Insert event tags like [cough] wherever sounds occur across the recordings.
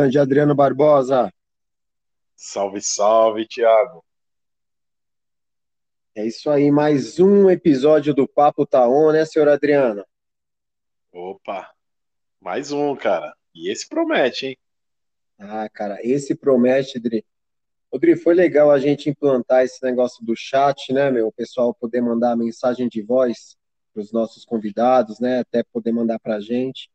Grande Adriano Barbosa. Salve, salve, Thiago. É isso aí, mais um episódio do Papo Taon, né, senhor Adriano? Opa, mais um, cara. E esse promete, hein? Ah, cara, esse promete, Dri. Dri, foi legal a gente implantar esse negócio do chat, né, meu? O pessoal poder mandar mensagem de voz para os nossos convidados, né? Até poder mandar para a gente.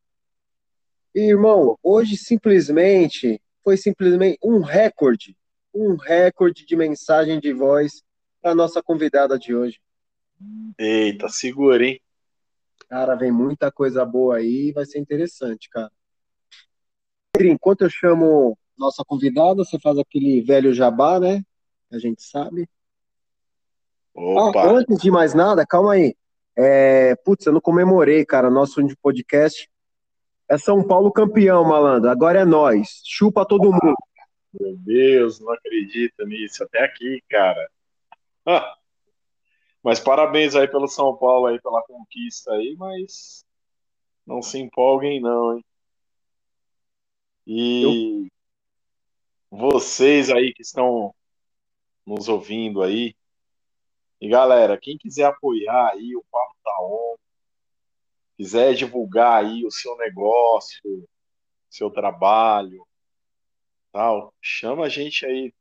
Irmão, hoje simplesmente foi simplesmente um recorde, um recorde de mensagem de voz para nossa convidada de hoje. Eita, segura, hein? Cara, vem muita coisa boa aí, vai ser interessante, cara. Enquanto eu chamo nossa convidada, você faz aquele velho jabá, né? A gente sabe. Opa. Ah, antes de mais nada, calma aí. É, putz, eu não comemorei, cara, nosso podcast. É São Paulo campeão, malandro. Agora é nós. Chupa todo mundo. Meu Deus, não acredito nisso. Até aqui, cara. [laughs] Ah. Mas parabéns aí pelo São Paulo aí, pela conquista aí, mas não se empolguem não, hein? E Eu... vocês aí que estão nos ouvindo aí, e galera, quem quiser apoiar aí o Papo tá On, quiser divulgar aí o seu negócio, seu trabalho, tal, chama a gente aí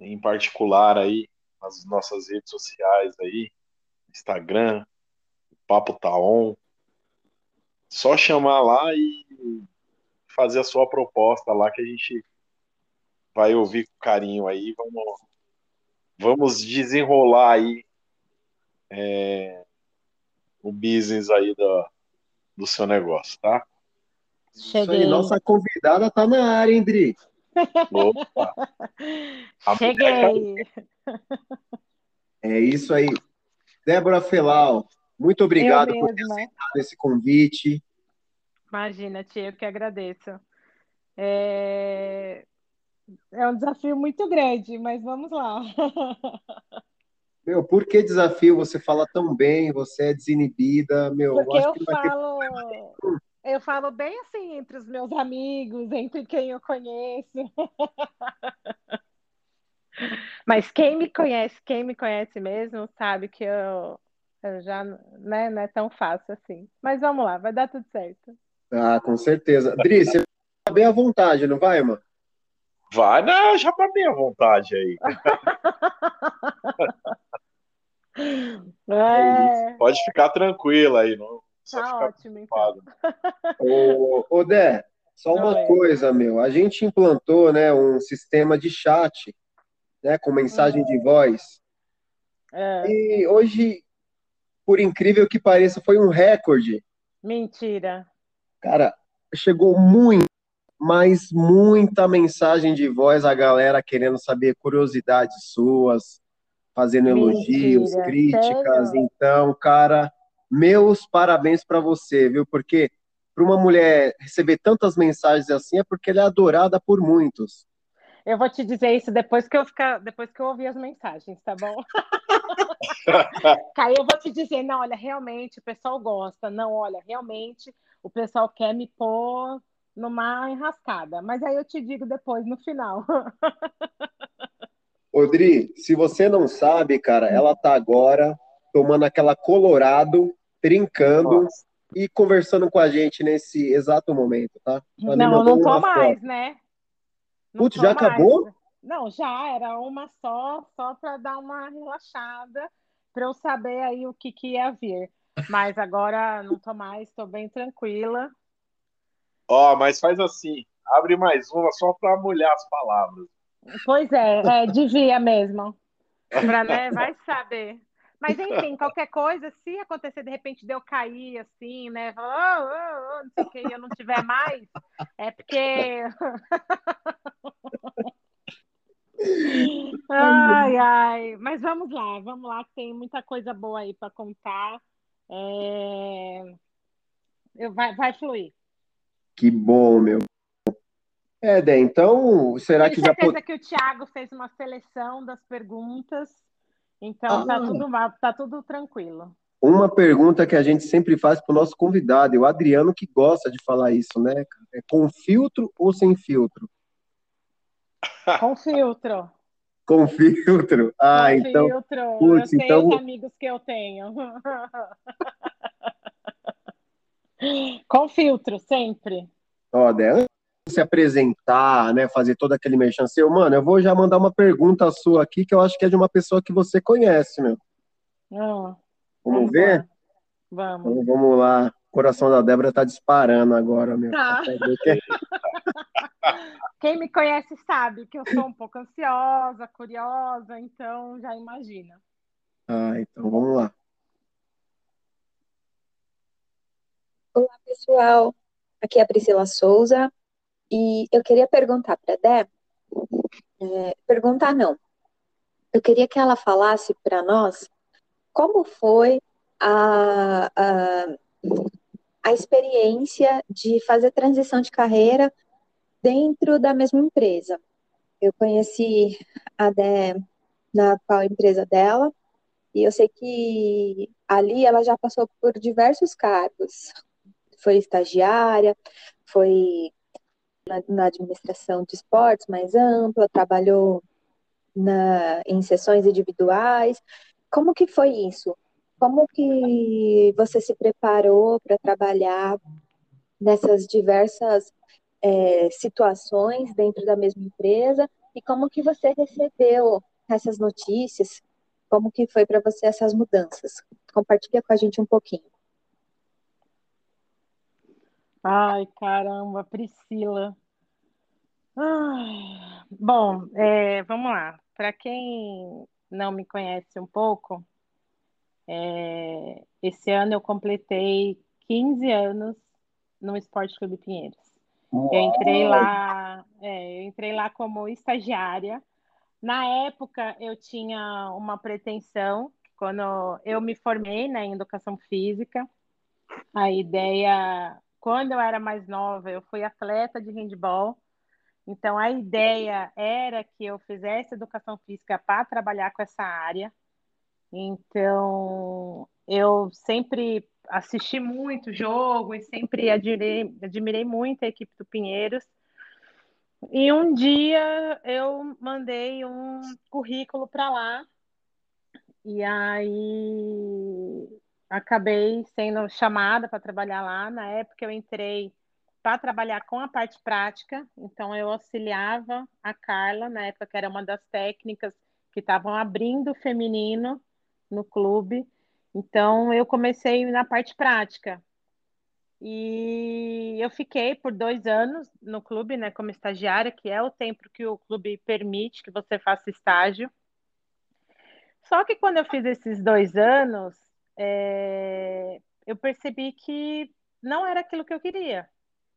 em particular aí nas nossas redes sociais aí, Instagram, Papo Tá On. Só chamar lá e fazer a sua proposta lá que a gente vai ouvir com carinho aí. Vamos, vamos desenrolar aí é, o business aí do, do seu negócio, tá? Cheguei. Isso aí, nossa convidada tá na área, hein, Dri? Opa! [laughs] Cheguei! É isso aí. Débora Felau, muito obrigado por ter aceitado esse convite. Imagina, tia, eu que agradeço. É... é um desafio muito grande, mas vamos lá. [laughs] Meu, por que desafio? Você fala tão bem, você é desinibida, meu. Porque eu, eu falo, ter... eu falo bem assim entre os meus amigos, entre quem eu conheço. [laughs] Mas quem me conhece, quem me conhece mesmo, sabe que eu, eu já né, não é tão fácil assim. Mas vamos lá, vai dar tudo certo. Ah, com certeza. Dri, você tá bem à vontade, não vai, mano? Vai, não, já tá bem à vontade aí. [laughs] É. Pode ficar tranquila aí, não. Tá ótimo, então. Ô, ô Dé, só uma coisa, meu. A gente implantou, né, um sistema de chat, né, com mensagem de voz. É. E hoje, por incrível que pareça, foi um recorde. Mentira. Cara, chegou muito, mas muita mensagem de voz, a galera querendo saber curiosidades suas, fazendo elogios, Mentira, críticas. sério? Então, cara, meus parabéns para você, viu? Porque para uma mulher receber tantas mensagens assim é porque ela é adorada por muitos. Eu vou te dizer isso depois que eu ficar, depois que eu ouvir as mensagens, tá bom? [laughs] Aí eu vou te dizer, não, olha, realmente o pessoal gosta, não, olha, realmente o pessoal quer me pôr numa enrascada. Mas aí eu te digo depois, no final. [laughs] Odri, se você não sabe, cara, ela tá agora tomando aquela colorado, trincando Nossa. e conversando com a gente nesse exato momento, tá? Ela não, não tô mais, foto. né? Não Putz, já mais. acabou? Não, já era uma só, só para dar uma relaxada, para eu saber aí o que, que ia vir. Mas agora não tô mais, tô bem tranquila. Ó, mas faz assim, abre mais uma só para molhar as palavras. Pois é, é devia mesmo. Pra, né, vai saber. Mas enfim, qualquer coisa, se acontecer de repente de eu cair assim, né? falar, "Oh, oh, oh", não sei o que, e eu não tiver mais, é porque. [laughs] ai, ai. Mas vamos lá, vamos lá, que tem muita coisa boa aí para contar. É... Eu, vai, vai fluir. Que bom, meu. É, Dé, então, será Tenho que já certeza pode... que o Thiago fez uma seleção das perguntas, então tá, Ah. tudo, ma- tá tudo tranquilo. uma pergunta que a gente sempre faz para o nosso convidado, e o Adriano que gosta de falar isso, né? É com filtro ou sem filtro? [laughs] Com filtro. Com filtro? Ah, com então. Filtro. Putz, eu então... os amigos que eu tenho. [laughs] com filtro, sempre. Ó, né? Se apresentar, né, fazer todo aquele merchan seu, mano, eu vou já mandar uma pergunta sua aqui que eu acho que é de uma pessoa que você conhece, meu. Ah, vamos, vamos ver? Vamos. Então, vamos lá. O coração da Débora tá disparando agora, meu. Tá. [laughs] Quem me conhece sabe que eu sou um pouco ansiosa, curiosa, então já imagina. Ah, então vamos lá. Olá, pessoal. Aqui é a Priscila Souza, e eu queria perguntar para Dé, é, perguntar não, eu queria que ela falasse para nós como foi a, a, a experiência de fazer transição de carreira dentro da mesma empresa. Eu conheci a Dé na atual empresa dela, e eu sei que ali ela já passou por diversos cargos. Foi estagiária, foi na, na administração de esportes mais ampla, trabalhou na, em sessões individuais. Como que foi isso? Como que você se preparou para trabalhar nessas diversas é, situações dentro da mesma empresa e como que você recebeu essas notícias? Como que foi para você essas mudanças? Compartilha com a gente um pouquinho. Ai, caramba, Priscila. Ai, bom, é, vamos lá. Para quem não me conhece um pouco, é, esse ano eu completei 15 anos no Esporte Clube Pinheiros. Eu entrei lá, é, eu entrei lá como estagiária. Na época eu tinha uma pretensão, quando eu me formei né, em educação física, a ideia quando eu era mais nova, eu fui atleta de handball. Então, a ideia era que eu fizesse educação física para trabalhar com essa área. Então, eu sempre assisti muito jogo e sempre admirei, admirei muito a equipe do Pinheiros. E um dia eu mandei um currículo para lá. E aí acabei sendo chamada para trabalhar lá. Na época eu entrei para trabalhar com a parte prática, então eu auxiliava a Carla, na época que era uma das técnicas que estavam abrindo o feminino no clube. Então eu comecei na parte prática. E eu fiquei por dois anos no clube, né, como estagiária, que é o tempo que o clube permite que você faça estágio. Só que quando eu fiz esses dois anos, é, eu percebi que não era aquilo que eu queria.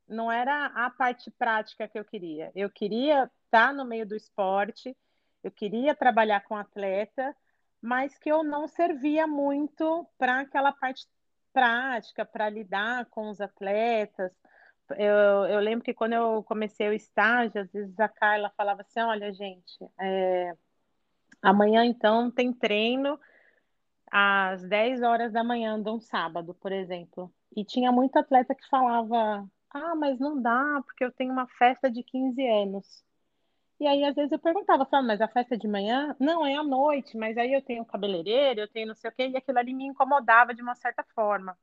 Não era a parte prática que eu queria. Eu queria estar no meio do esporte, eu queria trabalhar com atleta, mas que eu não servia muito para aquela parte prática, para lidar com os atletas. Eu, eu, lembro que quando eu comecei o estágio, às vezes a Carla falava assim: olha, gente, é, amanhã então tem treino às 10 horas da manhã de um sábado, por exemplo. E tinha muito atleta que falava: Ah, mas não dá, porque eu tenho uma festa de 15 anos. E aí, às vezes, eu perguntava, falava, mas a festa é de manhã? Não, é à noite, mas aí eu tenho cabeleireiro, eu tenho não sei o quê, e aquilo ali me incomodava de uma certa forma.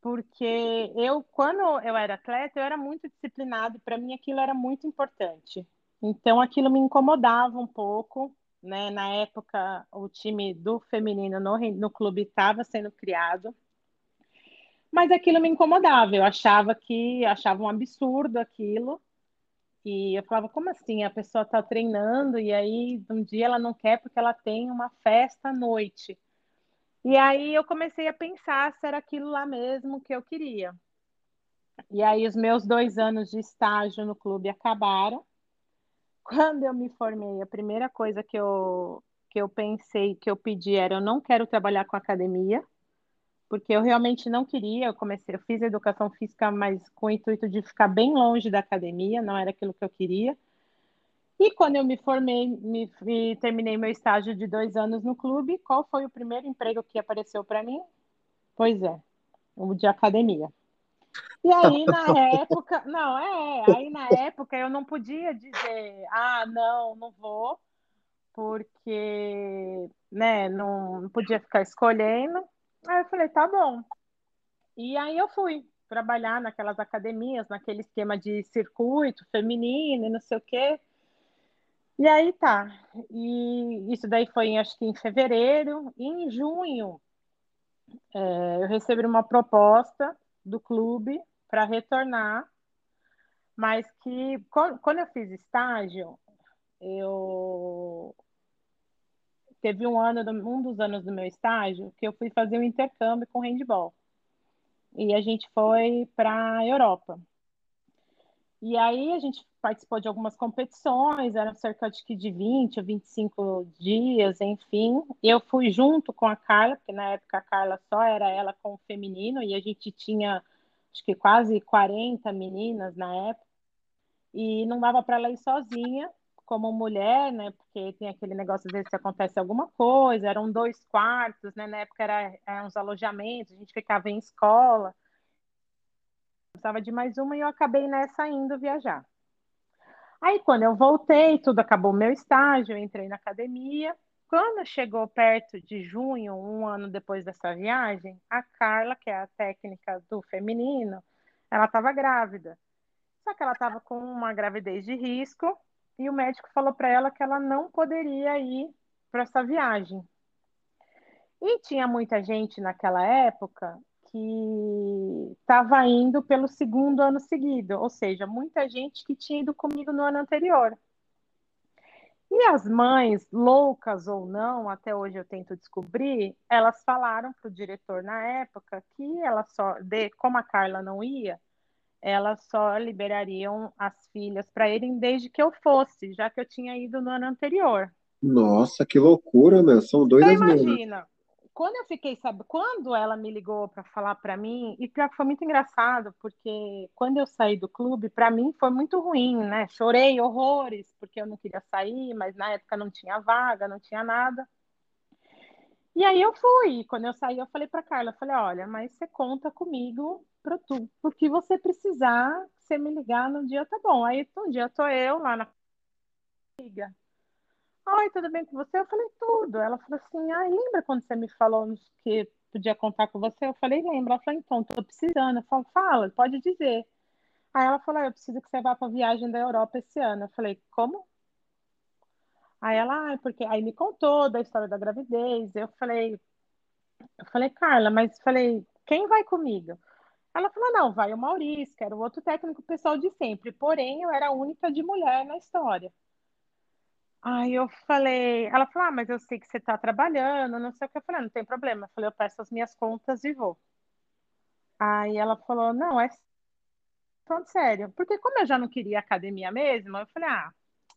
Porque eu, quando eu era atleta, eu era muito disciplinado, para mim aquilo era muito importante. Então, aquilo me incomodava um pouco, né? Na época, o time do feminino no, no clube estava sendo criado, mas aquilo me incomodava. Eu achava que achava um absurdo aquilo. E eu falava, como assim? A pessoa está treinando e aí um dia ela não quer porque ela tem uma festa à noite. E aí eu comecei a pensar se era aquilo lá mesmo que eu queria. E aí os meus dois anos de estágio no clube acabaram quando eu me formei, a primeira coisa que eu, que eu pensei, que eu pedi era: eu não quero trabalhar com academia, porque eu realmente não queria. Eu comecei, eu fiz educação física, mas com o intuito de ficar bem longe da academia, não era aquilo que eu queria. E quando eu me formei, me, terminei meu estágio de dois anos no clube, qual foi o primeiro emprego que apareceu para mim? Pois é, o de academia. E aí, na época, não, é, aí na época eu não podia dizer, ah, não, não vou, porque, né, não, não podia ficar escolhendo. Aí eu falei, tá bom. E aí eu fui trabalhar naquelas academias, naquele esquema de circuito feminino e não sei o quê. E aí tá. E isso daí foi, acho que em fevereiro. E em junho, é, eu recebi uma proposta do clube para retornar, mas que quando eu fiz estágio, eu teve um ano, um dos anos do meu estágio, que eu fui fazer um intercâmbio com handball. E a gente foi para a Europa. E aí a gente participou de algumas competições, eram cerca de, de 20 ou 25 dias, enfim. Eu fui junto com a Carla, porque na época a Carla só era ela com o feminino, e a gente tinha acho que quase 40 meninas na época, e não dava para ela ir sozinha, como mulher, né? Porque tem aquele negócio, às vezes, se acontece alguma coisa, eram dois quartos, né? Na época era, eram uns alojamentos, a gente ficava em escola. Precisava de mais uma e eu acabei nessa indo viajar. Aí, quando eu voltei, tudo acabou meu estágio, eu entrei na academia. Quando chegou perto de junho, um ano depois dessa viagem, a Carla, que é a técnica do feminino, ela estava grávida. Só que ela estava com uma gravidez de risco e o médico falou para ela que ela não poderia ir para essa viagem. E tinha muita gente naquela época que estava indo pelo segundo ano seguido, ou seja, muita gente que tinha ido comigo no ano anterior. E as mães, loucas ou não, até hoje eu tento descobrir, elas falaram para o diretor na época que ela só, de, como a Carla não ia, elas só liberariam as filhas para irem desde que eu fosse, já que eu tinha ido no ano anterior. Nossa, que loucura, meu. São doidas então, imagina, quando eu fiquei, sabe, quando ela me ligou para falar para mim, e pior que foi muito engraçado, porque quando eu saí do clube, para mim foi muito ruim, né? Chorei horrores, porque eu não queria sair, mas na época não tinha vaga, não tinha nada. E aí eu fui, quando eu saí, eu falei para Carla, eu falei, olha, mas você conta comigo para tudo, porque você precisar, você me ligar no dia, tá bom. Aí um dia tô eu lá na liga. Oi, tudo bem com você? Eu falei tudo. Ela falou assim: ai, lembra quando você me falou que podia contar com você? Eu falei, lembra. Ela falou, então, tô precisando. Eu falei, fala, pode dizer. Aí ela falou, eu preciso que você vá para a viagem da Europa esse ano. Eu falei, como? Aí ela, ah, porque aí me contou da história da gravidez. Eu falei, eu falei, Carla, mas falei, quem vai comigo? Ela falou: não, vai o Maurício, que era o outro técnico pessoal de sempre. Porém, eu era a única de mulher na história. Aí eu falei, ela falou: ah, mas eu sei que você está trabalhando, não sei o que. Eu falei: ah, não tem problema. Eu falei: eu peço as minhas contas e vou. Aí ela falou: não, é falando sério. Porque como eu já não queria academia mesmo, eu falei: ah,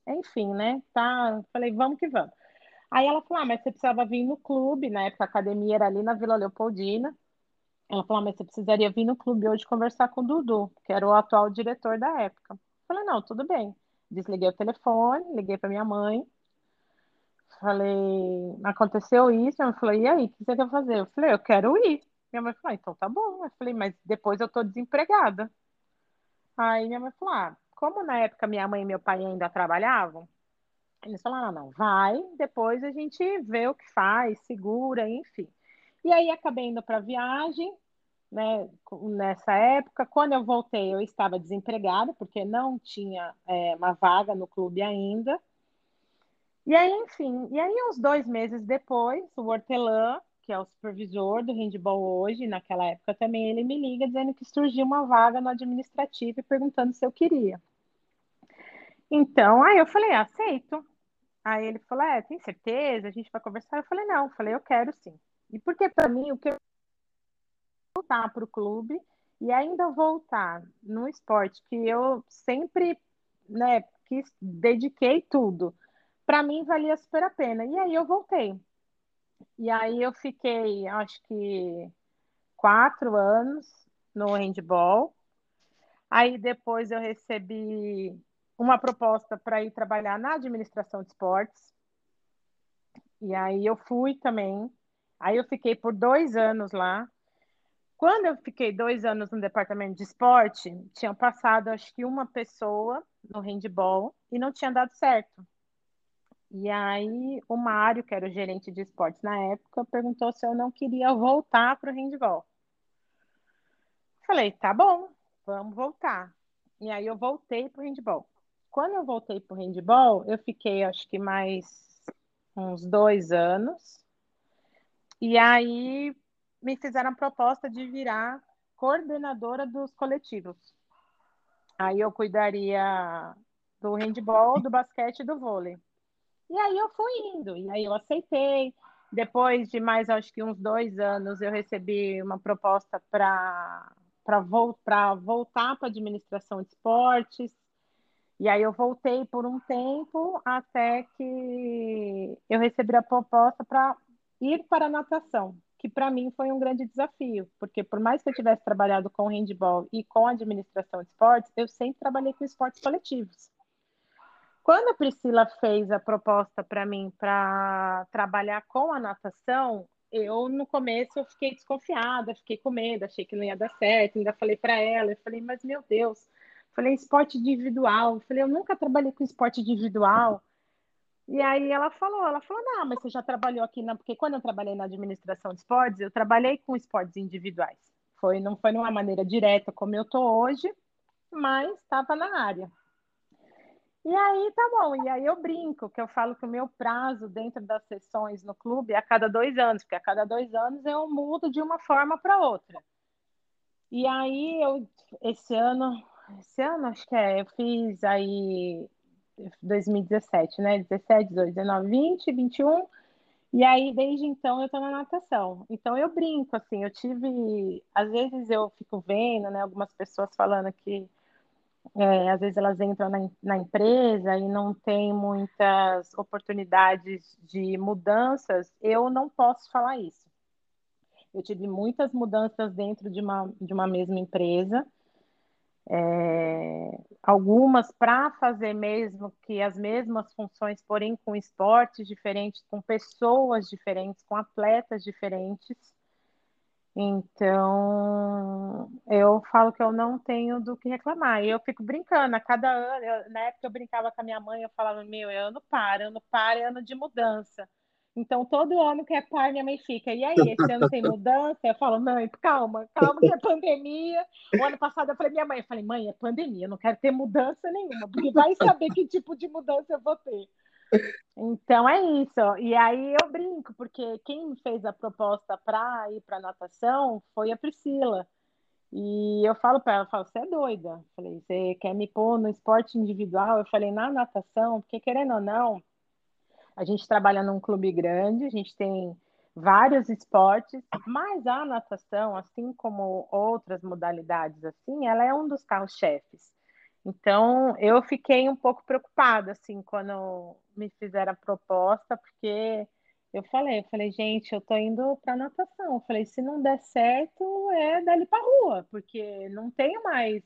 enfim, né? Tá. Eu falei: vamos que vamos. Aí ela falou: ah, mas você precisava vir no clube. Na época a academia era ali na Vila Leopoldina. Ela falou, ah, mas você precisaria vir no clube hoje conversar com o Dudu, que era o atual diretor da época. Eu falei, não, tudo bem. Desliguei o telefone, liguei para minha mãe. Falei, aconteceu isso. Ela falou, e aí, o que você quer fazer? Eu falei, eu quero ir. Minha mãe falou, ah, então tá bom. Eu falei, mas depois eu tô desempregada. Aí minha mãe falou, ah, como na época minha mãe e meu pai ainda trabalhavam, eles falaram, não, não, vai, depois a gente vê o que faz, segura, enfim. E aí acabei indo para viagem, né, nessa época. Quando eu voltei, eu estava desempregada, porque não tinha é, uma vaga no clube ainda. E aí, enfim, e aí uns dois meses depois, o hortelã, que é o supervisor do handball hoje, naquela época também, ele me liga dizendo que surgiu uma vaga no administrativo e perguntando se eu queria. Então, aí eu falei, aceito. Aí ele falou, é, tem certeza? A gente vai conversar? Eu falei, não. Eu falei, eu quero sim. E porque para mim o que eu voltar para o clube e ainda voltar no esporte que eu sempre, né, que dediquei tudo, para mim valia super a pena. E aí eu voltei. E aí eu fiquei, acho que quatro anos no handball. Aí depois eu recebi uma proposta para ir trabalhar na administração de esportes. E aí eu fui também. Aí eu fiquei por dois anos lá. Quando eu fiquei dois anos no departamento de esporte, tinha passado acho que uma pessoa no handball e não tinha dado certo. E aí o Mário, que era o gerente de esportes na época, perguntou se eu não queria voltar para o handball. Falei, tá bom, vamos voltar. E aí eu voltei para o handball. Quando eu voltei para o handball, eu fiquei acho que mais uns dois anos. E aí me fizeram a proposta de virar coordenadora dos coletivos. Aí eu cuidaria do handball, do basquete e do vôlei. E aí eu fui indo, e aí eu aceitei. Depois de mais, acho que uns dois anos, eu recebi uma proposta para vo voltar para a administração de esportes. E aí eu voltei por um tempo até que eu recebi a proposta para ir para a natação que para mim foi um grande desafio, porque por mais que eu tivesse trabalhado com handball e com administração de esportes, eu sempre trabalhei com esportes coletivos. Quando a Priscila fez a proposta para mim para trabalhar com a natação, eu no começo eu fiquei desconfiada, fiquei com medo, achei que não ia dar certo, ainda falei para ela, eu falei, mas meu Deus, falei esporte individual, falei, eu nunca trabalhei com esporte individual. E aí ela falou, ela falou, não, mas você já trabalhou aqui, na... porque quando eu trabalhei na administração de esportes, eu trabalhei com esportes individuais. Foi, não foi numa maneira direta como eu estou hoje, mas estava na área. E aí tá bom, e aí eu brinco, que eu falo que o meu prazo dentro das sessões no clube é a cada dois anos, porque a cada dois anos eu mudo de uma forma para outra. E aí eu, esse ano, esse ano acho que é, eu fiz aí 2017, né? 17, 18, 19, 20, 21. E aí, desde então, eu tô na natação. Então, eu brinco, assim, eu tive... Às vezes eu fico vendo, né? Algumas pessoas falando que é, às vezes elas entram na, na, empresa e não tem muitas oportunidades de mudanças. Eu não posso falar isso. Eu tive muitas mudanças dentro de uma, de uma mesma empresa é, algumas para fazer mesmo que as mesmas funções, porém com esportes diferentes, com pessoas diferentes, com atletas diferentes. Então, eu falo que eu não tenho do que reclamar. E eu fico brincando, a cada ano, eu, na época eu brincava com a minha mãe, eu falava, meu, é ano para, ano para, é ano de mudança. Então, todo ano que é par, minha mãe fica. E aí, esse ano tem mudança? Eu falo, mãe, calma, calma, que é pandemia. O ano passado eu falei, minha mãe, eu falei, mãe, é pandemia, eu não quero ter mudança nenhuma, porque vai saber que tipo de mudança eu vou ter. Então é isso. E aí eu brinco, porque quem fez a proposta para ir para natação foi a Priscila. E eu falo para ela, falo, você é doida. Eu falei, você quer me pôr no esporte individual? Eu falei, na natação, porque querendo ou não, a gente trabalha num clube grande, a gente tem vários esportes, mas a natação, assim como outras modalidades assim, ela é um dos carros-chefes. Então, eu fiquei um pouco preocupada assim quando me fizeram a proposta, porque eu falei, eu falei, gente, eu tô indo para natação. Eu falei, se não der certo, é dali para rua, porque não tenho mais,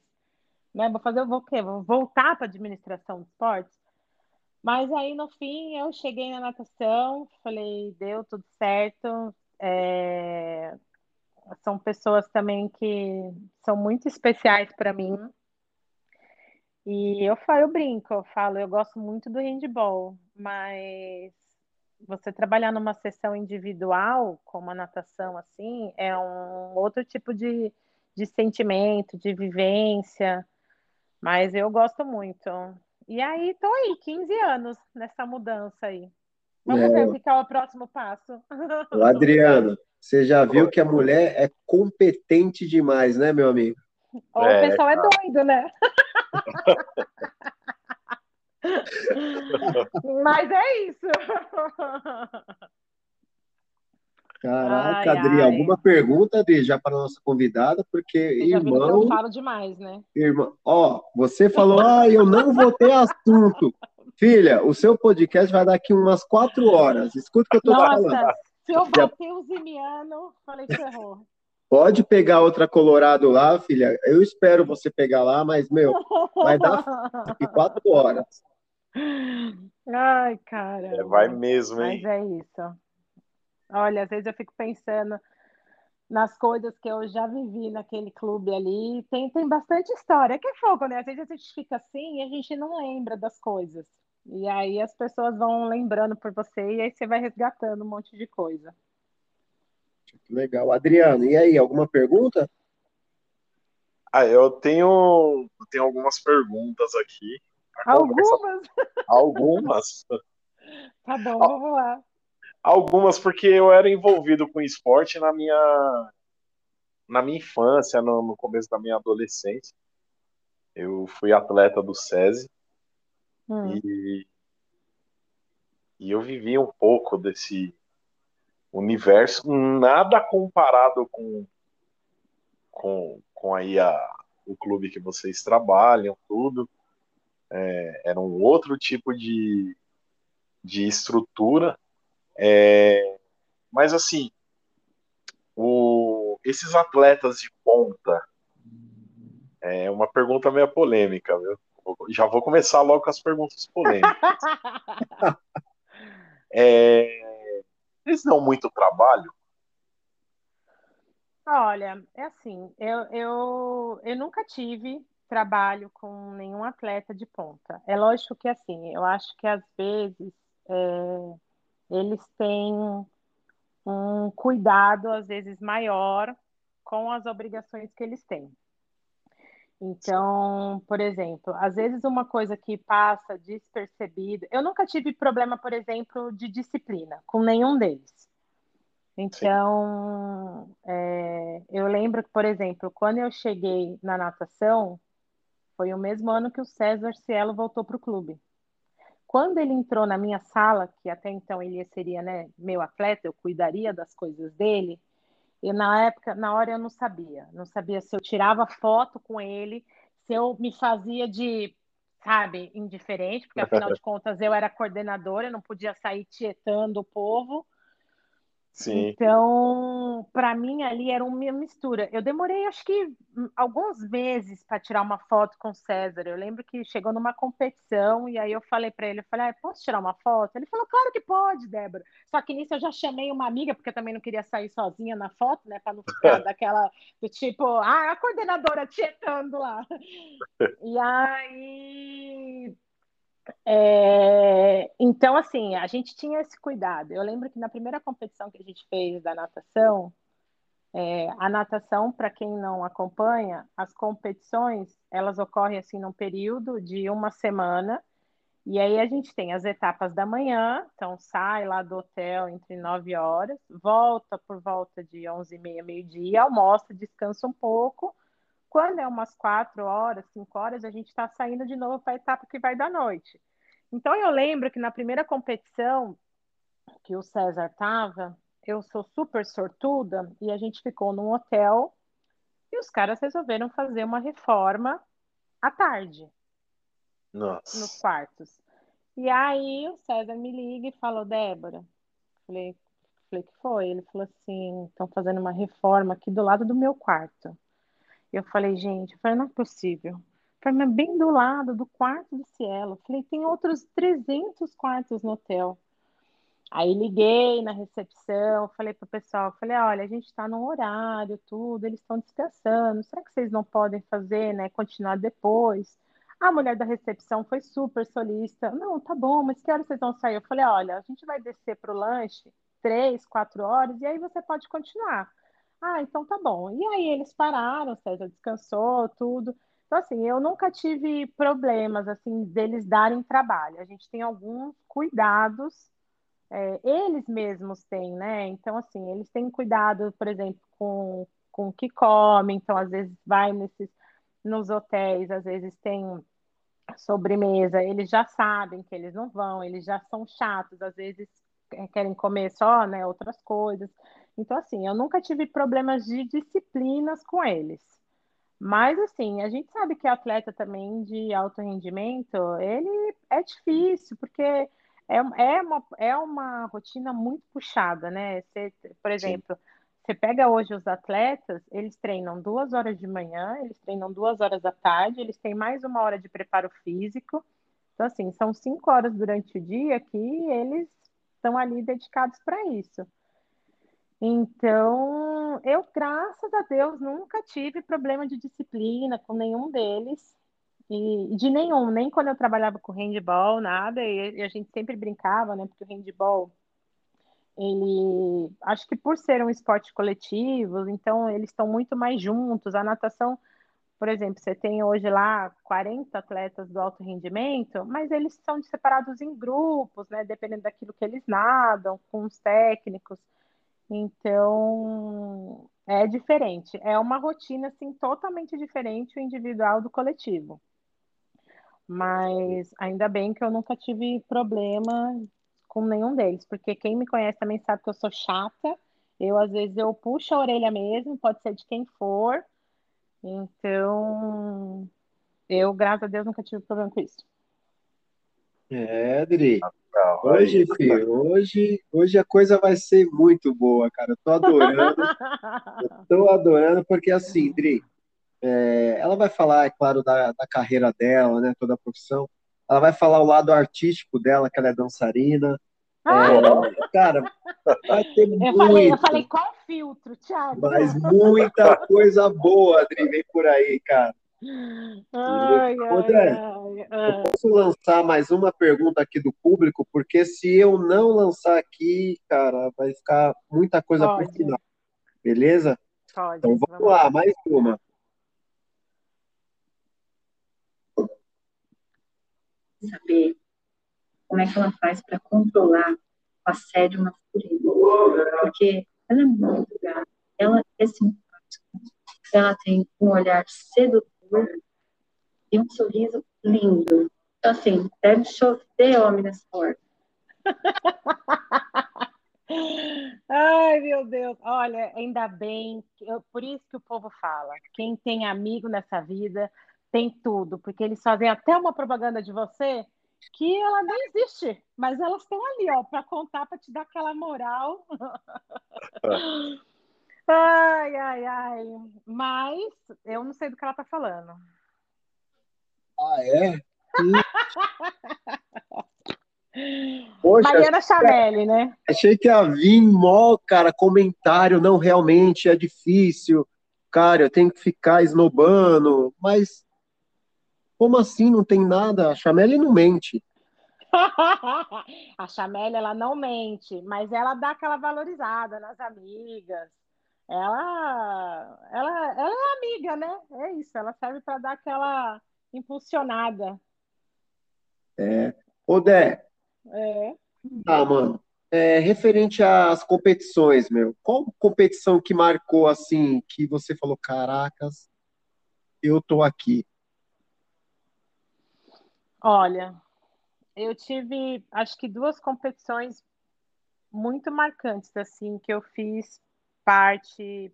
né? Vou fazer, vou o quê? Vou voltar para administração de esportes. Mas aí no fim eu cheguei na natação, falei, deu tudo certo. É... São pessoas também que são muito especiais para mim. E eu falo, eu brinco, eu falo, eu gosto muito do handball, mas você trabalhar numa sessão individual, como a natação, assim, é um outro tipo de, de sentimento, de vivência. Mas eu gosto muito. E aí, tô aí, 15 anos nessa mudança aí. Vamos é. ver o que é o próximo passo. [laughs] O Adriano, você já viu que a mulher é competente demais, né, meu amigo? Ou é, o pessoal é doido, né? [laughs] [laughs] Mas é isso. Caraca, ai, Adri, ai. alguma pergunta, Adri, já para nossa convidada, porque Você irmão. eu falo demais, né? Irmão, ó, você falou, ah, eu não vou ter assunto. Filha, o seu podcast vai dar aqui umas quatro horas. Escuta o que eu tô Nossa, falando. Se eu bater o Zimiano, falei, ferrou. Pode pegar outra Colorado lá, filha. Eu espero você pegar lá, mas, meu, vai dar aqui quatro horas. Ai, cara. É, vai mesmo, hein? Mas é isso. Olha, às vezes eu fico pensando nas coisas que eu já vivi naquele clube ali. Tem, tem bastante história. Que é fogo, né? Às vezes a gente fica assim e a gente não lembra das coisas. E aí as pessoas vão lembrando por você e aí você vai resgatando um monte de coisa. Legal. Adriano, e aí, alguma pergunta? Ah, eu tenho, eu tenho algumas perguntas aqui. Algumas? Algumas. [laughs] tá bom, vamos lá. Algumas porque eu era envolvido com esporte na minha na minha infância, no, no começo da minha adolescência. Eu fui atleta do SESI hum. e, e eu vivi um pouco desse universo, nada comparado com, com, com aí a, o clube que vocês trabalham, tudo. É, era um outro tipo de, de estrutura. É, mas assim, o, esses atletas de ponta, é uma pergunta meio polêmica, viu? Já vou começar logo com as perguntas polêmicas. [laughs] é, eles dão muito trabalho? Olha, é assim, eu, eu, eu nunca tive trabalho com nenhum atleta de ponta. É lógico que assim, eu acho que às vezes é, eles têm um cuidado às vezes maior com as obrigações que eles têm. Então, por exemplo, às vezes uma coisa que passa despercebida. Eu nunca tive problema, por exemplo, de disciplina com nenhum deles. Então, é, eu lembro que, por exemplo, quando eu cheguei na natação, foi o mesmo ano que o César Cielo voltou para o clube. Quando ele entrou na minha sala, que até então ele seria né, meu atleta, eu cuidaria das coisas dele, e na época, na hora eu não sabia. Não sabia se eu tirava foto com ele, se eu me fazia de, sabe, indiferente, porque afinal de [laughs] contas eu era coordenadora, eu não podia sair tietando o povo. Sim. Então, para mim ali era uma mistura. Eu demorei acho que alguns meses para tirar uma foto com o César. Eu lembro que chegou numa competição e aí eu falei para ele, eu falei: ah, "Posso tirar uma foto?" Ele falou: "Claro que pode, Débora". Só que nisso eu já chamei uma amiga porque eu também não queria sair sozinha na foto, né, para não ficar [laughs] daquela do tipo, ah, a coordenadora tietando lá. [laughs] E aí é, então, assim, a gente tinha esse cuidado. Eu lembro que na primeira competição que a gente fez da natação, é, a natação, para quem não acompanha, as competições, elas ocorrem assim num período de uma semana, e aí a gente tem as etapas da manhã, então sai lá do hotel entre 9 horas, volta por volta de 11 e meia, meio-dia, almoça, descansa um pouco, quando é umas quatro horas, cinco horas, a gente está saindo de novo para a etapa que vai da noite. Então eu lembro que na primeira competição que o César estava, eu sou super sortuda e a gente ficou num hotel e os caras resolveram fazer uma reforma à tarde Nossa. nos quartos. E aí o César me liga e falou, Débora, falei, falei que foi? Ele falou assim, estão fazendo uma reforma aqui do lado do meu quarto. Eu falei, gente, eu falei, não é possível. Mas bem do lado do quarto do Cielo. Falei, tem outros 300 quartos no hotel. Aí liguei na recepção, falei pro pessoal, falei, olha, a gente está no horário, tudo, eles estão descansando, será que vocês não podem fazer, né, continuar depois? A mulher da recepção foi super solista, não, tá bom, mas que horas vocês vão sair? Eu falei, olha, a gente vai descer pro lanche três, quatro horas, e aí você pode continuar. Ah, então tá bom. E aí eles pararam, César descansou, tudo. Então, assim, eu nunca tive problemas, assim, deles darem trabalho. A gente tem alguns cuidados, é, eles mesmos têm, né? Então, assim, eles têm cuidado, por exemplo, com, com o que comem. Então, às vezes, vai nesses, nos hotéis, às vezes tem sobremesa, eles já sabem que eles não vão, eles já são chatos, às vezes é, querem comer só, né, outras coisas. Então, assim, eu nunca tive problemas de disciplinas com eles. Mas, assim, a gente sabe que atleta também de alto rendimento, ele é difícil, porque é, é, uma, é uma rotina muito puxada, né? Você, por exemplo, Sim. você pega hoje os atletas, eles treinam duas horas de manhã, eles treinam duas horas da tarde, eles têm mais uma hora de preparo físico. Então, assim, são cinco horas durante o dia que eles estão ali dedicados para isso. Então, eu, graças a Deus, nunca tive problema de disciplina com nenhum deles. E de nenhum, nem quando eu trabalhava com handball, nada, e, a gente sempre brincava, né? Porque o handball, ele acho que por ser um esporte coletivo, então eles estão muito mais juntos. A natação, por exemplo, você tem hoje lá 40 atletas do alto rendimento, mas eles são separados em grupos, né? Dependendo daquilo que eles nadam, com os técnicos. Então, é diferente. É uma rotina assim totalmente diferente o individual do coletivo. Mas ainda bem que eu nunca tive problema com nenhum deles, porque quem me conhece também sabe que eu sou chata. Eu, às vezes, eu puxo a orelha mesmo, pode ser de quem for. Então, eu, graças a Deus, nunca tive problema com isso. É, Adri. Hoje, filho, hoje, hoje a coisa vai ser muito boa, cara. Eu tô adorando. eu tô adorando, porque assim, Dri, é, ela vai falar, é claro, da, da, carreira dela, né, toda a profissão. Ela vai falar o lado artístico dela, que ela é dançarina. Ah. É, cara, vai ter eu muito. Falei, eu falei, qual filtro, Thiago? Mas muita coisa boa, Adri, vem por aí, cara. Ai, André, ai, ai, eu posso lançar mais uma pergunta aqui do público, porque se eu não lançar aqui, cara, vai ficar muita coisa por final. Beleza? Pode, então vamos, vamos lá, mais uma. saber como é que ela faz para controlar o assédio masculino. Porque ela é muito gata, ela é simpática, ela tem um olhar sedutor e um sorriso lindo. Então, assim, deve chover homem nessa porta. [laughs] Ai, meu Deus. Olha, ainda bem, eu, por isso que o povo fala: quem tem amigo nessa vida tem tudo, porque eles fazem até uma propaganda de você que ela nem existe, mas elas estão ali, ó, para contar, para te dar aquela moral. [laughs] ai, ai, ai. Mas eu não sei do que ela tá falando. Ah, é? [laughs] Poxa, Mariana Chamelli, né? Achei que ia vir mó, cara, comentário, não, realmente é difícil, cara, eu tenho que ficar esnobando, mas como assim não tem nada? A Chameli não mente. [laughs] a Chameli, ela não mente, mas ela dá aquela valorizada nas amigas. Ela, ela, ela é amiga, né? É isso, ela serve para dar aquela impulsionada. É. Ô, Dé. É. Ah, mano. É, referente às competições, meu, qual competição que marcou assim, que você falou, caracas, eu tô aqui? Olha, eu tive, acho que duas competições muito marcantes, assim, que eu fiz parte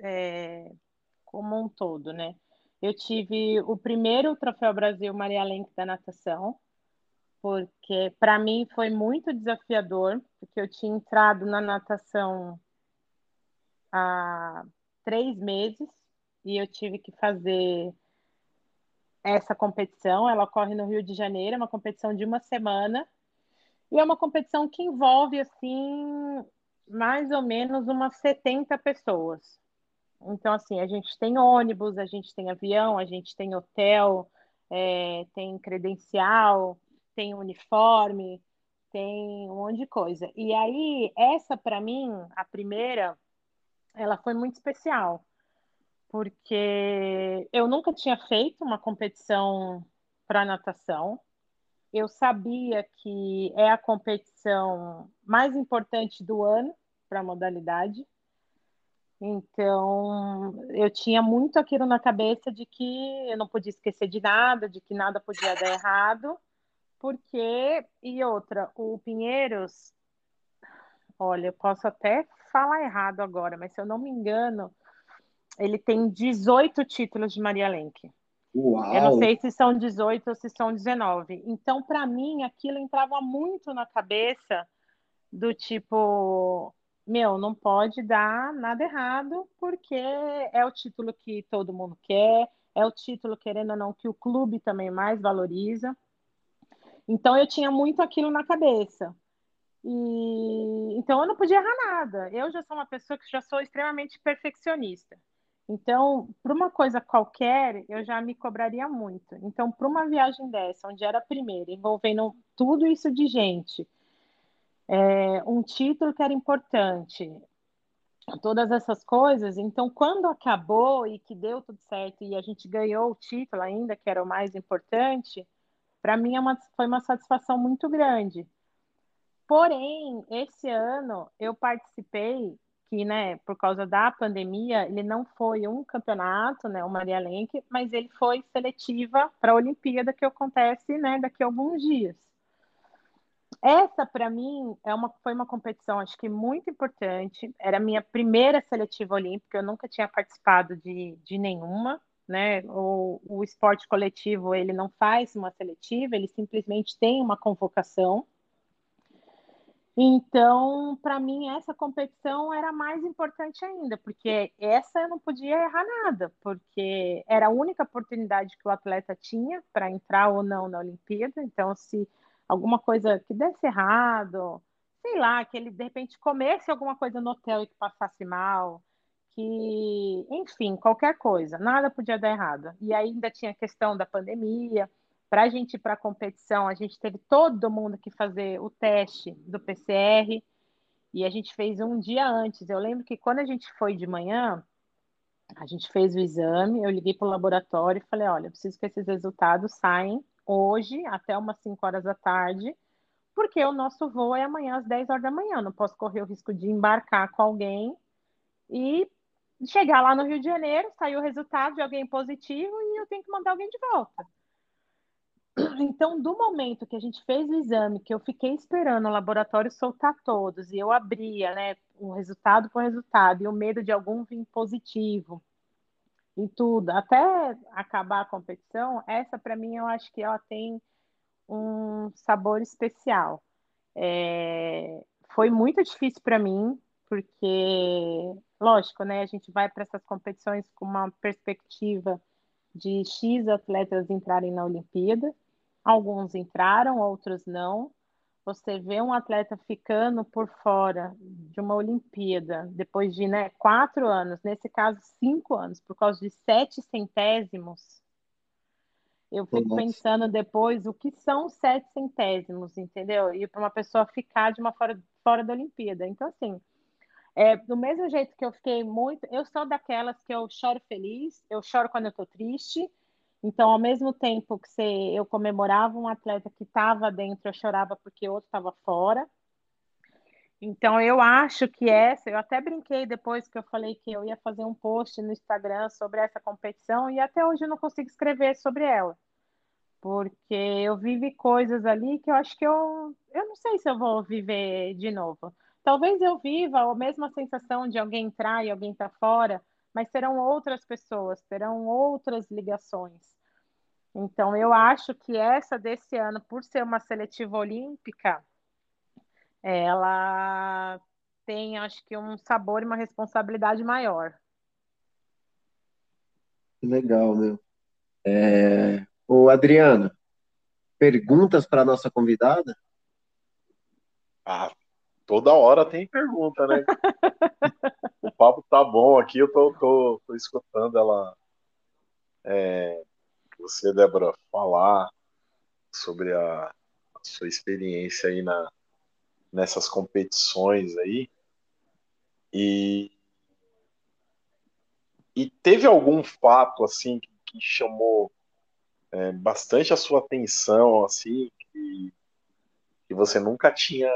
é, como um todo, né? Eu tive o primeiro Troféu Brasil Maria Lenk da natação, porque para mim foi muito desafiador, porque eu tinha entrado na natação há três meses e eu tive que fazer essa competição. Ela ocorre no Rio de Janeiro, é uma competição de uma semana. E é uma competição que envolve, assim, mais ou menos umas 70 pessoas. Então, assim, a gente tem ônibus, a gente tem avião, a gente tem hotel, é, tem credencial, tem uniforme, tem um monte de coisa. E aí, essa, para mim, a primeira, ela foi muito especial porque eu nunca tinha feito uma competição para natação. Eu sabia que é a competição mais importante do ano para a modalidade. Então, eu tinha muito aquilo na cabeça de que eu não podia esquecer de nada, de que nada podia dar errado, porque. E outra, o Pinheiros, olha, eu posso até falar errado agora, mas se eu não me engano, ele tem 18 títulos de Maria Lenk. Uau. Eu não sei se são 18 ou se são 19. Então, para mim, aquilo entrava muito na cabeça do tipo, meu, não pode dar nada errado, porque é o título que todo mundo quer, é o título, querendo ou não, que o clube também mais valoriza. Então eu tinha muito aquilo na cabeça. E então eu não podia errar nada. Eu já sou uma pessoa que já sou extremamente perfeccionista. Então, para uma coisa qualquer, eu já me cobraria muito. Então, para uma viagem dessa, onde era a primeira, envolvendo tudo isso de gente, é, um título que era importante, todas essas coisas. Então, quando acabou e que deu tudo certo e a gente ganhou o título ainda, que era o mais importante, para mim é uma, foi uma satisfação muito grande. Porém, esse ano eu participei que, né, por causa da pandemia, ele não foi um campeonato, né, o Maria Lenk, mas ele foi seletiva para a Olimpíada que acontece, né, daqui a alguns dias. Essa, para mim, é uma, foi uma competição, acho que muito importante. Era a minha primeira seletiva olímpica, eu nunca tinha participado de, de nenhuma, né? O, o esporte coletivo, ele não faz uma seletiva, ele simplesmente tem uma convocação. Então, para mim, essa competição era mais importante ainda, porque essa eu não podia errar nada, porque era a única oportunidade que o atleta tinha para entrar ou não na Olimpíada. Então, se alguma coisa que desse errado, sei lá, que ele de repente comesse alguma coisa no hotel e que passasse mal, que, enfim, qualquer coisa, nada podia dar errado. E ainda tinha a questão da pandemia. Para a gente ir para a competição, a gente teve todo mundo que fazer o teste do PCR e a gente fez um dia antes. Eu lembro que quando a gente foi de manhã, a gente fez o exame, eu liguei para o laboratório e falei: olha, eu preciso que esses resultados saem hoje até umas 5 horas da tarde, porque o nosso voo é amanhã às 10 horas da manhã. Não posso correr o risco de embarcar com alguém e chegar lá no Rio de Janeiro, sair o resultado de alguém positivo e eu tenho que mandar alguém de volta. Então, do momento que a gente fez o exame, que eu fiquei esperando o laboratório soltar todos e eu abria, né, o resultado por resultado e o medo de algum vir positivo, em tudo, até acabar a competição, essa para mim eu acho que ela tem um sabor especial. É, foi muito difícil para mim, porque, lógico, né, a gente vai para essas competições com uma perspectiva de X atletas entrarem na Olimpíada. Alguns entraram, outros não você vê um atleta ficando por fora de uma Olimpíada depois de né, quatro anos, nesse caso cinco anos, por causa de sete centésimos, eu fico Nossa. pensando depois o que são sete centésimos, entendeu? E para uma pessoa ficar de uma fora, fora da Olimpíada. Então, assim, é, do mesmo jeito que eu fiquei muito. Eu sou daquelas que eu choro feliz, eu choro quando eu estou triste, então, ao mesmo tempo que eu comemorava um atleta que estava dentro, eu chorava porque outro estava fora. Então, eu acho que essa, eu até brinquei depois que eu falei que eu ia fazer um post no Instagram sobre essa competição e até hoje eu não consigo escrever sobre ela. Porque eu vivi coisas ali que eu acho que eu, eu não sei se eu vou viver de novo. Talvez eu viva a mesma sensação de alguém entrar e alguém estar tá fora, mas serão outras pessoas, terão outras ligações. Então, eu acho que essa desse ano, por ser uma seletiva olímpica, ela tem, acho que, um sabor e uma responsabilidade maior. Legal, meu. É... Ô, Adriano, perguntas para a nossa convidada? Ah, toda hora tem pergunta, né? [laughs] papo tá bom aqui, eu tô, tô, tô escutando ela é, você, Débora, falar sobre a, a sua experiência aí na, nessas competições aí. E, e teve algum fato assim que, que chamou é, bastante a sua atenção, assim, que, que você nunca tinha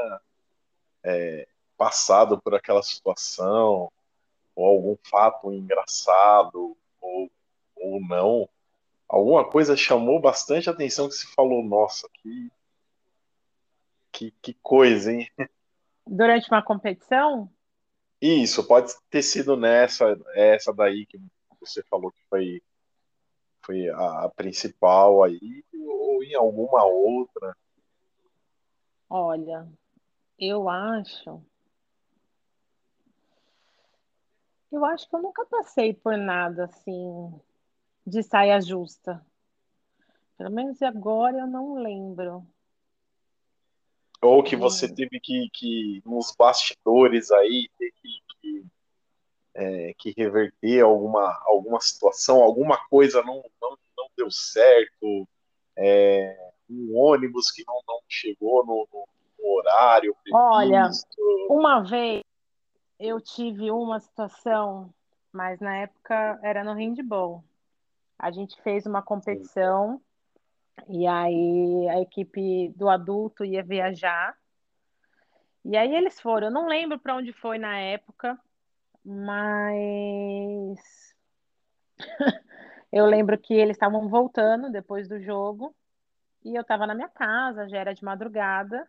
é, passado por aquela situação, ou algum fato engraçado, ou, ou não, alguma coisa chamou bastante atenção que se falou, nossa, que, que, que coisa, hein? [laughs] Durante uma competição? Isso, pode ter sido nessa, essa daí que você falou que foi, foi a, a principal aí, ou em alguma outra. Olha, eu acho Eu acho que eu nunca passei por nada assim de saia justa. Pelo menos agora eu não lembro. Ou que você hum. teve que, que nos bastidores aí, ter que, é, que reverter alguma, alguma situação, alguma coisa não, não, não deu certo, é, um ônibus que não, não chegou no, no, no horário. Previsto. Olha, uma vez eu tive uma situação, mas na época era no handball. A gente fez uma competição e aí a equipe do adulto ia viajar. E aí eles foram. Eu não lembro para onde foi na época, mas [laughs] eu lembro que eles estavam voltando depois do jogo e eu estava na minha casa, já era de madrugada,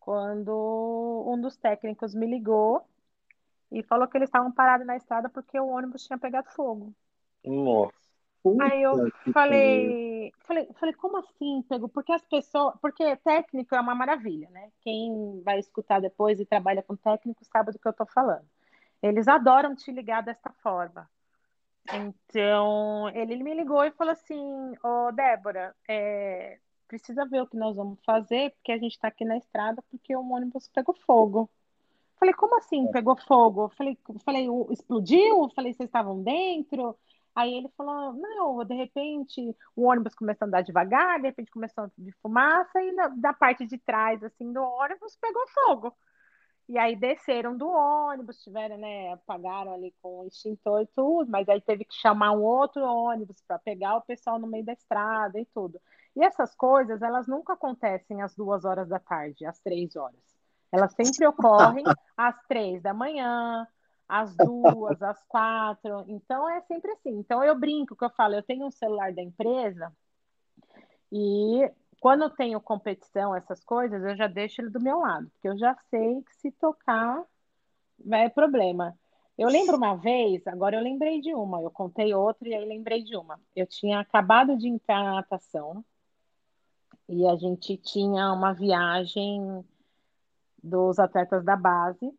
quando um dos técnicos me ligou e falou que eles estavam parados na estrada porque o ônibus tinha pegado fogo. Nossa. Aí eu falei, falei, falei, como assim, pegou? Porque as pessoas, porque técnico é uma maravilha, né? Quem vai escutar depois e trabalha com técnico sabe do que eu tô falando. Eles adoram te ligar desta forma. Então, ele me ligou e falou assim: Ô, oh, Débora, é, precisa ver o que nós vamos fazer, porque a gente está aqui na estrada porque o ônibus pegou fogo. Falei, como assim pegou fogo? Falei, falei, explodiu? Falei, vocês estavam dentro? Aí ele falou, não, de repente o ônibus começou a andar devagar, de repente começou a de fumaça e na, da parte de trás, assim, do ônibus pegou fogo. E aí desceram do ônibus, tiveram, né, apagaram ali com o extintor e tudo, mas aí teve que chamar um outro ônibus para pegar o pessoal no meio da estrada e tudo. E essas coisas, elas nunca acontecem às duas horas da tarde, às três horas. Elas sempre ocorrem às três da manhã, às duas, às quatro. Então é sempre assim. Então eu brinco que eu falo, eu tenho um celular da empresa e quando eu tenho competição, essas coisas, eu já deixo ele do meu lado, porque eu já sei que se tocar é problema. Eu lembro uma vez, agora eu lembrei de uma, eu contei outra e aí lembrei de uma. Eu tinha acabado de entrar na natação e a gente tinha uma viagem dos atletas da base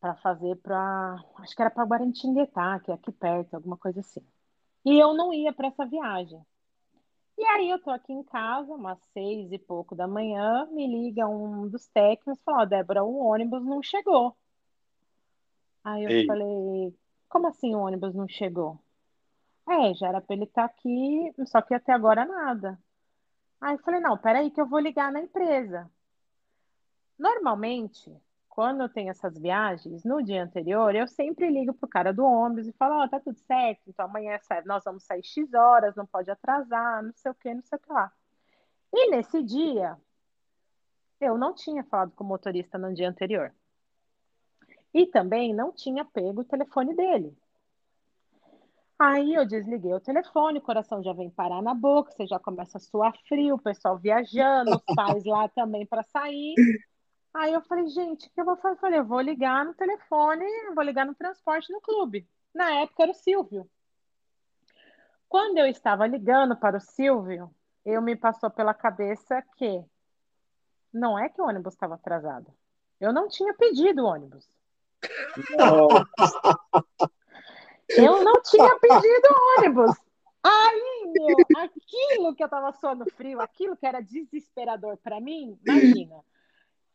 para fazer para, acho que era para Guarantinguetá, que é aqui perto, alguma coisa assim. E eu não ia para essa viagem. E aí eu tô aqui em casa, umas seis e pouco da manhã, me liga um dos técnicos e fala, oh, Débora, o ônibus não chegou. Aí eu Ei. falei, como assim o ônibus não chegou? É, já era para ele estar tá aqui, só que até agora nada. Aí eu falei, não, peraí que eu vou ligar na empresa. Normalmente, quando eu tenho essas viagens, no dia anterior, eu sempre ligo pro cara do ônibus e falo, ó, oh, tá tudo certo, então amanhã nós vamos sair X horas, não pode atrasar, não sei o que, não sei o que lá. E nesse dia, eu não tinha falado com o motorista no dia anterior. E também não tinha pego o telefone dele. Aí eu desliguei o telefone, o coração já vem parar na boca, você já começa a suar frio, o pessoal viajando, os pais lá também para sair. Aí eu falei, gente, o que eu vou fazer? Eu falei, eu vou ligar no telefone, vou ligar no transporte no clube. Na época era o Silvio. Quando eu estava ligando para o Silvio, eu me passou pela cabeça que não é que o ônibus estava atrasado. Eu não tinha pedido o ônibus. Eu não tinha pedido ônibus. Aí, meu, aquilo que eu tava suando frio, aquilo que era desesperador para mim, imagina.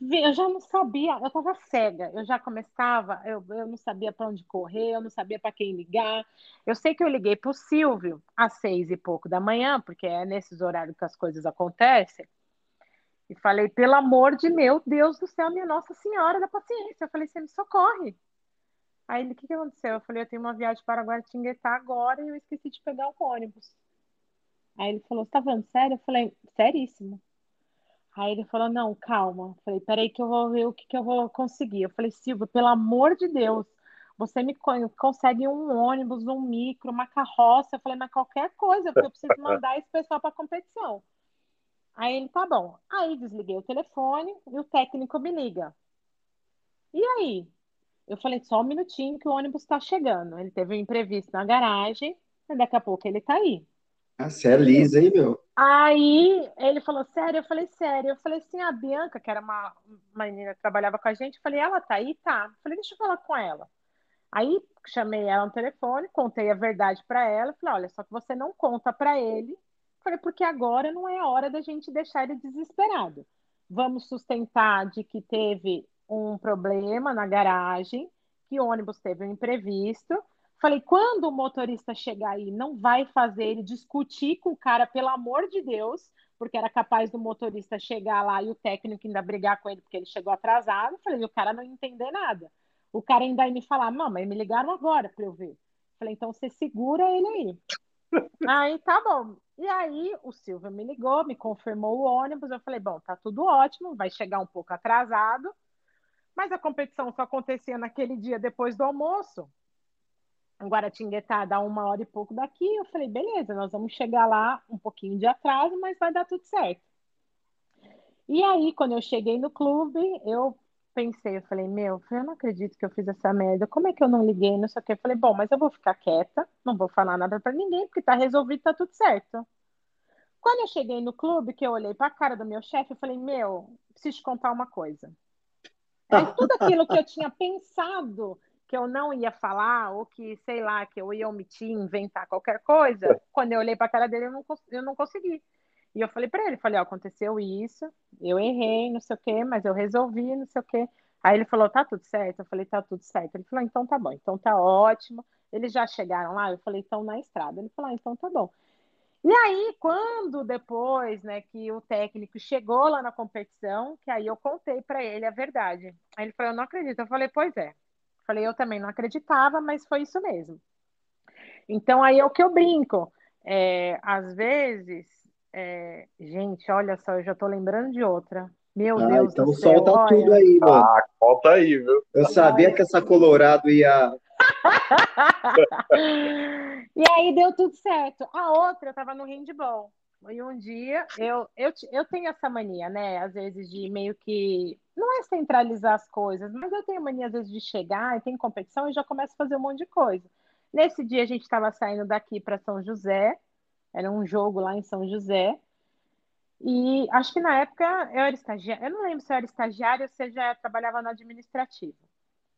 Eu já não sabia, eu tava cega, eu já começava, eu, eu não sabia para onde correr, eu não sabia para quem ligar. Eu sei que eu liguei para o Silvio às seis e pouco da manhã, porque é nesses horários que as coisas acontecem. E falei, pelo amor de meu Deus do céu, minha Nossa Senhora da Paciência. Eu falei, você me socorre. Aí ele, o que, que aconteceu? Eu falei, eu tenho uma viagem para Guaratinguetá agora e eu esqueci de pegar o ônibus. Aí ele falou, você tá falando sério? Eu falei, seríssimo. Aí ele falou, não, calma. Eu falei, peraí que eu vou ver o que, que eu vou conseguir. Eu falei, Silvio, pelo amor de Deus, você me consegue um ônibus, um micro, uma carroça. Eu falei, mas qualquer coisa, porque eu preciso mandar esse pessoal para competição. Aí ele, tá bom. Aí desliguei o telefone e o técnico me liga. E aí? Eu falei, só um minutinho que o ônibus está chegando. Ele teve um imprevisto na garagem, e daqui a pouco ele está aí. Você é lisa, hein, meu? Aí ele falou, sério? Eu falei, sério. Eu falei assim, a Bianca, que era uma, uma menina que trabalhava com a gente, eu falei, ela tá aí? Tá. Eu falei, deixa eu falar com ela. Aí chamei ela no telefone, contei a verdade para ela, falei, olha, só que você não conta para ele. Falei, porque agora não é hora da gente deixar ele desesperado. Vamos sustentar de que teve um problema na garagem, que o ônibus teve um imprevisto. Falei, quando o motorista chegar aí, não vai fazer ele discutir com o cara, pelo amor de Deus, porque era capaz do motorista chegar lá e o técnico ainda brigar com ele porque ele chegou atrasado. Falei, o cara não entender nada. O cara ainda ia me falar, mamãe, me ligaram agora para eu ver. Falei, então você segura ele aí. [laughs] aí tá bom. E aí o Silvio me ligou, me confirmou o ônibus. Eu falei, bom, tá tudo ótimo, vai chegar um pouco atrasado. Mas a competição só acontecia naquele dia depois do almoço. Guaratinguetá dá uma hora e pouco daqui. Eu falei, beleza, nós vamos chegar lá um pouquinho de atraso, mas vai dar tudo certo. E aí, quando eu cheguei no clube, eu pensei, eu falei, meu, eu não acredito que eu fiz essa merda. Como é que eu não liguei? Não sei o que. Eu falei, bom, mas eu vou ficar quieta, não vou falar nada para ninguém, porque tá resolvido, tá tudo certo. Quando eu cheguei no clube, que eu olhei para a cara do meu chefe, eu falei, meu, preciso te contar uma coisa. Aí tudo aquilo que eu tinha pensado que eu não ia falar, ou que, sei lá, que eu ia omitir, inventar qualquer coisa, quando eu olhei para a cara dele, eu não, eu não consegui. E eu falei para ele, falei, ó, aconteceu isso, eu errei, não sei o quê, mas eu resolvi, não sei o quê. Aí ele falou, tá tudo certo? Eu falei, tá tudo certo. Ele falou, então tá bom, então tá ótimo. Eles já chegaram lá? Eu falei, estão na estrada. Ele falou, ah, então tá bom. E aí, quando depois, né, que o técnico chegou lá na competição, que aí eu contei para ele a verdade. Aí ele falou, eu não acredito. Eu falei, pois é. Falei, eu também não acreditava, mas foi isso mesmo. Então aí é o que eu brinco. É, às vezes é, gente, olha só, eu já tô lembrando de outra. Meu ah, Deus então do céu. Então solta olha. tudo aí, mano. Ah, solta aí, viu? Eu sabia que essa Colorado ia. [laughs] e aí deu tudo certo. A outra, eu tava no handball. E um dia, eu, eu, eu tenho essa mania, né? Às vezes de meio que. Não é centralizar as coisas, mas eu tenho mania, às vezes, de chegar e tem competição e já começo a fazer um monte de coisa. Nesse dia, a gente estava saindo daqui para São José, era um jogo lá em São José. E acho que na época eu era estagiária, eu não lembro se eu era estagiária ou se eu já trabalhava no administrativo.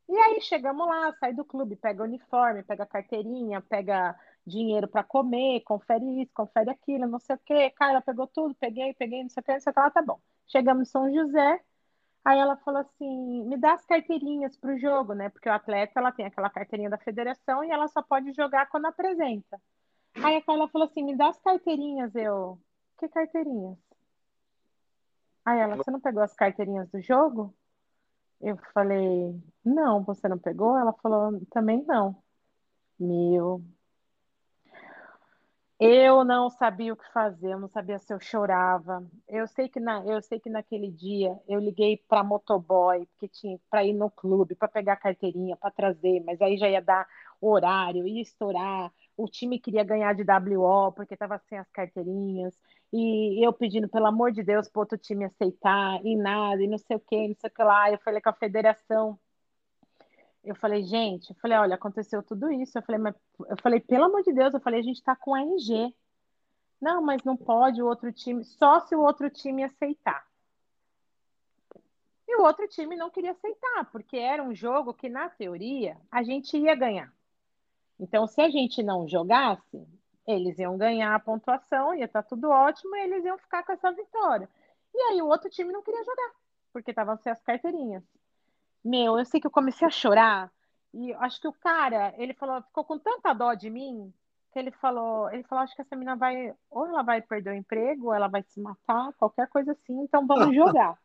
E aí chegamos lá, sai do clube, pega uniforme, pega carteirinha, pega dinheiro para comer, confere isso, confere aquilo, não sei o quê. Cara, pegou tudo, peguei, peguei, não sei o quê, não sei o que, tá bom. Chegamos em São José, aí ela falou assim: me dá as carteirinhas para o jogo, né? Porque o atleta ela tem aquela carteirinha da federação e ela só pode jogar quando apresenta. Aí a Carla falou assim: me dá as carteirinhas. Eu, que carteirinhas? Aí ela, você não pegou as carteirinhas do jogo? Eu falei, não, você não pegou? Ela falou, também não. Meu. Eu não sabia o que fazer, eu não sabia se eu chorava. Eu sei que, na, eu sei que naquele dia eu liguei para motoboy, porque tinha para ir no clube, para pegar carteirinha, para trazer, mas aí já ia dar horário, ia estourar o time queria ganhar de WO porque estava sem as carteirinhas, e eu pedindo, pelo amor de Deus, para outro time aceitar, e nada, e não sei o que, não sei o que lá. Eu falei com a federação. Eu falei, gente, eu falei, olha, aconteceu tudo isso. Eu falei, mas eu falei, pelo amor de Deus, eu falei, a gente está com RG. Não, mas não pode o outro time, só se o outro time aceitar. E o outro time não queria aceitar, porque era um jogo que, na teoria, a gente ia ganhar. Então, se a gente não jogasse, eles iam ganhar a pontuação, ia estar tá tudo ótimo, e eles iam ficar com essa vitória. E aí o outro time não queria jogar, porque estavam sem as carteirinhas. Meu, eu sei que eu comecei a chorar, e acho que o cara, ele falou, ficou com tanta dó de mim, que ele falou, ele falou, acho que essa menina vai, ou ela vai perder o emprego, ou ela vai se matar, qualquer coisa assim, então vamos [laughs] jogar.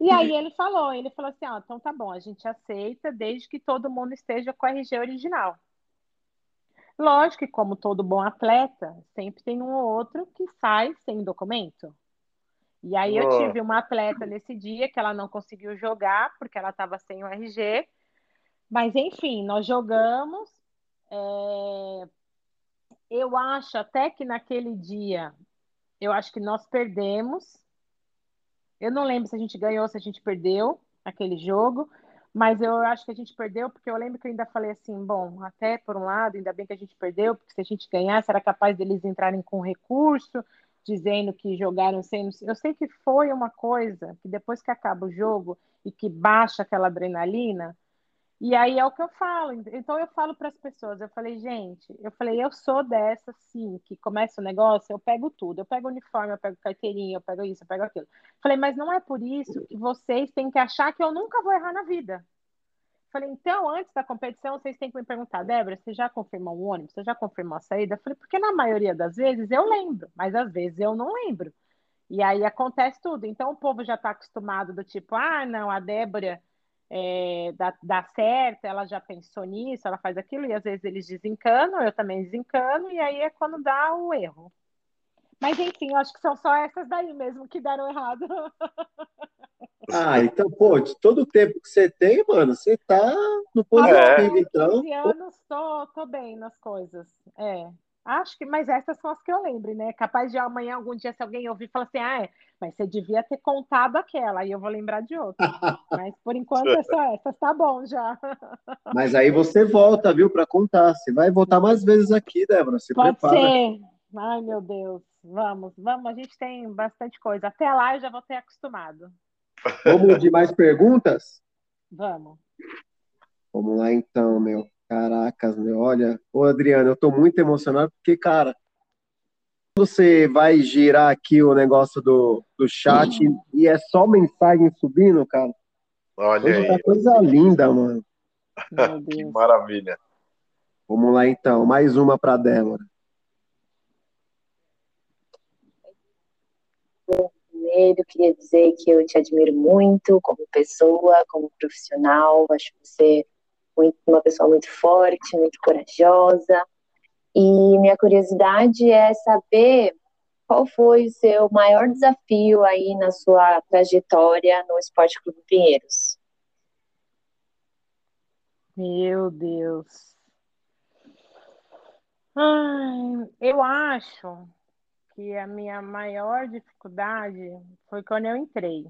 E aí ele falou, ele falou assim, ah, então tá bom, a gente aceita, desde que todo mundo esteja com a RG original. Lógico que, como todo bom atleta, sempre tem um ou outro que sai sem documento. E aí eu tive uma atleta nesse dia que ela não conseguiu jogar porque ela estava sem o RG. Mas enfim, nós jogamos. É... Eu acho até que naquele dia, eu acho que nós perdemos. Eu não lembro se a gente ganhou, se a gente perdeu aquele jogo. Mas eu acho que a gente perdeu, porque eu lembro que eu ainda falei assim, bom, até por um lado, ainda bem que a gente perdeu, porque se a gente ganhasse, era capaz deles entrarem com recurso, dizendo que jogaram sem. Eu sei que foi uma coisa que depois que acaba o jogo e que baixa aquela adrenalina, E aí é o que eu falo. Então eu falo para as pessoas, eu falei, gente, eu falei, eu sou dessa sim, que começa o negócio, eu pego tudo, eu pego uniforme, eu pego carteirinha, eu pego isso, eu pego aquilo. Falei, mas não é por isso que vocês têm que achar que eu nunca vou errar na vida. Falei, então, antes da competição, vocês têm que me perguntar, Débora, você já confirmou o ônibus? Você já confirmou a saída? Falei, porque na maioria das vezes eu lembro, mas às vezes eu não lembro. E aí acontece tudo. Então o povo já está acostumado do tipo, ah, não, a Débora é, dá, dá certo, ela já pensou nisso, ela faz aquilo, e às vezes eles desencanam, eu também desencano, e aí é quando dá o erro. Mas enfim, acho que são só essas daí mesmo que deram errado. [laughs] Ah, então, pô, de todo o tempo que você tem, mano, você tá no positivo, é. então. 15 anos, tô, tô bem nas coisas. É. Acho que, mas essas são as que eu lembro, né? Capaz de amanhã, algum dia, se alguém ouvir, falar assim, ah, é, mas você devia ter contado aquela, aí eu vou lembrar de outra. [laughs] mas por enquanto é só essas, tá bom já. [laughs] mas aí você volta, viu, para contar. Você vai voltar mais vezes aqui, Débora. Se Pode prepara. ser. Ai, meu Deus. Vamos, vamos, a gente tem bastante coisa. Até lá eu já vou ter acostumado. Vamos de mais perguntas? Vamos. Vamos lá então, meu. Caracas, meu, olha, ô Adriano, eu tô muito emocionado porque, cara, você vai girar aqui o negócio do, do chat e é só mensagem subindo, cara. Olha Hoje aí. Tá coisa linda, mano. que maravilha. Vamos lá então, mais uma para Débora. Primeiro, queria dizer que eu te admiro muito como pessoa, como profissional. Acho você muito, uma pessoa muito forte, muito corajosa. E minha curiosidade é saber qual foi o seu maior desafio aí na sua trajetória no Esporte Clube Pinheiros. Meu Deus. Ai, eu acho que a minha maior dificuldade foi quando eu entrei.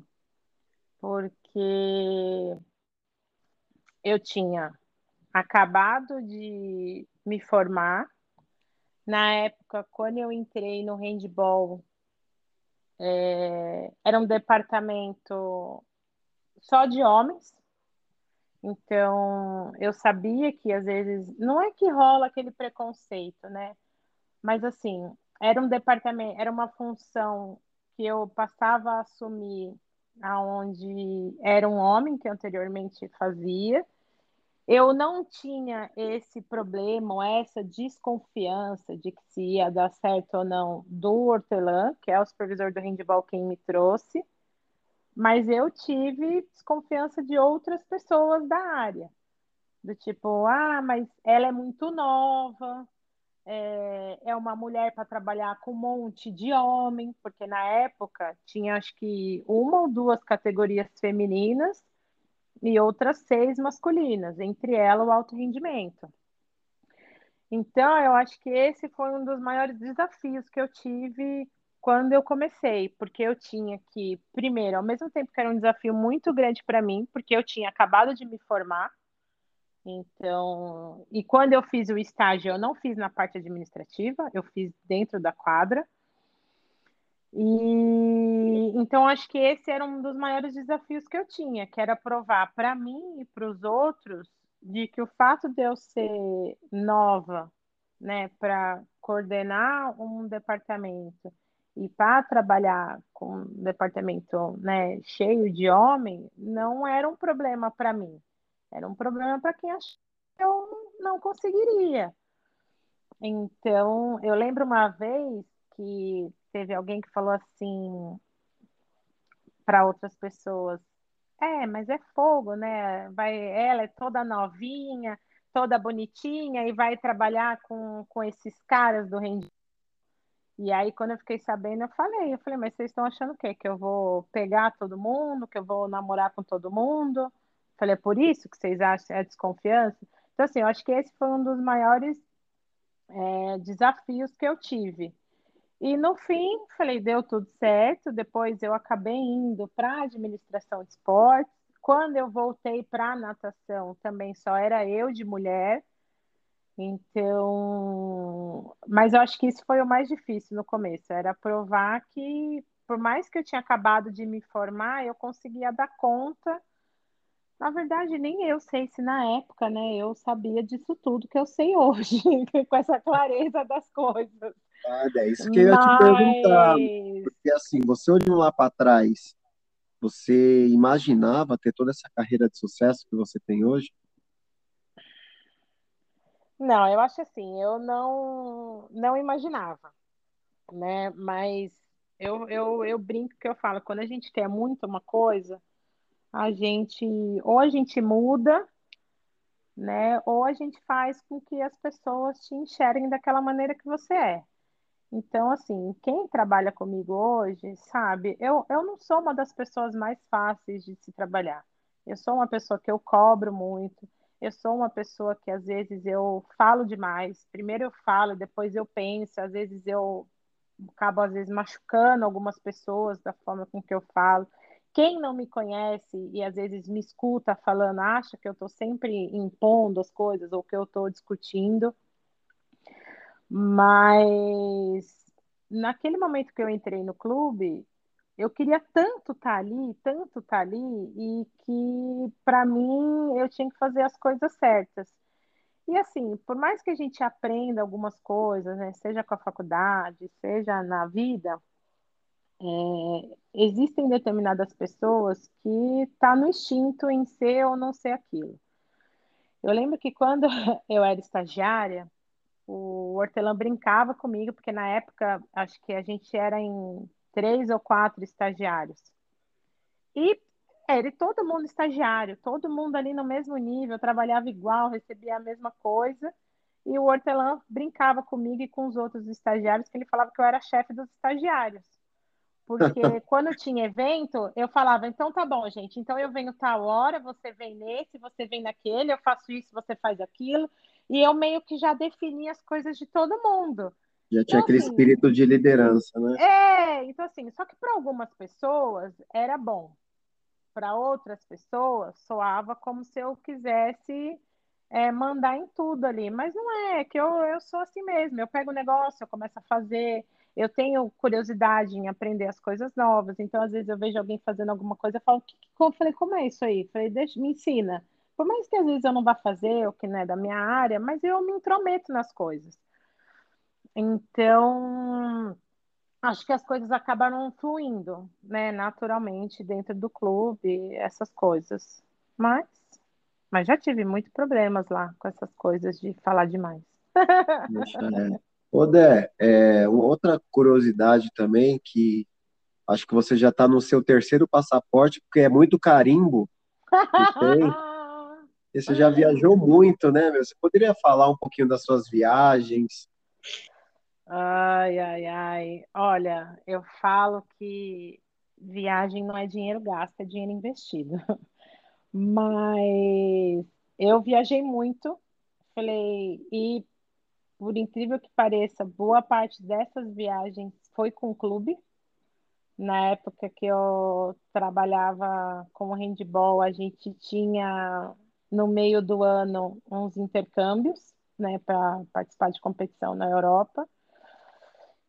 Porque eu tinha acabado de me formar. Na época, quando eu entrei no handball, é, era um departamento só de homens. Então, eu sabia que às vezes não é que rola aquele preconceito, né? Mas assim, era um departamento, era uma função que eu passava a assumir aonde era um homem que anteriormente fazia eu não tinha esse problema ou essa desconfiança de que se ia dar certo ou não do hortelã, que é o supervisor do handball quem me trouxe, mas eu tive desconfiança de outras pessoas da área. Do tipo, ah, mas ela é muito nova, é, é uma mulher para trabalhar com um monte de homem, porque na época tinha acho que uma ou duas categorias femininas e outras seis masculinas, entre elas o alto rendimento. Então, eu acho que esse foi um dos maiores desafios que eu tive quando eu comecei, porque eu tinha que, primeiro, ao mesmo tempo que era um desafio muito grande para mim, porque eu tinha acabado de me formar, então, e quando eu fiz o estágio, eu não fiz na parte administrativa, eu fiz dentro da quadra. E então acho que esse era um dos maiores desafios que eu tinha, que era provar para mim e para os outros de que o fato de eu ser nova, né, para coordenar um departamento e para trabalhar com um departamento, né, cheio de homem, não era um problema para mim. Era um problema para quem achava que eu não conseguiria. Então, eu lembro uma vez que teve alguém que falou assim para outras pessoas: é, mas é fogo, né? Vai, ela é toda novinha, toda bonitinha e vai trabalhar com, com esses caras do rendimento. E aí, quando eu fiquei sabendo, eu falei, eu falei, mas vocês estão achando o quê? Que eu vou pegar todo mundo, que eu vou namorar com todo mundo? Falei, é por isso que vocês acham é desconfiança? Então, assim, eu acho que esse foi um dos maiores é, desafios que eu tive. E no fim, falei, deu tudo certo. Depois eu acabei indo para administração de esportes. Quando eu voltei para natação, também só era eu de mulher. Então, mas eu acho que isso foi o mais difícil no começo, era provar que, por mais que eu tinha acabado de me formar, eu conseguia dar conta Na verdade, nem eu sei se na época, né, eu sabia disso tudo que eu sei hoje, [laughs] com essa clareza das coisas. Ah, é isso que eu ia te perguntar. Porque assim, você olhando lá para trás, você imaginava ter toda essa carreira de sucesso que você tem hoje? Não, eu acho assim, eu não, não imaginava, né? Mas eu, eu, eu brinco que eu falo, quando a gente quer muito uma coisa, a gente ou a gente muda, né? Ou a gente faz com que as pessoas te enxerguem daquela maneira que você é. Então, assim, quem trabalha comigo hoje, sabe, eu, eu não sou uma das pessoas mais fáceis de se trabalhar. Eu sou uma pessoa que eu cobro muito, eu sou uma pessoa que às vezes eu falo demais. Primeiro eu falo, depois eu penso, às vezes eu acabo às vezes machucando algumas pessoas da forma com que eu falo. Quem não me conhece e às vezes me escuta falando, acha que eu estou sempre impondo as coisas ou que eu estou discutindo. Mas naquele momento que eu entrei no clube, eu queria tanto estar tá ali, tanto estar tá ali, e que para mim eu tinha que fazer as coisas certas. E assim, por mais que a gente aprenda algumas coisas, né, seja com a faculdade, seja na vida, é, existem determinadas pessoas que tá no instinto em ser ou não ser aquilo. Eu lembro que quando [laughs] eu era estagiária, o Hortelã brincava comigo, porque na época acho que a gente era em três ou quatro estagiários. E era todo mundo estagiário, todo mundo ali no mesmo nível, trabalhava igual, recebia a mesma coisa. E o Hortelã brincava comigo e com os outros estagiários, que ele falava que eu era chefe dos estagiários. Porque quando tinha evento, eu falava, então tá bom, gente, então eu venho tal hora, você vem nesse, você vem naquele, eu faço isso, você faz aquilo. E eu meio que já defini as coisas de todo mundo. Já tinha então, aquele assim, espírito de liderança, né? É, então assim, só que para algumas pessoas era bom. Para outras pessoas soava como se eu quisesse é, mandar em tudo ali. Mas não é, é que eu, eu sou assim mesmo. Eu pego o negócio, eu começo a fazer. Eu tenho curiosidade em aprender as coisas novas. Então, às vezes, eu vejo alguém fazendo alguma coisa, eu falo, que, que, eu falei, como é isso aí? Falei, deixa, me ensina. Por mais que às vezes eu não vá fazer o que não é da minha área, mas eu me intrometo nas coisas. Então, acho que as coisas acabaram fluindo, né, naturalmente dentro do clube, essas coisas. Mas, mas já tive muitos problemas lá com essas coisas de falar demais. Poxa, é. Ô, Dé, é, outra curiosidade também que acho que você já está no seu terceiro passaporte, porque é muito carimbo que tem. [laughs] você já viajou muito, né, meu? Você poderia falar um pouquinho das suas viagens? Ai, ai, ai. Olha, eu falo que viagem não é dinheiro gasto, é dinheiro investido. [laughs] Mas eu viajei muito, falei, e por incrível que pareça, boa parte dessas viagens foi com o clube. Na época que eu trabalhava com handball, a gente tinha no meio do ano uns intercâmbios, né, para participar de competição na Europa.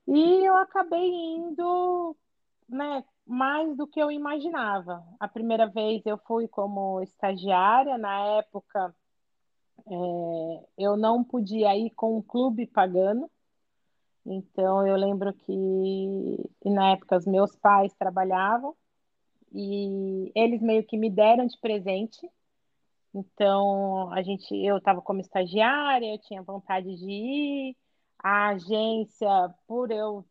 E eu acabei indo, né, mais do que eu imaginava. A primeira vez eu fui como estagiária, na época é, eu não podia ir com o clube pagando, então eu lembro que na época os meus pais trabalhavam e eles meio que me deram de presente. Então a gente, eu estava como estagiária, eu tinha vontade de ir a agência, por eu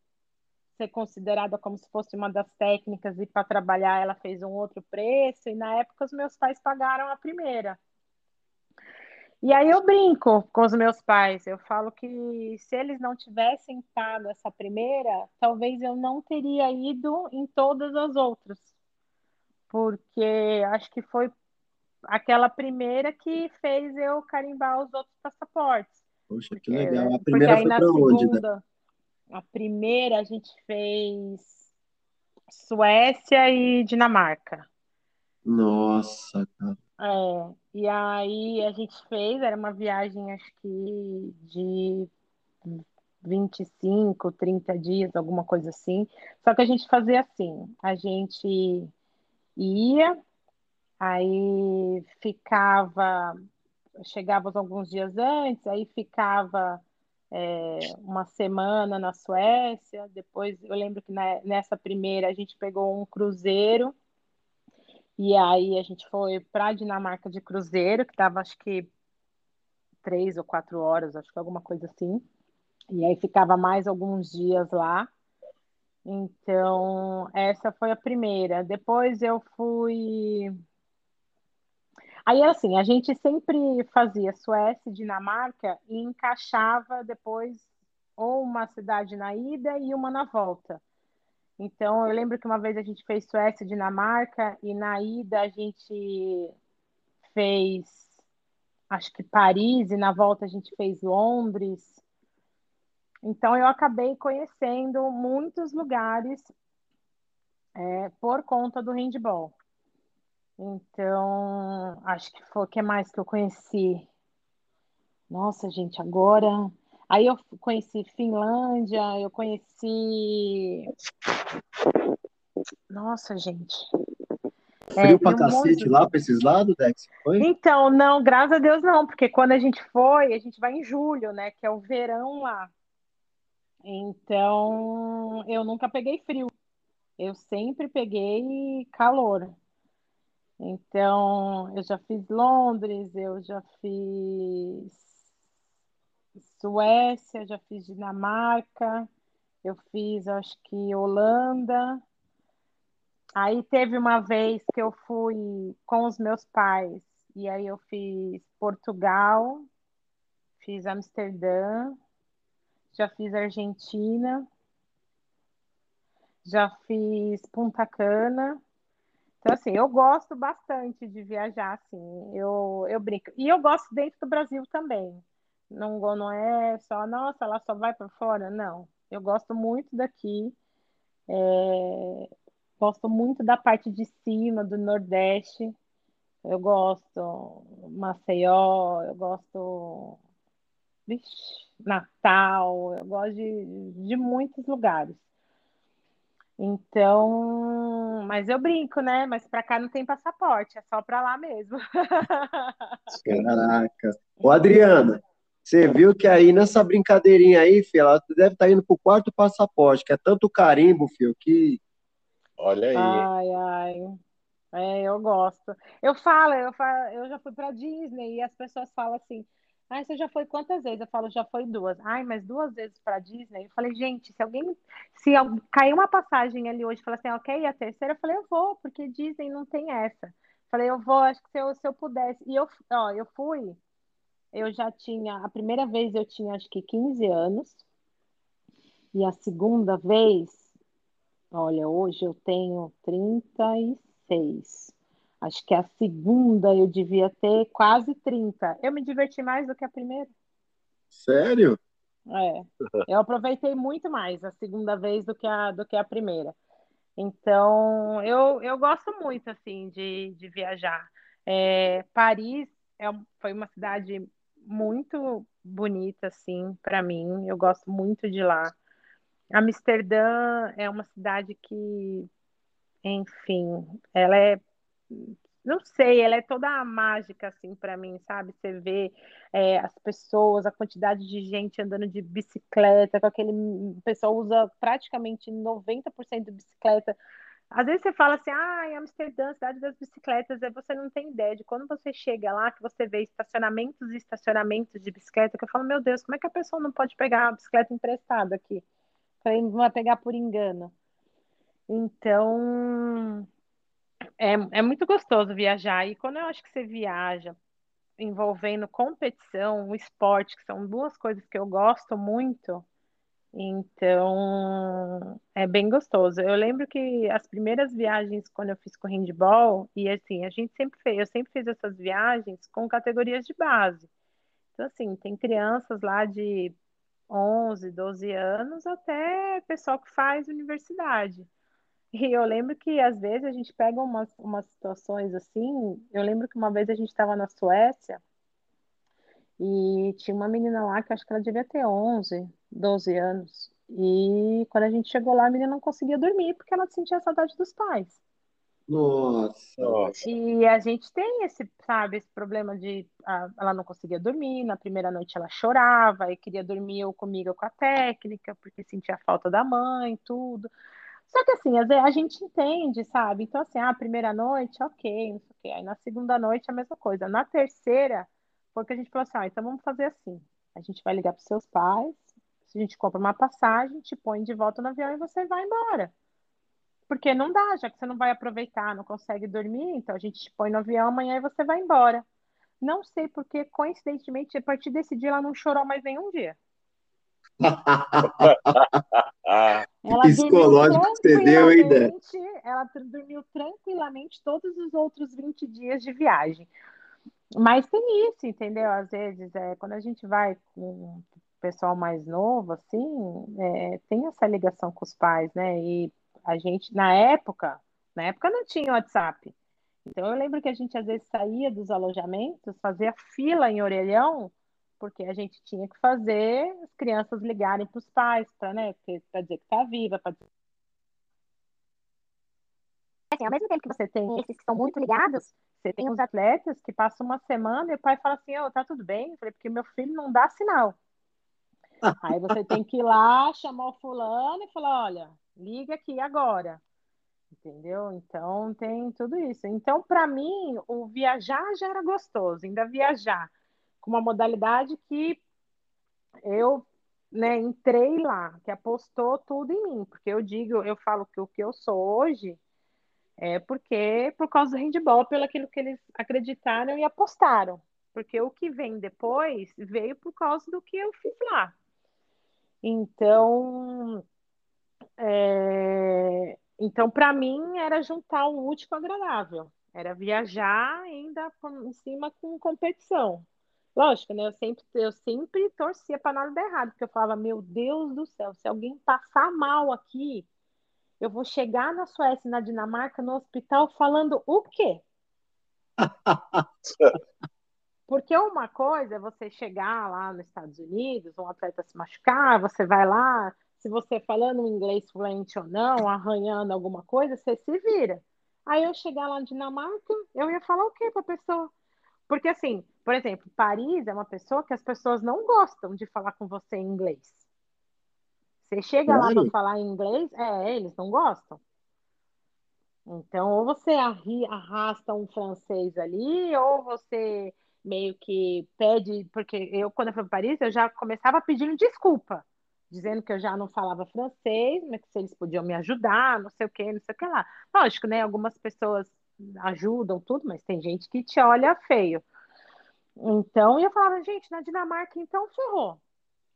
ser considerada como se fosse uma das técnicas e para trabalhar ela fez um outro preço, e na época os meus pais pagaram a primeira. E aí eu brinco com os meus pais, eu falo que se eles não tivessem pago essa primeira, talvez eu não teria ido em todas as outras. Porque acho que foi aquela primeira que fez eu carimbar os outros passaportes. Poxa, que legal. A primeira foi para onde? Né? A primeira a gente fez Suécia e Dinamarca. Nossa, cara. É, e aí a gente fez, era uma viagem acho que de 25, 30 dias, alguma coisa assim. Só que a gente fazia assim, a gente ia, Aí ficava, chegava alguns dias antes, aí ficava é, uma semana na Suécia. Depois, eu lembro que na, nessa primeira a gente pegou um cruzeiro e aí a gente foi para a Dinamarca de cruzeiro, que estava acho que três ou quatro horas, acho que alguma coisa assim. E aí ficava mais alguns dias lá. Então, essa foi a primeira. Depois eu fui. Aí, assim, a gente sempre fazia Suécia, Dinamarca e encaixava depois ou uma cidade na ida e uma na volta. Então, eu lembro que uma vez a gente fez Suécia, Dinamarca, e na ida a gente fez, acho que Paris, e na volta a gente fez Londres. Então, eu acabei conhecendo muitos lugares é, por conta do handball. Então, acho que foi o que mais que eu conheci. Nossa, gente, agora Aí eu conheci Finlândia, eu conheci. Nossa, gente. Frio é, pra cacete monte... lá pra esses lados, Dex? Foi? Então, não, graças a Deus não, porque quando a gente foi, a gente vai em julho, né? Que é o verão lá. Então, eu nunca peguei frio. Eu sempre peguei calor. Então, eu já fiz Londres, eu já fiz Suécia, já fiz Dinamarca, eu fiz acho que Holanda. Aí teve uma vez que eu fui com os meus pais, e aí eu fiz Portugal, fiz Amsterdã, já fiz Argentina, já fiz Punta Cana. Então, assim, eu gosto bastante de viajar, assim, eu, eu brinco. E eu gosto dentro do Brasil também. Não, não é só, nossa, ela só vai para fora. Não. Eu gosto muito daqui. É, gosto muito da parte de cima, do Nordeste. Eu gosto Maceió, eu gosto Vixe, Natal, eu gosto de, de muitos lugares. Então, mas eu brinco, né? Mas para cá não tem passaporte, é só para lá mesmo. [laughs] Caraca. Ô, Adriana, você viu que aí nessa brincadeirinha aí, filho, ela deve estar tá indo pro quarto passaporte, que é tanto carimbo, filho, que. Olha aí. Ai, ai. É, eu gosto. Eu falo, eu falo, eu já fui para Disney e as pessoas falam assim: "Ai, você já foi quantas vezes?" Eu falo: "Já foi duas". "Ai, mas duas vezes para Disney?" Eu falei: "Gente, se alguém se cair uma passagem ali hoje, falar assim: "OK, a terceira?" Eu falei: "Eu vou, porque Disney não tem essa". Eu falei: "Eu vou, acho que se eu, se eu pudesse". E eu, ó, eu fui eu já tinha, a primeira vez eu tinha acho que 15 anos, e a segunda vez, olha, hoje eu tenho 36. Acho que a segunda eu devia ter quase 30. Eu me diverti mais do que a primeira. Sério? É. Eu aproveitei muito mais a segunda vez do que a, do que a primeira. Então, eu, eu gosto muito, assim, de, de viajar. É, Paris é, foi uma cidade muito bonita, assim, para mim. Eu gosto muito de lá. Amsterdã é uma cidade que, enfim, ela é, não sei, ela é toda mágica, assim, para mim, sabe? Você vê é, as pessoas, a quantidade de gente andando de bicicleta, com aquele. O pessoal usa praticamente 90% de bicicleta às vezes você fala assim, ah, em Amsterdã, cidade das bicicletas, aí você não tem ideia de quando você chega lá, que você vê estacionamentos e estacionamentos de bicicleta, que eu falo, meu Deus, como é que a pessoa não pode pegar a bicicleta emprestada aqui? Falei, não vai pegar por engano. Então, é, é muito gostoso viajar. E quando eu acho que você viaja envolvendo competição, o esporte, que são duas coisas que eu gosto muito, então, é bem gostoso. Eu lembro que as primeiras viagens quando eu fiz com handball, e assim, a gente sempre fez, eu sempre fiz essas viagens com categorias de base. Então, assim, tem crianças lá de 11, 12 anos até pessoal que faz universidade. E eu lembro que às vezes a gente pega umas, umas situações assim. Eu lembro que uma vez a gente estava na Suécia e tinha uma menina lá que acho que ela devia ter 11, 12 anos. E quando a gente chegou lá, a menina não conseguia dormir porque ela sentia saudade dos pais. Nossa. E a gente tem esse, sabe, esse problema de ah, ela não conseguia dormir, na primeira noite ela chorava e queria dormir eu comigo com a técnica, porque sentia falta da mãe, tudo. Só que assim, às vezes a gente entende, sabe? Então, assim, ah, a primeira noite, ok, não sei o quê. Aí na segunda noite a mesma coisa. Na terceira, porque a gente falou assim, ah, então vamos fazer assim. A gente vai ligar para seus pais, a gente compra uma passagem, te põe de volta no avião e você vai embora. Porque não dá, já que você não vai aproveitar, não consegue dormir, então a gente te põe no avião amanhã e você vai embora. Não sei porque, coincidentemente, a partir desse dia ela não chorou mais nenhum dia. Ah, [laughs] Ela psicológico que você deu, hein, Dé? Ela dormiu tranquilamente todos os outros 20 dias de viagem. Mas tem isso, entendeu? Às vezes, é, quando a gente vai com pessoal mais novo, assim, é, tem essa ligação com os pais, né? E a gente, na época, na época não tinha WhatsApp. Então eu lembro que a gente às vezes saía dos alojamentos, fazia fila em orelhão, porque a gente tinha que fazer as crianças ligarem para os pais, para né, para dizer que está viva, para assim, ao mesmo tempo que você tem esses que estão muito ligados, você tem os atletas que passam uma semana e o pai fala assim, ô, tá tudo bem? Eu falei, porque meu filho não dá sinal. Aí você tem que ir lá, chamar o fulano e falar, olha, liga aqui agora. Entendeu? Então tem tudo isso. Então, para mim, o viajar já era gostoso, ainda viajar com uma modalidade que eu né, entrei lá, que apostou tudo em mim, porque eu digo, eu falo que o que eu sou hoje é porque por causa do handball, pelo aquilo que eles acreditaram e apostaram. Porque o que vem depois veio por causa do que eu fiz lá. Então, é, então para mim era juntar o útil com o agradável. Era viajar ainda em cima com competição. Lógico, né? Eu sempre, eu sempre torcia para nada dar errado, porque eu falava, meu Deus do céu, se alguém passar mal aqui, eu vou chegar na Suécia na Dinamarca, no hospital, falando o quê? [laughs] Porque uma coisa é você chegar lá nos Estados Unidos, um atleta se machucar, você vai lá, se você falando inglês fluente ou não, arranhando alguma coisa, você se vira. Aí eu chegar lá na Dinamarca, eu ia falar o quê para a pessoa? Porque assim, por exemplo, Paris é uma pessoa que as pessoas não gostam de falar com você em inglês. Você chega lá para falar em inglês, é, eles não gostam. Então, ou você arrasta um francês ali, ou você meio que pede, porque eu, quando eu fui para Paris, eu já começava pedindo desculpa, dizendo que eu já não falava francês, mas que se eles podiam me ajudar, não sei o que, não sei o que lá. Lógico, né? Algumas pessoas ajudam tudo, mas tem gente que te olha feio. Então, eu falava, gente, na Dinamarca, então ferrou.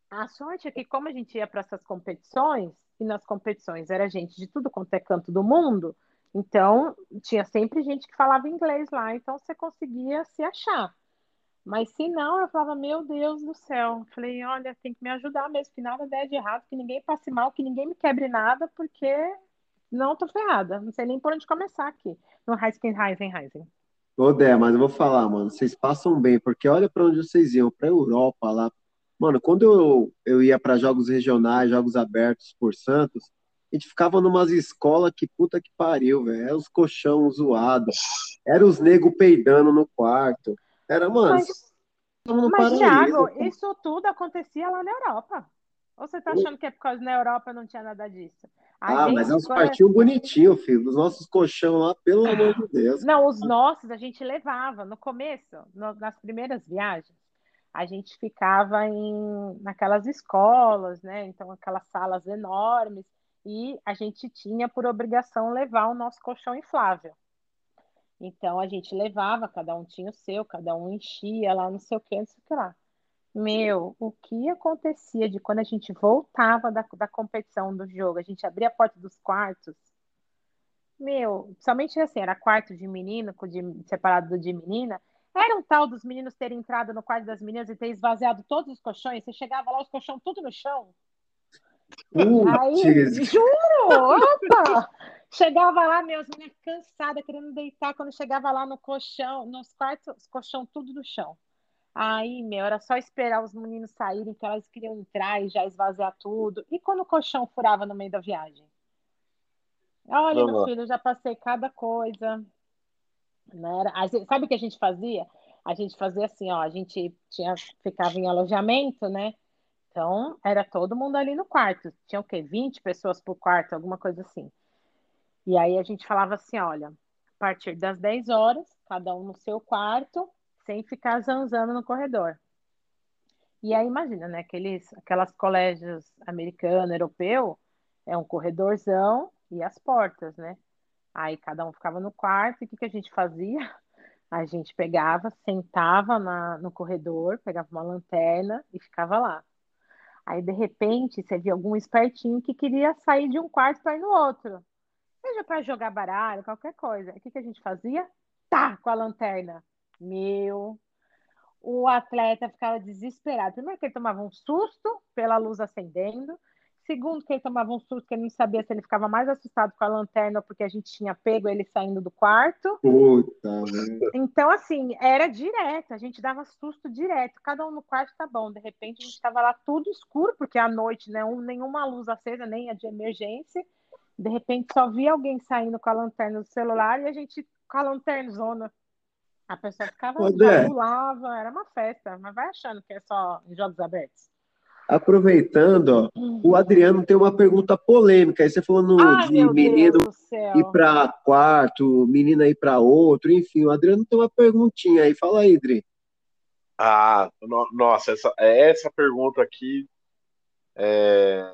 A sorte é que, como a gente ia para essas competições, e nas competições era gente de tudo quanto é canto do mundo, então tinha sempre gente que falava inglês lá, então você conseguia se achar. Mas se não, eu falava, meu Deus do céu. Falei, olha, tem que me ajudar mesmo, que nada der de errado, que ninguém passe mal, que ninguém me quebre nada, porque não tô ferrada. Não sei nem por onde começar aqui, no Heisen, Heisen, Heisen. Ô, Dé, mas eu vou falar, mano, vocês passam bem, porque olha pra onde vocês iam, pra Europa lá. Mano, quando eu, eu ia pra jogos regionais, jogos abertos por Santos, a gente ficava numas escolas que puta que pariu, velho. Era os colchão zoados, era os nego peidando no quarto. Era, mano, Mas- Mas. Thiago, isso tudo acontecia lá na Europa. Ou você tá achando que é por causa na Europa não tinha nada disso? A Ah, mas é uns quartinhos bonitinhos, filho. Dos nossos colchão lá, pelo amor de Deus. Não, os nossos a gente levava. No começo, no- nas primeiras viagens, a gente ficava em naquelas escolas, né? Então, aquelas salas enormes, e a gente tinha por obrigação levar o nosso colchão inflável. Então, a gente levava, cada um tinha o seu, cada um enchia lá, não sei o que, não sei o que lá. Meu, o que acontecia de quando a gente voltava da, da competição do jogo, a gente abria a porta dos quartos, meu, somente assim, era quarto de menino, de, separado do de menina, era um tal dos meninos terem entrado no quarto das meninas e ter esvaziado todos os colchões, você chegava lá, os colchões tudo no chão. Aí, Putz, juro, opa! Chegava lá, meus meninas cansada, querendo deitar, quando chegava lá no colchão, nos quartos, os colchão tudo no chão. Aí, meu, era só esperar os meninos saírem, que elas queriam entrar e já esvaziar tudo. E quando o colchão furava no meio da viagem? Olha, meu filho, eu já passei cada coisa. Né? Sabe o que a gente fazia? A gente fazia assim, ó, a gente tinha, ficava em alojamento, né? Então, era todo mundo ali no quarto. Tinha o quê? 20 pessoas por quarto, alguma coisa assim. E aí a gente falava assim, olha, a partir das 10 horas, cada um no seu quarto, sem ficar zanzando no corredor. E aí imagina, né? Aqueles, aquelas colégios americano, europeu, é um corredorzão e as portas, né? Aí cada um ficava no quarto, e o que, que a gente fazia? [laughs] A gente pegava, sentava na, no corredor, pegava uma lanterna e ficava lá. Aí, de repente, você via algum espertinho que queria sair de um quarto para ir no outro. Seja para jogar baralho, qualquer coisa. O que, que a gente fazia? Tá, com a lanterna. Meu, o atleta ficava desesperado. Primeiro que ele tomava um susto pela luz acendendo. Segundo, que ele tomava um susto que ele não sabia se ele ficava mais assustado com a lanterna porque a gente tinha pego ele saindo do quarto. Puta, então, assim, era direto, a gente dava susto direto. Cada um no quarto tá bom. De repente, a gente estava lá tudo escuro, porque à noite, né, um, nenhuma luz acesa, nem a de emergência. De repente, só via alguém saindo com a lanterna do celular e a gente com a lanterna zona. A pessoa ficava, pulava, era uma festa, mas vai achando que é só em jogos abertos. Aproveitando, ó, o. Adriano tem uma pergunta polêmica. Aí você falou no, Ai, de menino ir para quarto, menina ir para outro, enfim. O Adriano tem uma perguntinha aí. Fala aí, Dri. Ah, no, nossa, essa, essa pergunta aqui. É,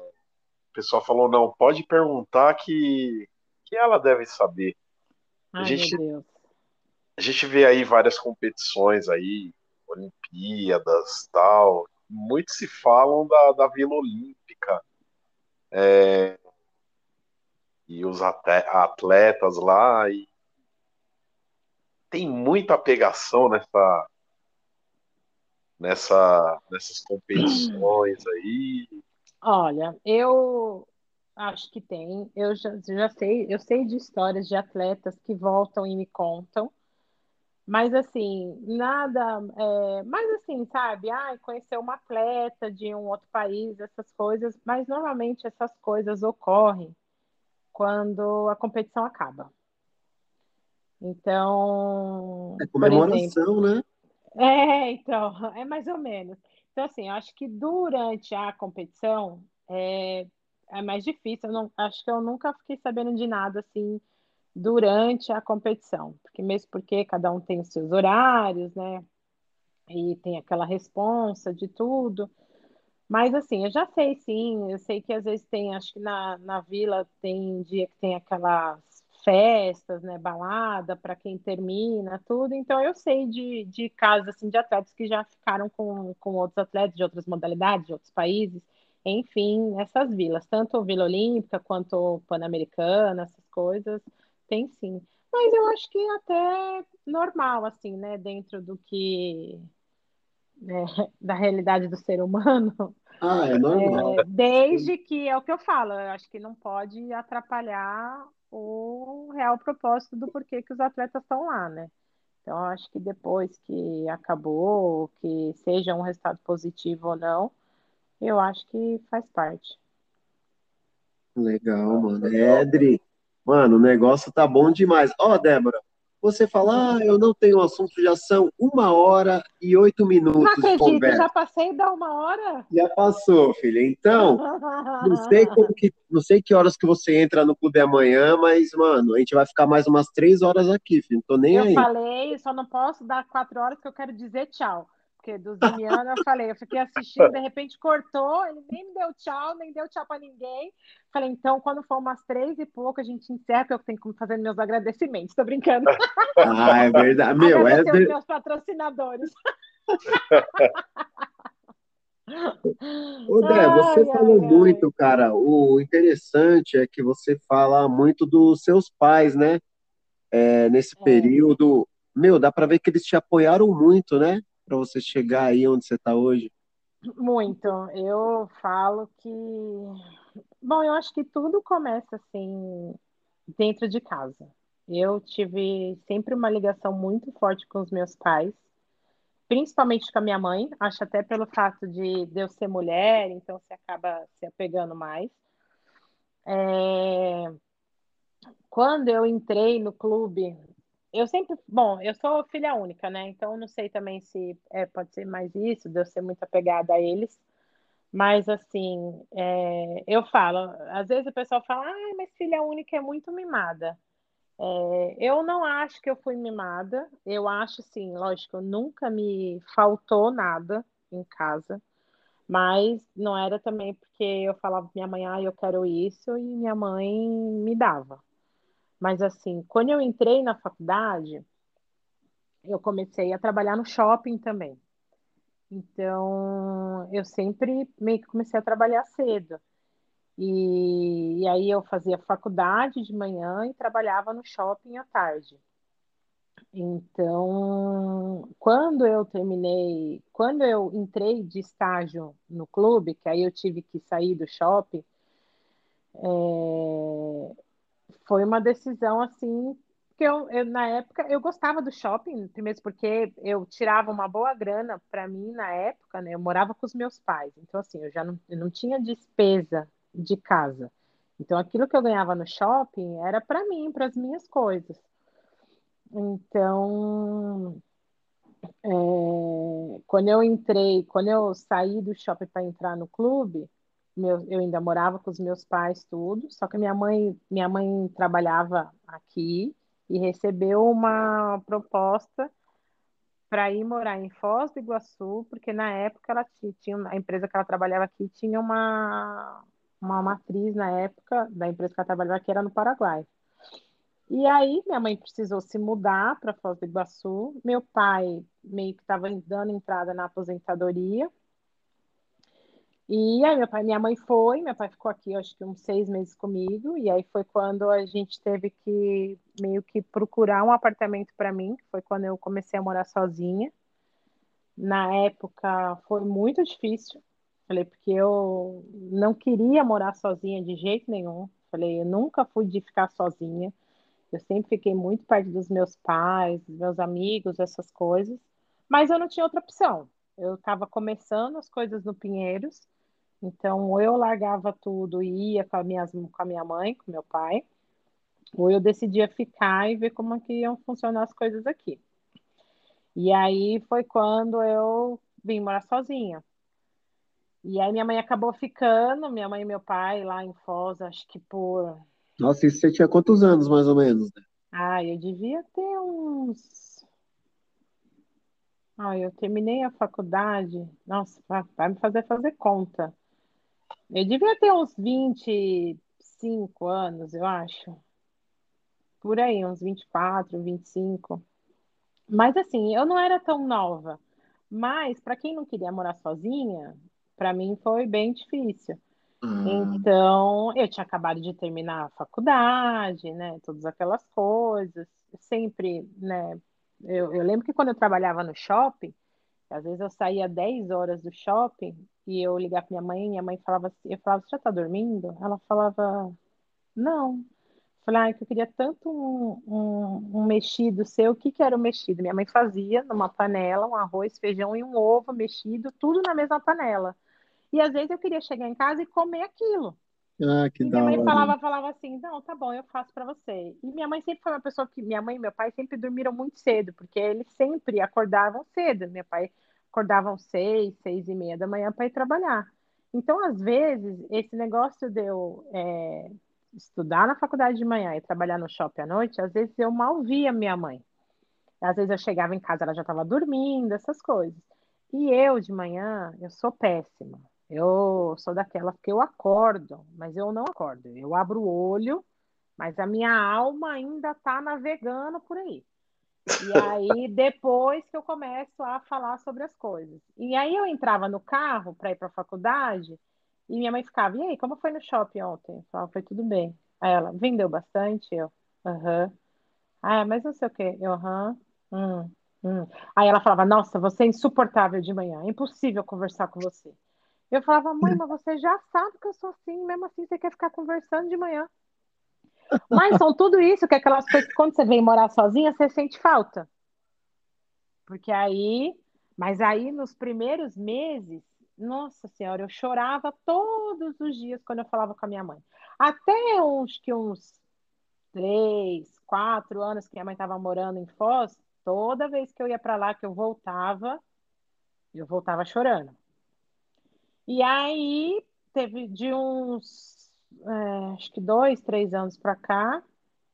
pessoal falou: não, pode perguntar que, que ela deve saber. Ai, a gente, a gente vê aí várias competições aí, Olimpíadas tal. Muitos se falam da, da Vila Olímpica. É, e os atletas lá. E tem muita pegação nessa, nessa, nessas competições aí. Olha, eu acho que tem. Eu já, já sei, eu sei de histórias de atletas que voltam e me contam mas assim, nada. É, mas assim, sabe? Ah, conhecer uma atleta de um outro país, essas coisas. Mas normalmente essas coisas ocorrem quando a competição acaba. Então. É comemoração, exemplo, né? É, então, [laughs] é mais ou menos. Então, assim, acho que durante a competição é, é mais difícil. Eu não, acho que eu nunca fiquei sabendo de nada assim durante a competição, porque mesmo porque cada um tem os seus horários, né? E tem aquela responsa de tudo. Mas assim, eu já sei sim, eu sei que às vezes tem, acho que na, na vila tem dia que tem aquelas festas, né, balada para quem termina, tudo. Então eu sei de, de casos assim de atletas que já ficaram com, com outros atletas de outras modalidades, de outros países, enfim, essas vilas, tanto Vila Olímpica quanto Pan-Americana, essas coisas. Tem sim. Mas eu acho que até normal, assim, né? Dentro do que. Né, [laughs] da realidade do ser humano. Ah, é normal. É, desde que é o que eu falo, eu acho que não pode atrapalhar o real propósito do porquê que os atletas estão lá, né? Então, eu acho que depois que acabou, que seja um resultado positivo ou não, eu acho que faz parte. Legal, mano. Edri, Mano, o negócio tá bom demais. Ó, oh, Débora, você fala, ah, eu não tenho assunto, já são uma hora e oito minutos. Não acredito, conversa. já passei da uma hora? Já passou, filha. Então, não sei [laughs] como que, não sei que horas que você entra no clube amanhã, mas, mano, a gente vai ficar mais umas três horas aqui, filho. Não tô nem eu aí. Eu falei, só não posso dar quatro horas que eu quero dizer tchau do Zimiano eu falei, eu fiquei assistindo, de repente cortou, ele nem me deu tchau, nem deu tchau para ninguém. Falei, então, quando for umas três e pouco, a gente encerra, porque eu tenho que fazer meus agradecimentos. Tô brincando. Ah, é verdade. Meu, é ver... meus patrocinadores. Ô, Dé, você ai, falou ai, muito, ai. cara. O interessante é que você fala muito dos seus pais, né? É, nesse é. período. Meu, dá para ver que eles te apoiaram muito, né? Para você chegar aí onde você está hoje? Muito. Eu falo que. Bom, eu acho que tudo começa assim, dentro de casa. Eu tive sempre uma ligação muito forte com os meus pais, principalmente com a minha mãe. Acho até pelo fato de, eu ser mulher, então você acaba se apegando mais. É... quando eu entrei no clube, eu sempre, bom, eu sou filha única, né? Então não sei também se é, pode ser mais isso, de eu ser muito apegada a eles. Mas assim, é, eu falo, às vezes o pessoal fala, ah, mas filha única é muito mimada. É, eu não acho que eu fui mimada. Eu acho, sim, lógico, nunca me faltou nada em casa. Mas não era também porque eu falava minha mãe, ah, eu quero isso, e minha mãe me dava. Mas assim, quando eu entrei na faculdade, eu comecei a trabalhar no shopping também. Então, eu sempre meio que comecei a trabalhar cedo. E, e aí eu fazia faculdade de manhã e trabalhava no shopping à tarde. Então, quando eu terminei, quando eu entrei de estágio no clube, que aí eu tive que sair do shopping, é, foi uma decisão assim que eu, eu, na época eu gostava do shopping, primeiro porque eu tirava uma boa grana para mim na época, né? Eu morava com os meus pais, então assim eu já não, eu não tinha despesa de casa. Então aquilo que eu ganhava no shopping era para mim, para as minhas coisas. Então, é, quando eu entrei, quando eu saí do shopping para entrar no clube, meu, eu ainda morava com os meus pais tudo, só que minha mãe, minha mãe trabalhava aqui e recebeu uma proposta para ir morar em Foz do Iguaçu, porque na época ela tinha a empresa que ela trabalhava aqui tinha uma uma matriz na época da empresa que ela trabalhava que era no Paraguai. E aí minha mãe precisou se mudar para Foz do Iguaçu. Meu pai meio que estava dando entrada na aposentadoria. E aí meu pai, minha mãe foi, meu pai ficou aqui acho que uns seis meses comigo, e aí foi quando a gente teve que meio que procurar um apartamento para mim, foi quando eu comecei a morar sozinha. Na época foi muito difícil, falei, porque eu não queria morar sozinha de jeito nenhum. Falei, eu nunca fui de ficar sozinha. Eu sempre fiquei muito perto dos meus pais, dos meus amigos, essas coisas. Mas eu não tinha outra opção. Eu estava começando as coisas no Pinheiros, então ou eu largava tudo e ia com a, minha, com a minha mãe, com meu pai, ou eu decidia ficar e ver como é que iam funcionar as coisas aqui. E aí foi quando eu vim morar sozinha. E aí minha mãe acabou ficando, minha mãe e meu pai lá em Foz, acho que por nossa, isso você tinha quantos anos, mais ou menos? Né? Ah, eu devia ter uns. Ah, eu terminei a faculdade. Nossa, vai me fazer fazer conta. Eu devia ter uns 25 anos, eu acho. Por aí, uns 24, 25. Mas assim, eu não era tão nova. Mas para quem não queria morar sozinha, para mim foi bem difícil. Hum. Então, eu tinha acabado de terminar a faculdade, né? Todas aquelas coisas. Sempre, né? Eu, eu lembro que quando eu trabalhava no shopping, às vezes eu saía 10 horas do shopping e eu ligava para minha mãe, minha mãe falava assim, eu falava, você já tá dormindo? Ela falava, não. Eu falei, ah, que eu queria tanto um, um, um, mexido seu. O que, que era o mexido? Minha mãe fazia numa panela um arroz, feijão e um ovo mexido, tudo na mesma panela. E às vezes eu queria chegar em casa e comer aquilo. Ah, que e minha mãe falava, falava assim, não, tá bom, eu faço para você. E minha mãe sempre foi uma pessoa que, minha mãe e meu pai sempre dormiram muito cedo, porque eles sempre acordavam cedo. Meu pai acordavam seis, seis e meia da manhã para ir trabalhar. Então, às vezes, esse negócio de eu é, estudar na faculdade de manhã e trabalhar no shopping à noite, às vezes eu mal via minha mãe. Às vezes eu chegava em casa, ela já estava dormindo, essas coisas. E eu, de manhã, eu sou péssima. Eu sou daquela que eu acordo, mas eu não acordo. Eu abro o olho, mas a minha alma ainda está navegando por aí. E aí, depois que eu começo a falar sobre as coisas. E aí, eu entrava no carro para ir para a faculdade e minha mãe ficava: E aí, como foi no shopping ontem? Eu falava: Foi tudo bem. Aí ela: Vendeu bastante? Eu: Aham. Ah, mas não sei o quê. Eu: Aham. Hum, hum. Aí ela falava: Nossa, você é insuportável de manhã. É impossível conversar com você. Eu falava, mãe, mas você já sabe que eu sou assim, mesmo assim você quer ficar conversando de manhã. Mas são tudo isso, que aquelas coisas que quando você vem morar sozinha, você sente falta. Porque aí, mas aí nos primeiros meses, nossa senhora, eu chorava todos os dias quando eu falava com a minha mãe. Até uns que uns três, quatro anos que minha mãe estava morando em Foz, toda vez que eu ia para lá, que eu voltava, eu voltava chorando. E aí teve de uns, é, acho que dois, três anos para cá,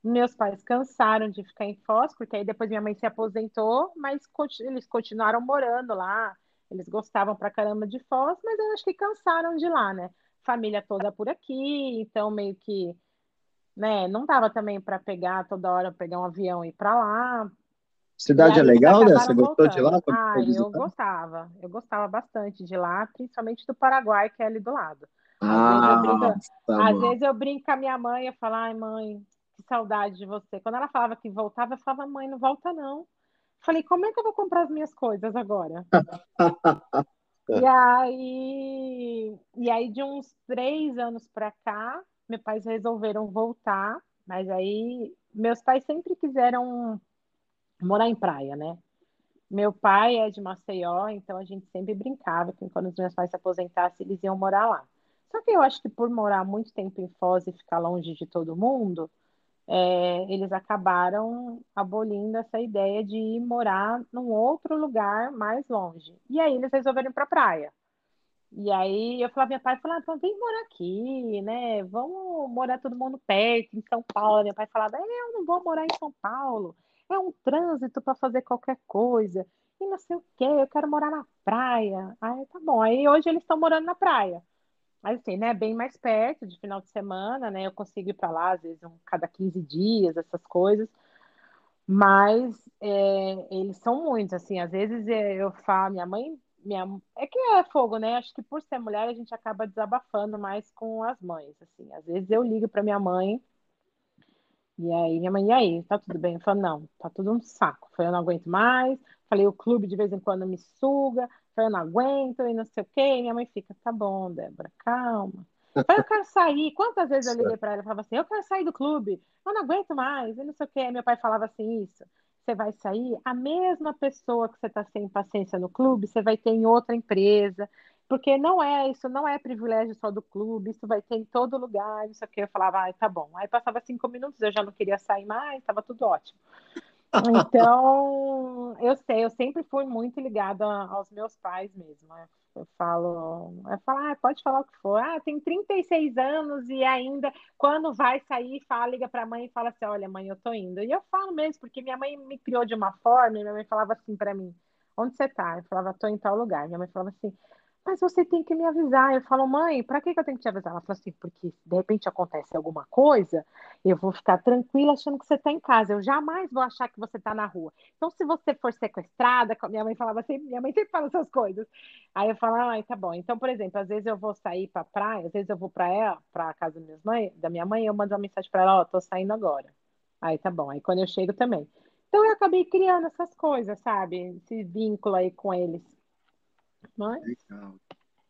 meus pais cansaram de ficar em Foz, porque aí depois minha mãe se aposentou, mas eles continuaram morando lá. Eles gostavam pra caramba de Foz, mas eu acho que cansaram de lá, né? Família toda por aqui, então meio que, né, não dava também para pegar toda hora pegar um avião e ir para lá. Cidade é legal, né? Você gostou de lá? Ah, eu gostava. Eu gostava bastante de lá, principalmente do Paraguai, que é ali do lado. Às, ah, vezes, eu brinco, tá às vezes eu brinco com a minha mãe e falo, ai, mãe, que saudade de você. Quando ela falava que voltava, eu falava, mãe, não volta não. Falei, como é que eu vou comprar as minhas coisas agora? [laughs] e aí, e aí de uns três anos para cá, meus pais resolveram voltar, mas aí meus pais sempre quiseram morar em praia, né? Meu pai é de Maceió, então a gente sempre brincava que quando os meus pais se aposentassem, eles iam morar lá. Só que eu acho que por morar muito tempo em Foz e ficar longe de todo mundo, é, eles acabaram abolindo essa ideia de ir morar num outro lugar mais longe. E aí eles resolveram ir para a praia. E aí eu falava, minha pai falava, então vem morar aqui, né? Vamos morar todo mundo perto, em São Paulo. Meu pai falava, é, eu não vou morar em São Paulo é um trânsito para fazer qualquer coisa, e não sei o quê, eu quero morar na praia. Aí tá bom, aí hoje eles estão morando na praia. Mas assim, né, bem mais perto, de final de semana, né, eu consigo ir para lá, às vezes, um, cada 15 dias, essas coisas. Mas é, eles são muitos, assim, às vezes é, eu falo, minha mãe, minha, é que é fogo, né? Acho que por ser mulher a gente acaba desabafando mais com as mães, assim. Às vezes eu ligo para minha mãe e aí, minha mãe, e aí, tá tudo bem? Eu falei, não, tá tudo um saco. Eu eu não aguento mais. Falei, o clube de vez em quando me suga. Eu não aguento e não sei o quê. E minha mãe fica, tá bom, Débora, calma. Eu quero sair. Quantas vezes eu liguei para ela e falava assim, eu quero sair do clube, eu não aguento mais, e não sei o quê. meu pai falava assim, isso. Você vai sair, a mesma pessoa que você está sem paciência no clube, você vai ter em outra empresa, porque não é isso, não é privilégio só do clube, isso vai ter em todo lugar, isso aqui. Eu falava, ah, tá bom. Aí passava cinco minutos, eu já não queria sair mais, estava tudo ótimo. Então, eu sei, eu sempre fui muito ligada aos meus pais mesmo. Eu falo, eu falo, ah, pode falar o que for. Ah, tem 36 anos e ainda, quando vai sair, fala, liga para a mãe e fala assim: olha, mãe, eu tô indo. E eu falo mesmo, porque minha mãe me criou de uma forma, e minha mãe falava assim para mim: onde você tá? Eu falava, tô em tal lugar. Minha mãe falava assim: mas você tem que me avisar. Eu falo, mãe, para que, que eu tenho que te avisar? Ela falou assim, porque se de repente acontece alguma coisa, eu vou ficar tranquila achando que você está em casa. Eu jamais vou achar que você está na rua. Então, se você for sequestrada, minha mãe falava assim, minha mãe sempre fala essas coisas. Aí eu falo, ah, tá bom. Então, por exemplo, às vezes eu vou sair para praia, às vezes eu vou para ela, para casa da minha mãe, da minha mãe, eu mando uma mensagem para ela, ó, oh, tô saindo agora. Aí tá bom. Aí quando eu chego também. Então eu acabei criando essas coisas, sabe? Esse vínculo aí com eles. Mas... Legal.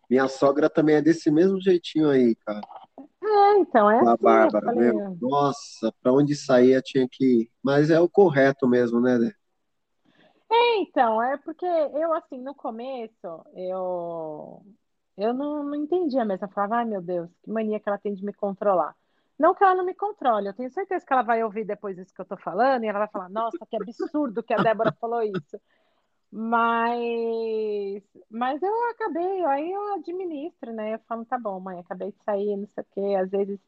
Minha sogra também é desse mesmo jeitinho aí, cara. É, então é a assim, Bárbara, meu, nossa, para onde saía tinha que ir. Mas é o correto mesmo, né, né? É, então, é porque eu, assim, no começo, eu, eu não, não entendia mesmo. Eu falava, ai meu Deus, que mania que ela tem de me controlar. Não que ela não me controle, eu tenho certeza que ela vai ouvir depois isso que eu tô falando e ela vai falar, nossa, que absurdo que a Débora falou isso. Mas, mas eu acabei, aí eu administro, né? Eu falo, tá bom, mãe, acabei de sair, não sei o quê. Às vezes,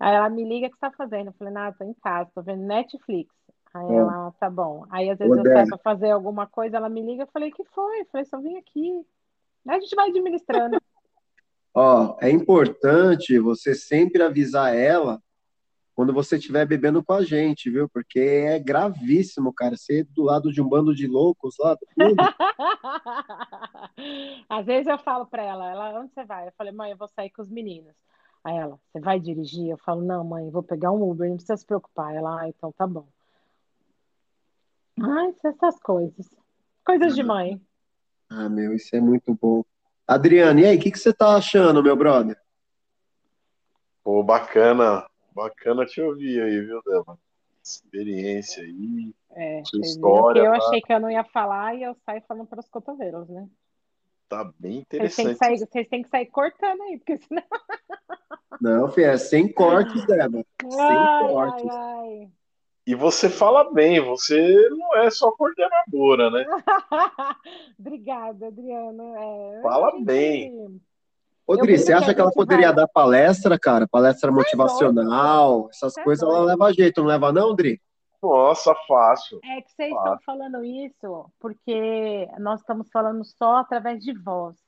aí ela me liga, o que você tá fazendo? Eu falei, nada, tô em casa, tô vendo Netflix. Aí é. ela, tá bom. Aí às vezes eu saio pra fazer alguma coisa, ela me liga, eu falei, que foi? Eu falei, só vim aqui. Aí a gente vai administrando. Ó, é importante você sempre avisar ela quando você estiver bebendo com a gente, viu? Porque é gravíssimo, cara, ser do lado de um bando de loucos lá do clube. [laughs] Às vezes eu falo para ela, ela, onde você vai? Eu falei, mãe, eu vou sair com os meninos. Aí ela, você vai dirigir? Eu falo, não, mãe, vou pegar um Uber, não precisa se preocupar. Ela, ah, então tá bom. Ai, essas coisas. Coisas de mãe. Ah, meu, isso é muito bom. Adriane, e aí, o que, que você tá achando, meu brother? Pô, bacana Bacana te ouvir aí, viu, Débora? Experiência aí, é, sua história. Eu tá? achei que eu não ia falar e eu saio falando para os cotovelos, né? Tá bem Vocês têm, que interessante. sair, vocês têm que sair cortando aí, porque senão. Não, filho, é sem [laughs] cortes, Débora. Sem cortes. ai, ai. E você fala bem, você não é só coordenadora, né? [laughs] Obrigada, Adriana. É, Fala bem. Ô, Eu Dri, brinco você que acha que ela poderia vai- dar palestra, cara? Palestra motivacional, essas Você é coisas, ela leva jeito, não leva não, Dri? Nossa, fácil. É que vocês estão falando isso porque nós estamos falando só através de voz.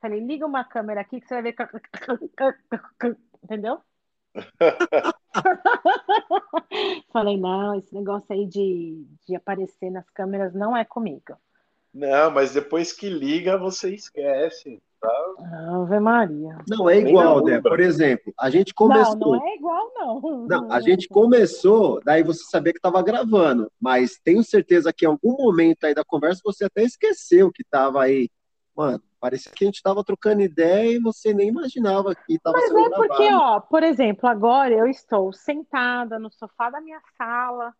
Falei, liga uma câmera aqui que você vai ver. [laughs] Entendeu? [laughs] Falei, não, esse negócio aí de, de aparecer nas câmeras não é comigo. Não, mas depois que liga, você esquece. Ave Maria. Não, é igual, Débora. Por exemplo, a gente Não, começou. não é igual, não. Não, a gente começou, daí você sabia que estava gravando, mas tenho certeza que em algum momento aí da conversa você até esqueceu que estava aí. Mano, parecia que a gente estava trocando ideia e você nem imaginava que estava Mas sendo é porque, gravado. ó, por exemplo, agora eu estou sentada no sofá da minha sala,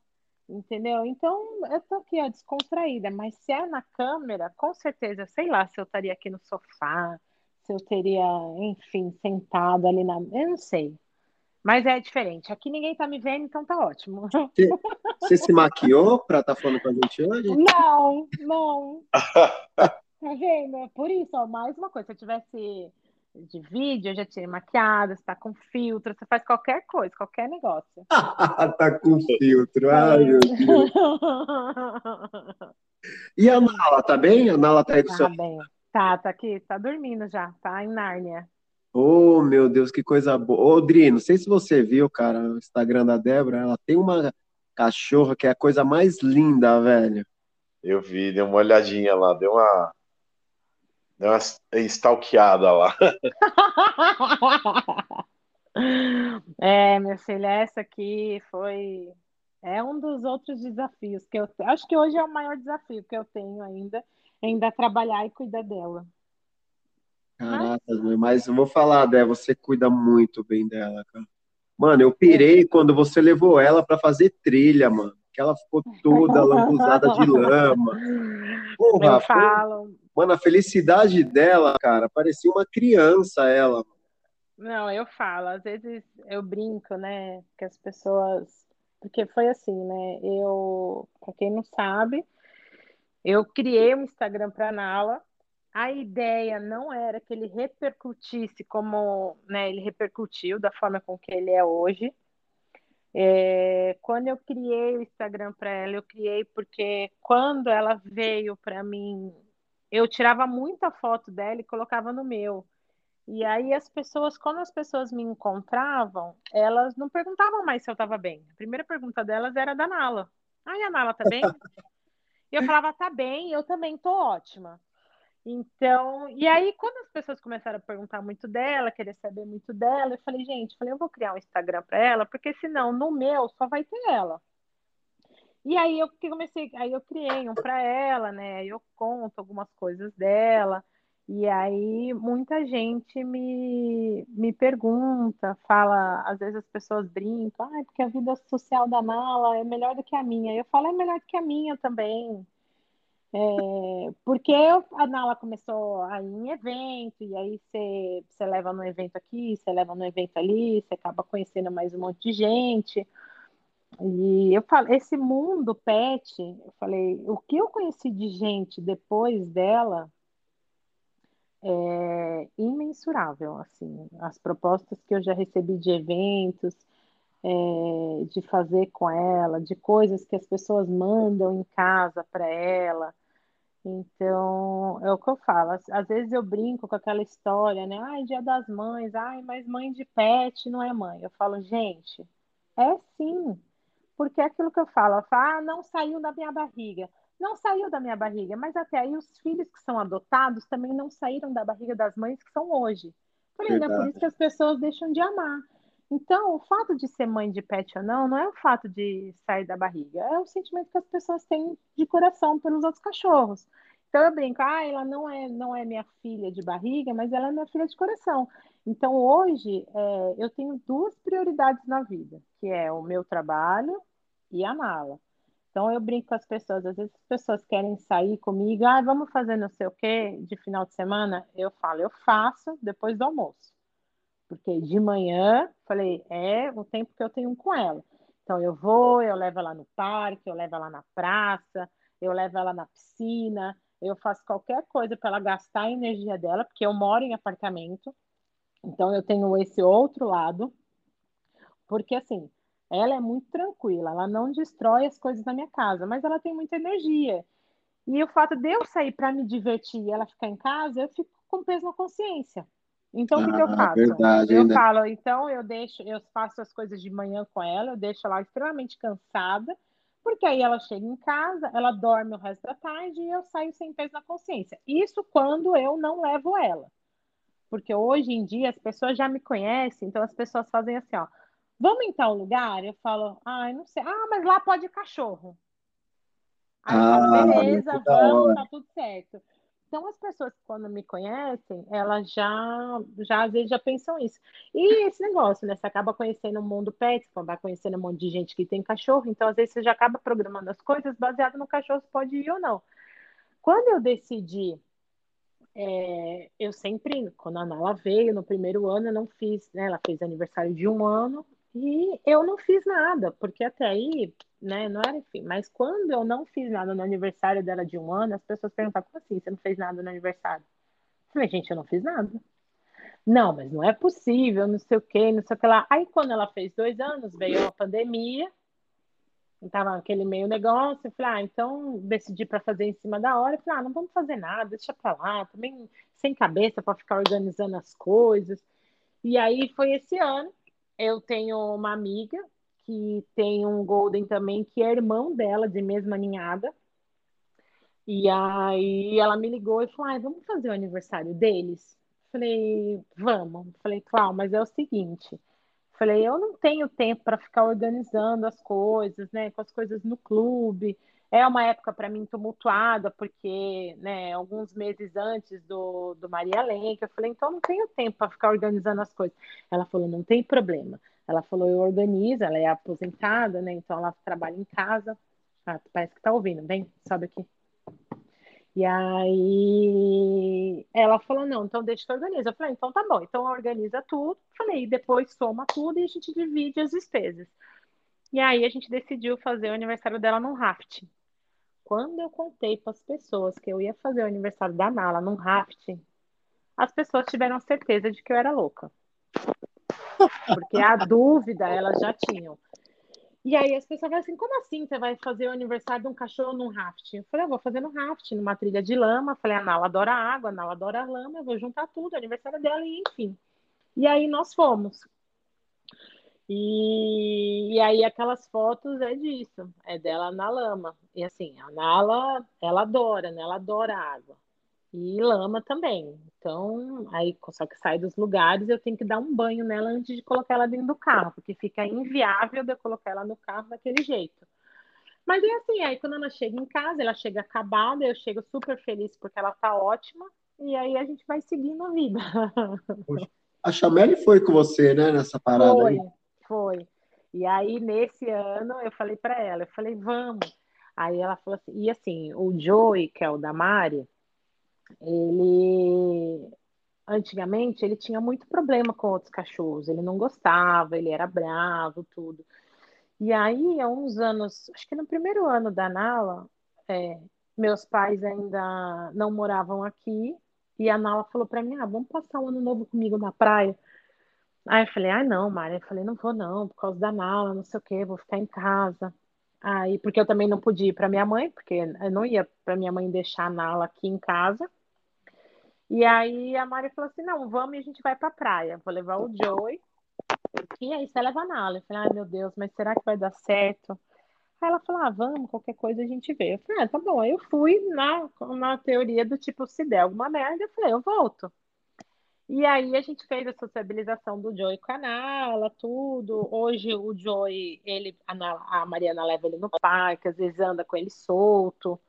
entendeu? Então eu tô aqui, ó, descontraída. Mas se é na câmera, com certeza, sei lá, se eu estaria aqui no sofá, se eu teria, enfim, sentado ali na. Eu não sei. Mas é diferente. Aqui ninguém tá me vendo, então tá ótimo. Você [laughs] se maquiou para estar falando com a gente hoje? Não, não. [laughs] Tá vendo? É por isso, ó, mais uma coisa. Se eu tivesse de vídeo, eu já tinha maquiado, você tá com filtro, você faz qualquer coisa, qualquer negócio. [laughs] tá com filtro. Ai, meu Deus. E a Nala, tá bem? A Nala tá aí do Tá seu. bem. Tá, tá aqui, tá dormindo já, tá em Nárnia. Oh, meu Deus, que coisa boa. Ô, Dri, não sei se você viu, cara, o Instagram da Débora, ela tem uma cachorra que é a coisa mais linda, velho. Eu vi, dei uma olhadinha lá, deu uma. Deu uma stalkeada lá. [laughs] É, minha filha, essa aqui foi. É um dos outros desafios que eu. Acho que hoje é o maior desafio que eu tenho ainda, ainda trabalhar e cuidar dela. Caraca, meu, mas eu vou falar, Dé, você cuida muito bem dela, cara. Mano, eu pirei quando você levou ela pra fazer trilha, mano. Que ela ficou toda lambuzada de lama. Porra, foi- falo, mano, a felicidade dela, cara, parecia uma criança ela. Não, eu falo, às vezes eu brinco, né, que as pessoas, porque foi assim, né, eu, pra quem não sabe, eu criei um Instagram para Nala, a ideia não era que ele repercutisse como, né, ele repercutiu da forma com que ele é hoje, É, quando eu criei o Instagram para ela, eu criei porque quando ela veio para mim, eu tirava muita foto dela e colocava no meu. E aí as pessoas, quando as pessoas me encontravam, elas não perguntavam mais se eu estava bem. A primeira pergunta delas era da Nala. Ai, a Nala tá bem? E eu falava, tá bem, eu também tô ótima. Então, e aí quando as pessoas começaram a perguntar muito dela, querer saber muito dela, eu falei, gente, eu falei, eu vou criar um Instagram para ela, porque senão no meu só vai ter ela. E aí eu comecei, aí eu criei um para ela, né? Eu conto algumas coisas dela. E aí muita gente me, me pergunta, fala, às vezes as pessoas brincam, ah, porque a vida social da Nala é melhor do que a minha. Eu falo, é melhor do que a minha também. É, porque a Nala começou a ir em evento, e aí você, você leva no evento aqui, você leva no evento ali, você acaba conhecendo mais um monte de gente. E eu falo, esse mundo pet, eu falei, o que eu conheci de gente depois dela é imensurável, assim, as propostas que eu já recebi de eventos, é, de fazer com ela, de coisas que as pessoas mandam em casa para ela. Então, é o que eu falo. Às, vezes eu brinco com aquela história, né? Ai, dia das mães, ai, mas mãe de pet não é mãe. Eu falo, gente, é sim. Porque é aquilo que eu falo, ela fala, ah, não saiu da minha barriga. Não saiu da minha barriga, mas até aí os filhos que são adotados também não saíram da barriga das mães que são hoje. Falei, né? Por isso que as pessoas deixam de amar. Então, o fato de ser mãe de pet ou não, não é o fato de sair da barriga, é o sentimento que as pessoas têm de coração pelos outros cachorros. Então eu brinco, ah, ela não é, não é minha filha de barriga, mas ela é minha filha de coração. Então hoje é, eu tenho duas prioridades na vida, que é o meu trabalho e a Nala. Então eu brinco com as pessoas, às vezes as pessoas querem sair comigo, ah, vamos fazer não sei o quê de final de semana. Eu falo, eu faço depois do almoço. Porque de manhã, falei, é o tempo que eu tenho com ela. Então eu vou, eu levo ela no parque, eu levo ela na praça, eu levo ela na piscina, eu faço qualquer coisa para ela gastar a energia dela, porque eu moro em apartamento. Então eu tenho esse outro lado. Porque assim, ela é muito tranquila, ela não destrói as coisas na minha casa, mas ela tem muita energia. E o fato de eu sair para me divertir e ela ficar em casa, eu fico com peso na consciência. Então, ah, o que, que, eu ah, faço? Verdade, eu ainda. falo, então eu deixo, eu faço as coisas de manhã com ela, eu deixo ela extremamente cansada, porque aí ela chega em casa, ela dorme o resto da tarde e eu saio sem peso na consciência. Isso quando eu não levo ela. Porque hoje em dia as pessoas já me conhecem, então as pessoas fazem assim, ó, Vamos em tal lugar? Eu falo, ai, não sei. Ah, mas lá pode cachorro. Aí ah, eu falo, ah, beleza, vamos, tá tudo certo. Então, as pessoas quando me conhecem, elas já, já às vezes já pensam isso. E esse negócio, né? Você acaba conhecendo o mundo pet, você vai conhecendo um monte de gente que tem cachorro, então às vezes você já acaba programando as coisas baseado no cachorro se pode ir ou não. Quando eu decidi, é, eu sempre, quando a Nala veio, no primeiro ano, eu não fiz, né? Ela fez aniversário de um ano, e eu não fiz nada, porque até aí, né, não era enfim. Mas quando eu não fiz nada no aniversário dela de um ano, as pessoas perguntavam, como assim, você não fez nada no aniversário? Eu falei, gente, eu não fiz nada. Não, mas não é possível, não sei o quê, não sei o que lá. Aí quando ela fez dois anos, veio a pandemia, estava aquele meio negócio, eu falei, ah, então decidi para fazer em cima da hora, eu falei, ah, não vamos fazer nada, deixa para lá, também sem cabeça para ficar organizando as coisas. E aí foi esse ano, eu tenho uma amiga que tem um Golden também, que é irmão dela, de mesma ninhada. E aí ela me ligou e falou: ah, vamos fazer o aniversário deles? Falei, vamos. Falei, qual? Mas é o seguinte. Falei, eu não tenho tempo para ficar organizando as coisas, né? Com as coisas no clube. É uma época para mim tumultuada, porque, né, alguns meses antes do, do Maria Lenca, eu falei, então não tenho tempo para ficar organizando as coisas. Ela falou, não tem problema. Ela falou, eu organizo, ela é aposentada, né, então ela trabalha em casa. Ah, parece que tá ouvindo, vem, sobe aqui. E aí ela falou, não, então deixa que eu organizo. Eu falei, então tá bom, então organiza tudo. Falei, depois soma tudo e a gente divide as despesas. E aí a gente decidiu fazer o aniversário dela num raft. Quando eu contei para as pessoas que eu ia fazer o aniversário da Nala num rafting, as pessoas tiveram certeza de que eu era louca. Porque a dúvida elas já tinham. E aí as pessoas falam assim: como assim você vai fazer o aniversário de um cachorro num rafting? Eu falei: eu vou fazer no rafting, numa trilha de lama. Eu falei: a Nala adora água, a Nala adora lama, eu vou juntar tudo, aniversário dela, e enfim. E aí nós fomos. E, e aí aquelas fotos é disso, é dela na lama. E assim, a Nala, ela adora, né? Ela adora água. E lama também. Então, aí só que sai dos lugares, eu tenho que dar um banho nela antes de colocar ela dentro do carro, porque fica inviável de eu colocar ela no carro daquele jeito. Mas é assim, aí quando ela chega em casa, ela chega acabada, eu chego super feliz porque ela tá ótima, e aí a gente vai seguindo a vida. [laughs] A Chameli foi com você, né, nessa parada foi. aí? Foi. E aí, nesse ano, eu falei para ela, eu falei, vamos. Aí ela falou assim, e assim, o Joey, que é o da Mari, ele antigamente ele tinha muito problema com outros cachorros, ele não gostava, ele era bravo, tudo. E aí, há uns anos, acho que no primeiro ano da Nala, é, meus pais ainda não moravam aqui, e a Nala falou para mim: ah, vamos passar o ano novo comigo na praia. Aí eu falei, ah, não, Mari. Eu falei, não vou não, por causa da mala, não sei o quê, vou ficar em casa. Aí, porque eu também não podia ir para minha mãe, porque eu não ia para minha mãe deixar a Nala aqui em casa. E aí a Mari falou assim: não, vamos e a gente vai pra praia. Vou levar o Joey. E aí você leva a Nala. Eu falei, ai meu Deus, mas será que vai dar certo? Aí ela falou: ah, vamos, qualquer coisa a gente vê. Eu falei, ah, tá bom. Aí eu fui na, na teoria do tipo, se der alguma merda, eu falei, eu volto. E aí a gente fez a sociabilização do Joey com a Nala, tudo. Hoje o Joey, ele, a, Nala, a Mariana leva ele no parque, às vezes anda com ele solto.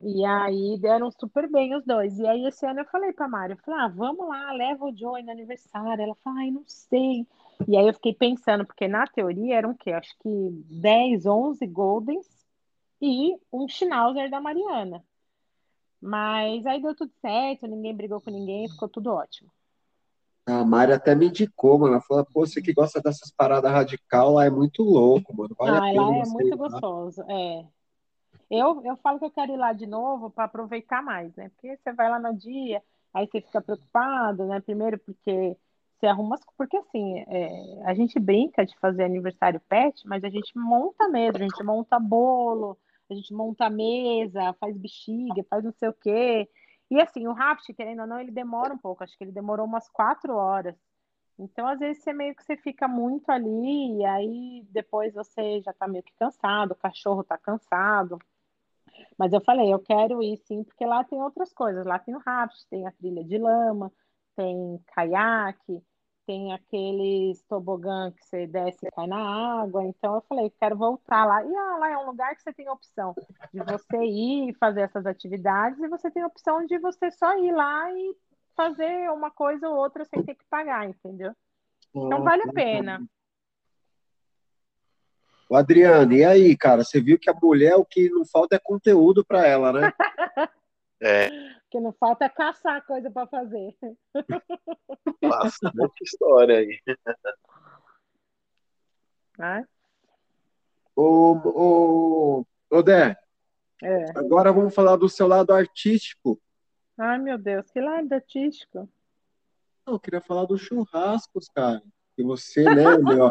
E aí deram super bem os dois. E aí esse ano eu falei pra Mari, eu falei, ah, vamos lá, leva o Joey no aniversário. Ela falou, ai, não sei. E aí eu fiquei pensando, porque na teoria eram o quê? Acho que 10, 11 Goldens e um Schnauzer da Mariana. Mas aí deu tudo certo, ninguém brigou com ninguém, ficou tudo ótimo. A Mari até me indicou, mano. Ela falou, pô, você que gosta dessas paradas radical lá é muito louco, mano. Vale ah, lá é muito gostoso, é. Eu, eu falo que eu quero ir lá de novo para aproveitar mais, né? Porque você vai lá no dia, aí você fica preocupado, né? Primeiro porque você arruma as... Porque assim, é, a gente brinca de fazer aniversário pet, mas a gente monta mesmo, a gente monta bolo, a gente monta mesa, faz bexiga, faz não sei o quê. E assim, o raft, querendo ou não, ele demora um pouco, acho que ele demorou umas quatro horas. Então, às vezes, você meio que você fica muito ali, e aí depois você já tá meio que cansado, o cachorro tá cansado. Mas eu falei, eu quero ir sim, porque lá tem outras coisas. Lá tem o raft, tem a trilha de lama, tem caiaque, tem aqueles tobogã que você desce e cai na água. Então eu falei, quero voltar lá. E ah, lá é um lugar que você tem a opção de você ir e fazer essas atividades, e você tem a opção de você só ir lá e fazer uma coisa ou outra sem ter que pagar, entendeu? Então vale a pena. O Adriano, e aí, cara? Você viu que a mulher, o que não falta é conteúdo para ela, né? [laughs] É, que não falta é caçar coisa para fazer. [laughs] bastante história aí. Né? Ô, ô, ô Dé, É. agora vamos falar do seu lado artístico. Ai, meu Deus, que lado artístico. Eu queria falar dos churrascos, cara. Que você, né, meu?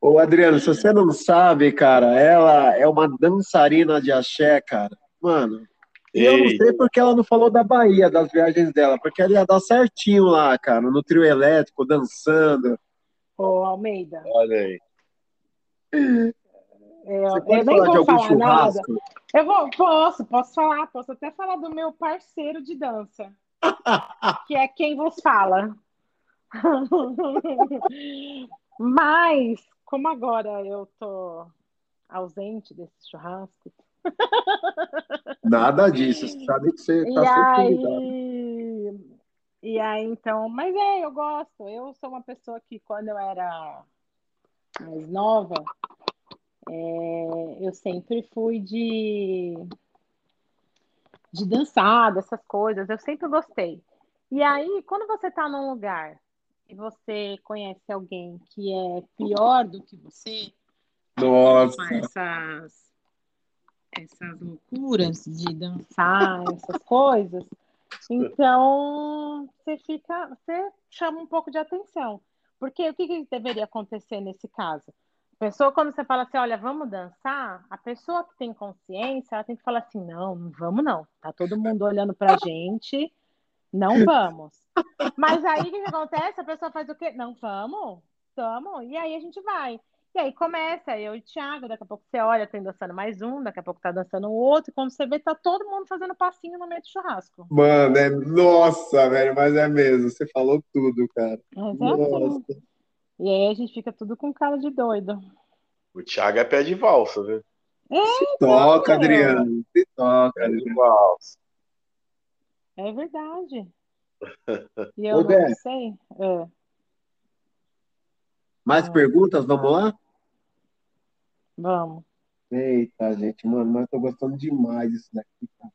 Ô, Adriano, se você não sabe, cara, ela é uma dançarina de axé, cara. Mano, e eu não Ei, sei porque ela não falou da Bahia, das viagens dela, porque ela ia dar certinho lá, cara, no trio elétrico, dançando. Ô, Almeida, olha aí. eu, Você eu pode nem falar de vou algum falar nada. churrasco? Eu vou, posso, posso falar, posso até falar do meu parceiro de dança, que é quem vos fala. [laughs] Mas, como agora eu tô ausente desse churrasco, [laughs] Nada disso, você sabe que você e tá sempre aí, e aí, então, mas é, eu gosto. Eu sou uma pessoa que quando eu era mais nova, é, eu sempre fui de, de dançar, dessas coisas. Eu sempre gostei. E aí, quando você tá num lugar e você conhece alguém que é pior do que você, Nossa, essas, essas loucuras de dançar, essas coisas, [laughs] então você fica, você chama um pouco de atenção. Porque o que, que deveria acontecer nesse caso? A pessoa, quando você fala assim, olha, vamos dançar, a pessoa que tem consciência, ela tem que falar assim, não, não vamos não. Tá todo mundo olhando pra gente, não vamos. Mas aí o que, que acontece? A pessoa faz o quê? Não, vamos, vamos. E aí a gente vai. E aí começa, eu e o Thiago, daqui a pouco você olha, tem dançando mais um, daqui a pouco tá dançando o outro, e quando você vê, tá todo mundo fazendo passinho no meio do churrasco. mano, é nossa, velho, mas é mesmo, você falou tudo, cara. Mas é. Nossa. E aí a gente fica tudo com cara de doido. O Thiago é pé de valsa, viu? Se toca, meu. Adriano, se toca, Pé de valsa. É verdade. [laughs] E Ô, eu Dé. não sei. É. Mais perguntas? Vamos lá? Vamos. Eita, gente, mano, mas tô gostando demais disso daqui, cara.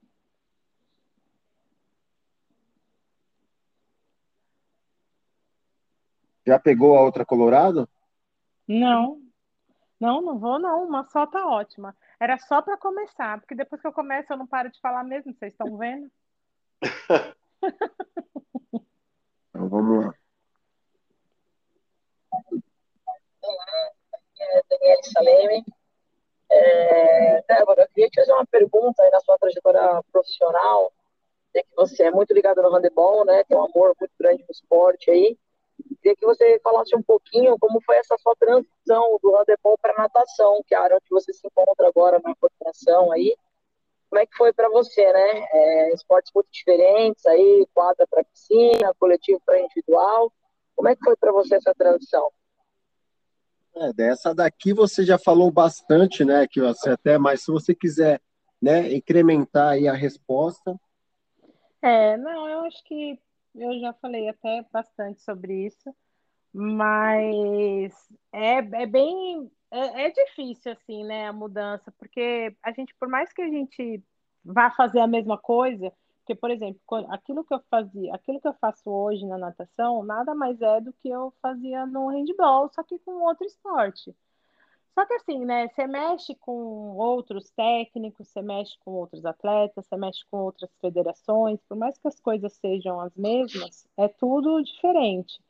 Já pegou a outra Colorado? Não, não, não vou, não. Uma só tá ótima. Era só para começar, porque depois que eu começo eu não paro de falar mesmo, vocês estão vendo? [laughs] Então vamos lá. Daniele Salemi. É, Débora, eu queria te fazer uma pergunta na sua trajetória profissional. Que você é muito ligada no handebol, né? Tem um amor muito grande no esporte aí. Queria que você falasse um pouquinho como foi essa sua transição do handebol para natação, que é a área onde você se encontra agora na coordenação aí. Como é que foi para você, né? É, esportes muito diferentes aí, quadra para piscina, coletivo para individual. Como é que foi para você essa transição? É, dessa daqui você já falou bastante, né? Que você até, mas se você quiser, né, incrementar aí a resposta, É, não, eu acho que eu já falei até bastante sobre isso, mas é, é bem é, é difícil, assim, né, a mudança, porque a gente, por mais que a gente vá fazer a mesma coisa, porque, por exemplo, aquilo que eu fazia, aquilo que eu faço hoje na natação, nada mais é do que eu fazia no handball, só que com outro esporte. Só que assim, né? Você mexe com outros técnicos, você mexe com outros atletas, você mexe com outras federações, por mais que as coisas sejam as mesmas, é tudo diferente.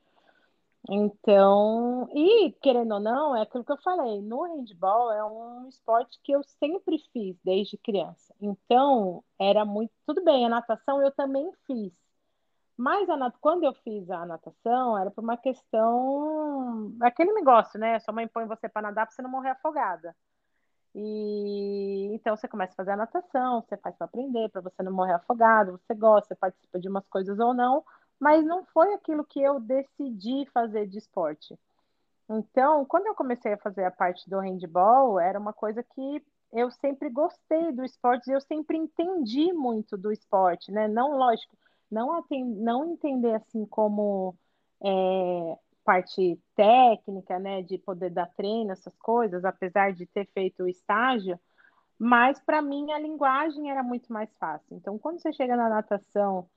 Então, e querendo ou não, é aquilo que eu falei, no handball é um esporte que eu sempre fiz desde criança. Então, era muito, tudo bem, a natação eu também fiz. Mas a, quando eu fiz a natação, era por uma questão, aquele negócio, né? Sua mãe põe você para nadar para você não morrer afogada. E então você começa a fazer a natação, você faz para aprender, para você não morrer afogado, você gosta, você participa de umas coisas ou não, mas não foi aquilo que eu decidi fazer de esporte. Então, quando eu comecei a fazer a parte do handball, era uma coisa que eu sempre gostei do esporte, eu sempre entendi muito do esporte, né? Não, lógico, não, atend, não entender assim como é, parte técnica, né, de poder dar treino, essas coisas, apesar de ter feito o estágio, mas para mim a linguagem era muito mais fácil. Então, quando você chega na natação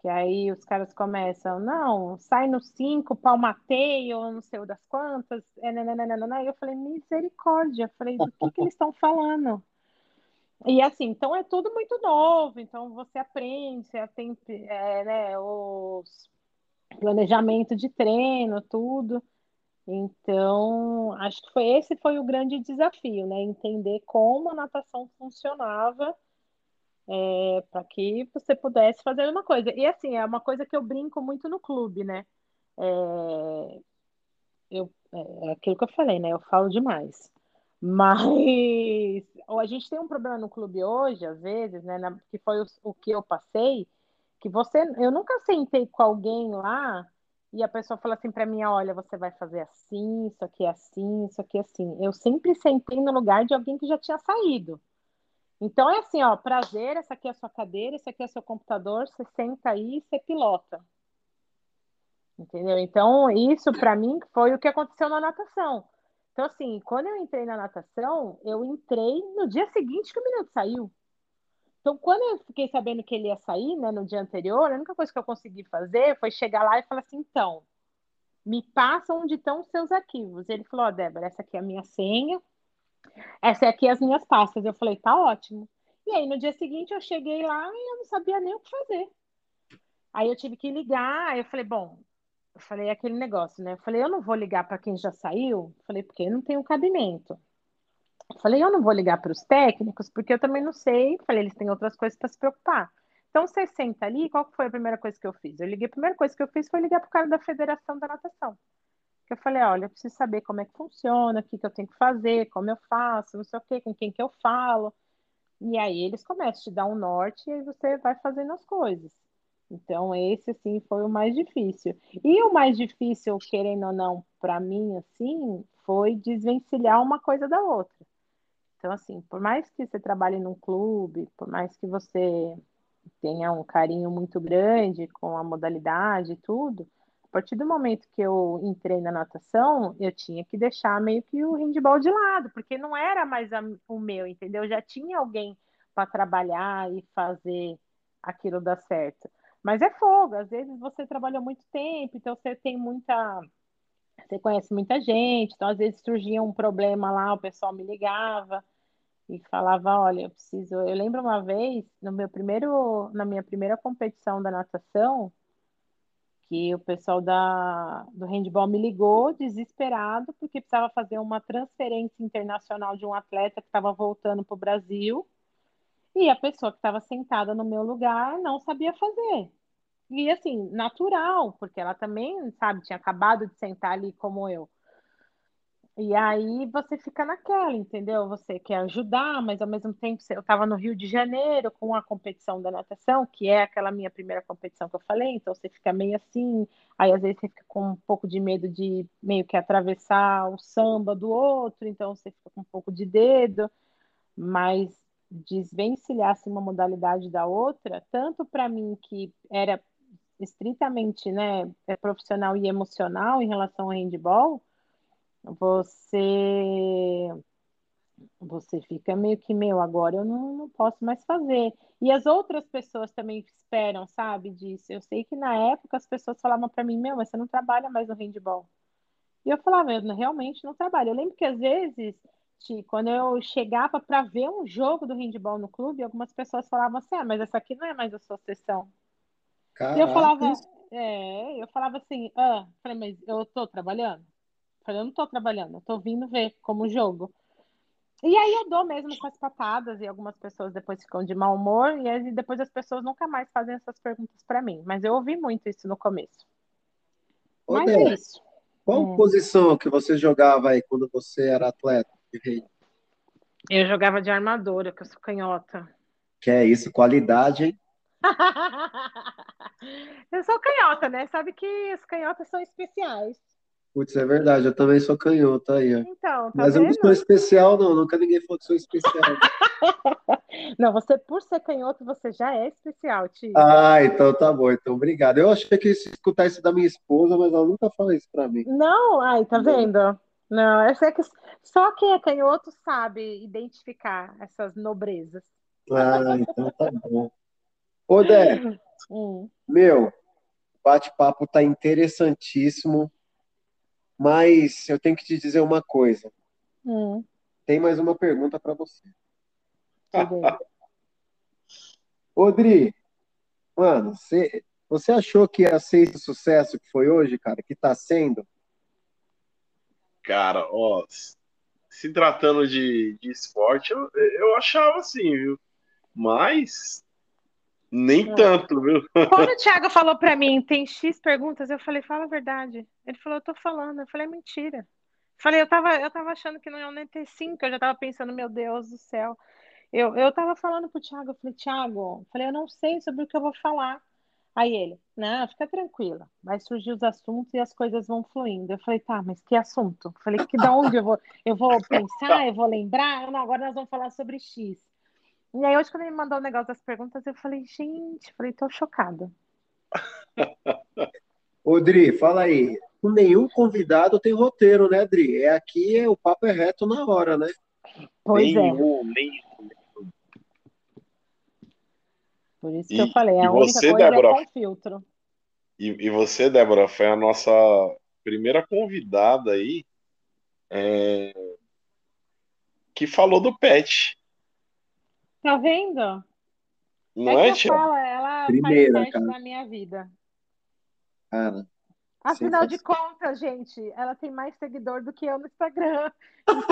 que aí os caras começam, não, sai no 5, palmateio, não sei o das quantas, é, nananana. eu falei, misericórdia, eu falei, do que, que eles estão falando? E assim, então é tudo muito novo, então você aprende, você tem é, né, os planejamento de treino, tudo. Então, acho que foi esse foi o grande desafio, né? Entender como a natação funcionava é, para que você pudesse fazer uma coisa. E assim, é uma coisa que eu brinco muito no clube, né? É, eu, é, é aquilo que eu falei, né? Eu falo demais. Mas [laughs] a gente tem um problema no clube hoje, às vezes, né? Na, que foi o, o que eu passei, que você. Eu nunca sentei com alguém lá e a pessoa fala assim para mim: olha, você vai fazer assim, isso aqui é assim, isso aqui é assim. Eu sempre sentei no lugar de alguém que já tinha saído. Então é assim, ó, prazer, essa aqui é a sua cadeira, esse aqui é o seu computador, você senta aí e você pilota. Entendeu? Então, isso para mim foi o que aconteceu na natação. Então, assim, quando eu entrei na natação, eu entrei no dia seguinte que o menino saiu. Então, quando eu fiquei sabendo que ele ia sair, né, no dia anterior, a única coisa que eu consegui fazer foi chegar lá e falar assim, então, me passa onde estão os seus arquivos. Ele falou, ó, oh, Débora, essa aqui é a minha senha, essa aqui é as minhas pastas. Eu falei, tá ótimo. E aí, no dia seguinte, eu cheguei lá e eu não sabia nem o que fazer. Aí eu tive que ligar, aí eu falei, bom, eu falei aquele negócio, né? Eu falei, eu não vou ligar para quem já saiu, eu falei, porque não tem um cabimento. Eu falei, eu não vou ligar para os técnicos, porque eu também não sei. Eu falei, eles têm outras coisas para se preocupar. Então, você senta ali, qual foi a primeira coisa que eu fiz? Eu liguei, a primeira coisa que eu fiz foi ligar para o cara da Federação da Natação que eu falei, olha, eu preciso saber como é que funciona, o que, que eu tenho que fazer, como eu faço, não sei o quê, com quem que eu falo. E aí eles começam a te dar um norte e aí você vai fazendo as coisas. Então, esse, assim, foi o mais difícil. E o mais difícil, querendo ou não, para mim, assim, foi desvencilhar uma coisa da outra. Então, assim, por mais que você trabalhe num clube, por mais que você tenha um carinho muito grande com a modalidade e tudo, a partir do momento que eu entrei na natação, eu tinha que deixar meio que o handball de lado, porque não era mais a, o meu, entendeu? Já tinha alguém para trabalhar e fazer aquilo dar certo. Mas é fogo, às vezes você trabalha muito tempo, então você tem muita. Você conhece muita gente, então às vezes surgia um problema lá, o pessoal me ligava e falava, olha, eu preciso. Eu lembro uma vez, no meu primeiro, na minha primeira competição da natação, que o pessoal da, do handball me ligou desesperado porque precisava fazer uma transferência internacional de um atleta que estava voltando para o Brasil e a pessoa que estava sentada no meu lugar não sabia fazer. E assim, natural, porque ela também, sabe, tinha acabado de sentar ali como eu. E aí você fica naquela, entendeu? Você quer ajudar, mas ao mesmo tempo eu estava no Rio de Janeiro com a competição da natação, que é aquela minha primeira competição que eu falei, então você fica meio assim, aí às vezes você fica com um pouco de medo de meio que atravessar o samba do outro, então você fica com um pouco de dedo, mas desvencilhar-se uma modalidade da outra, tanto para mim que era estritamente né, profissional e emocional em relação ao handball, você você fica meio que, meu, agora eu não, não posso mais fazer. E as outras pessoas também esperam, sabe, disso. Eu sei que na época as pessoas falavam para mim, meu, mas você não trabalha mais no handball. E eu falava, eu realmente não trabalho. Eu lembro que às vezes, quando eu chegava para ver um jogo do handball no clube, algumas pessoas falavam assim, ah, mas essa aqui não é mais a sua sessão. Caraca. E eu falava, é, eu falava assim, ah, falei, mas eu tô trabalhando? Falei, eu não tô trabalhando, eu tô vindo ver como jogo. E aí eu dou mesmo essas patadas e algumas pessoas depois ficam de mau humor e aí depois as pessoas nunca mais fazem essas perguntas para mim. Mas eu ouvi muito isso no começo. Ô, Mas é isso. Qual é. posição que você jogava aí quando você era atleta Eu jogava de armadora, que eu sou canhota. Que é isso, qualidade, hein? [laughs] eu sou canhota, né? Sabe que as canhotas são especiais. Putz, é verdade, eu também sou canhoto aí, ó. Então, tá Mas vendo? eu não sou especial, não. Nunca ninguém falou que sou especial. [laughs] não, você, por ser canhoto, você já é especial, tio. Ah, então tá bom, então obrigado. Eu achei que ia escutar isso da minha esposa, mas ela nunca falou isso pra mim. Não, ai, tá vendo? Não, eu sei que só quem é canhoto sabe identificar essas nobrezas. Ah, então tá bom. Ô, Dé, [laughs] hum. meu, bate-papo tá interessantíssimo. Mas eu tenho que te dizer uma coisa. Hum. Tem mais uma pergunta para você. Odri, mano, você, você achou que ia ser esse sucesso que foi hoje, cara? Que tá sendo? Cara, ó, se tratando de, de esporte, eu, eu achava assim, viu? Mas nem é. tanto, viu? Quando o [laughs] Thiago falou para mim, tem X perguntas, eu falei, fala a verdade. Ele falou, eu tô falando. Eu falei, mentira. falei, eu tava, eu tava achando que não ia nem ter cinco, eu já tava pensando, meu Deus do céu. Eu, eu tava falando pro Thiago, eu falei, Thiago, falei, eu não sei sobre o que eu vou falar. Aí ele, não, fica tranquila, vai surgir os assuntos e as coisas vão fluindo. Eu falei, tá, mas que assunto? Eu falei, que da onde eu vou, eu vou [laughs] pensar, eu vou lembrar? Não, agora nós vamos falar sobre X. E aí, hoje, quando ele me mandou o negócio das perguntas, eu falei, gente, falei, tô chocada. Ô, Dri, fala aí. Com nenhum convidado tem roteiro, né, Dri? É aqui, o papo é reto na hora, né? Pois nenhum, é. Nenhum. Por isso que e, eu falei, a única você, coisa Débora, é com filtro. E, e, você, Débora, foi a nossa primeira convidada aí é, que falou do pet. Tá vendo? Não é, é que falo, ela Primeira, faz parte da minha vida. Cara. Afinal de contas, gente, ela tem mais seguidor do que eu no Instagram. Então...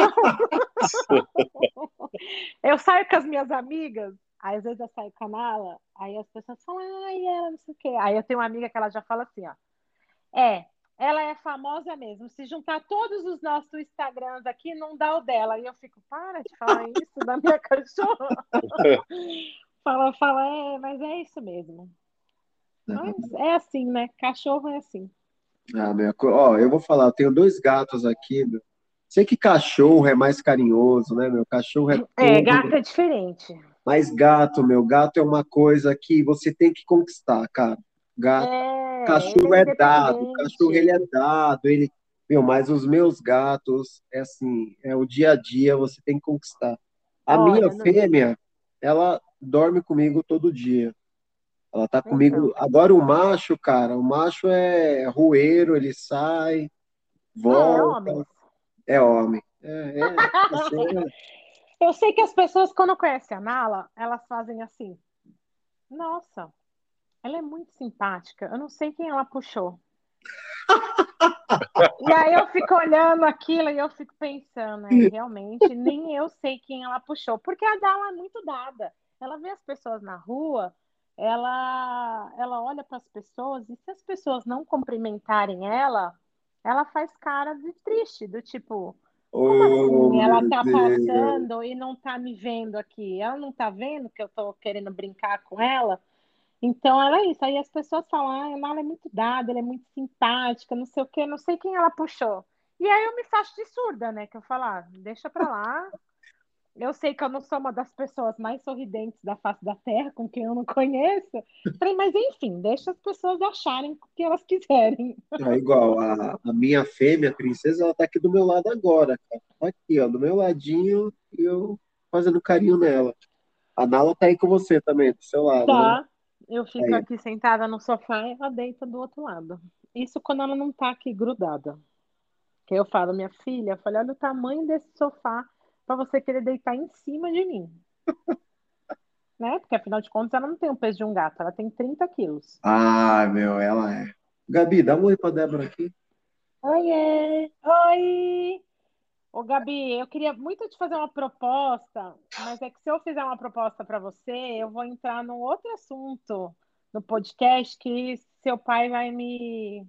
[laughs] eu saio com as minhas amigas, aí às vezes eu saio com a Nala, aí as pessoas falam, ai, ela não sei o quê. Aí eu tenho uma amiga que ela já fala assim, ó. É, ela é famosa mesmo. Se juntar todos os nossos Instagrams aqui, não dá o dela. E eu fico, para de falar [laughs] isso da minha cachorra. [laughs] fala, fala, é, mas é isso mesmo. Mas é assim, né? Cachorro é assim. Ah, meu, ó, eu vou falar, eu tenho dois gatos aqui. Sei que cachorro é mais carinhoso, né, meu? Cachorro é. É, gato é diferente. Mas gato, meu, gato é uma coisa que você tem que conquistar, cara. Gato. É cachorro é, é dado, cachorro ele é dado, ele, meu, mas os meus gatos, é assim, é o dia a dia, você tem que conquistar. A Olha, minha não... fêmea, ela dorme comigo todo dia. Ela tá comigo. Então. Agora o macho, cara, o macho é rueiro, ele sai, volta. Não, é homem. É homem. É, é, [laughs] é. Eu sei que as pessoas, quando conhecem a Nala, elas fazem assim. Nossa, ela é muito simpática. Eu não sei quem ela puxou. [laughs] e aí eu fico olhando aquilo e eu fico pensando, né, realmente, nem eu sei quem ela puxou, porque a Dala é muito dada. Ela vê as pessoas na rua, ela, ela olha para as pessoas e se as pessoas não cumprimentarem ela, ela faz cara de triste, do tipo, como oh, assim? Ela tá Deus. passando e não tá me vendo aqui. Ela não tá vendo que eu tô querendo brincar com ela? Então, ela é isso. Aí as pessoas falam, ah, ela é muito dada, ela é muito simpática, não sei o quê, não sei quem ela puxou. E aí eu me faço de surda, né? Que eu falo, ah, deixa pra lá. eu sei que eu não sou uma das pessoas mais sorridentes da face da Terra, com quem eu não conheço. Falei, mas enfim, deixa as pessoas acharem o que elas [laughs] quiserem. É igual, a, a minha fêmea, a princesa, ela tá aqui do meu lado agora, cara. Tá aqui, ó, do meu ladinho, e eu fazendo carinho nela. A Nala tá aí com você também, do seu lado. Tá. Né? Eu fico aí. aqui sentada no sofá e ela deita do outro lado. Isso quando ela não tá aqui grudada. Que eu falo, minha filha, eu falei, olha o tamanho desse sofá para você querer deitar em cima de mim. [laughs] né? Porque afinal de contas ela não tem o peso de um gato, ela tem 30 quilos. Ah, meu, ela é. Gabi, dá um oi pra Débora aqui. Oiê! Oi! Ô, Gabi, eu queria muito te fazer uma proposta, mas é que se eu fizer uma proposta para você, eu vou entrar num outro assunto no podcast que seu pai vai me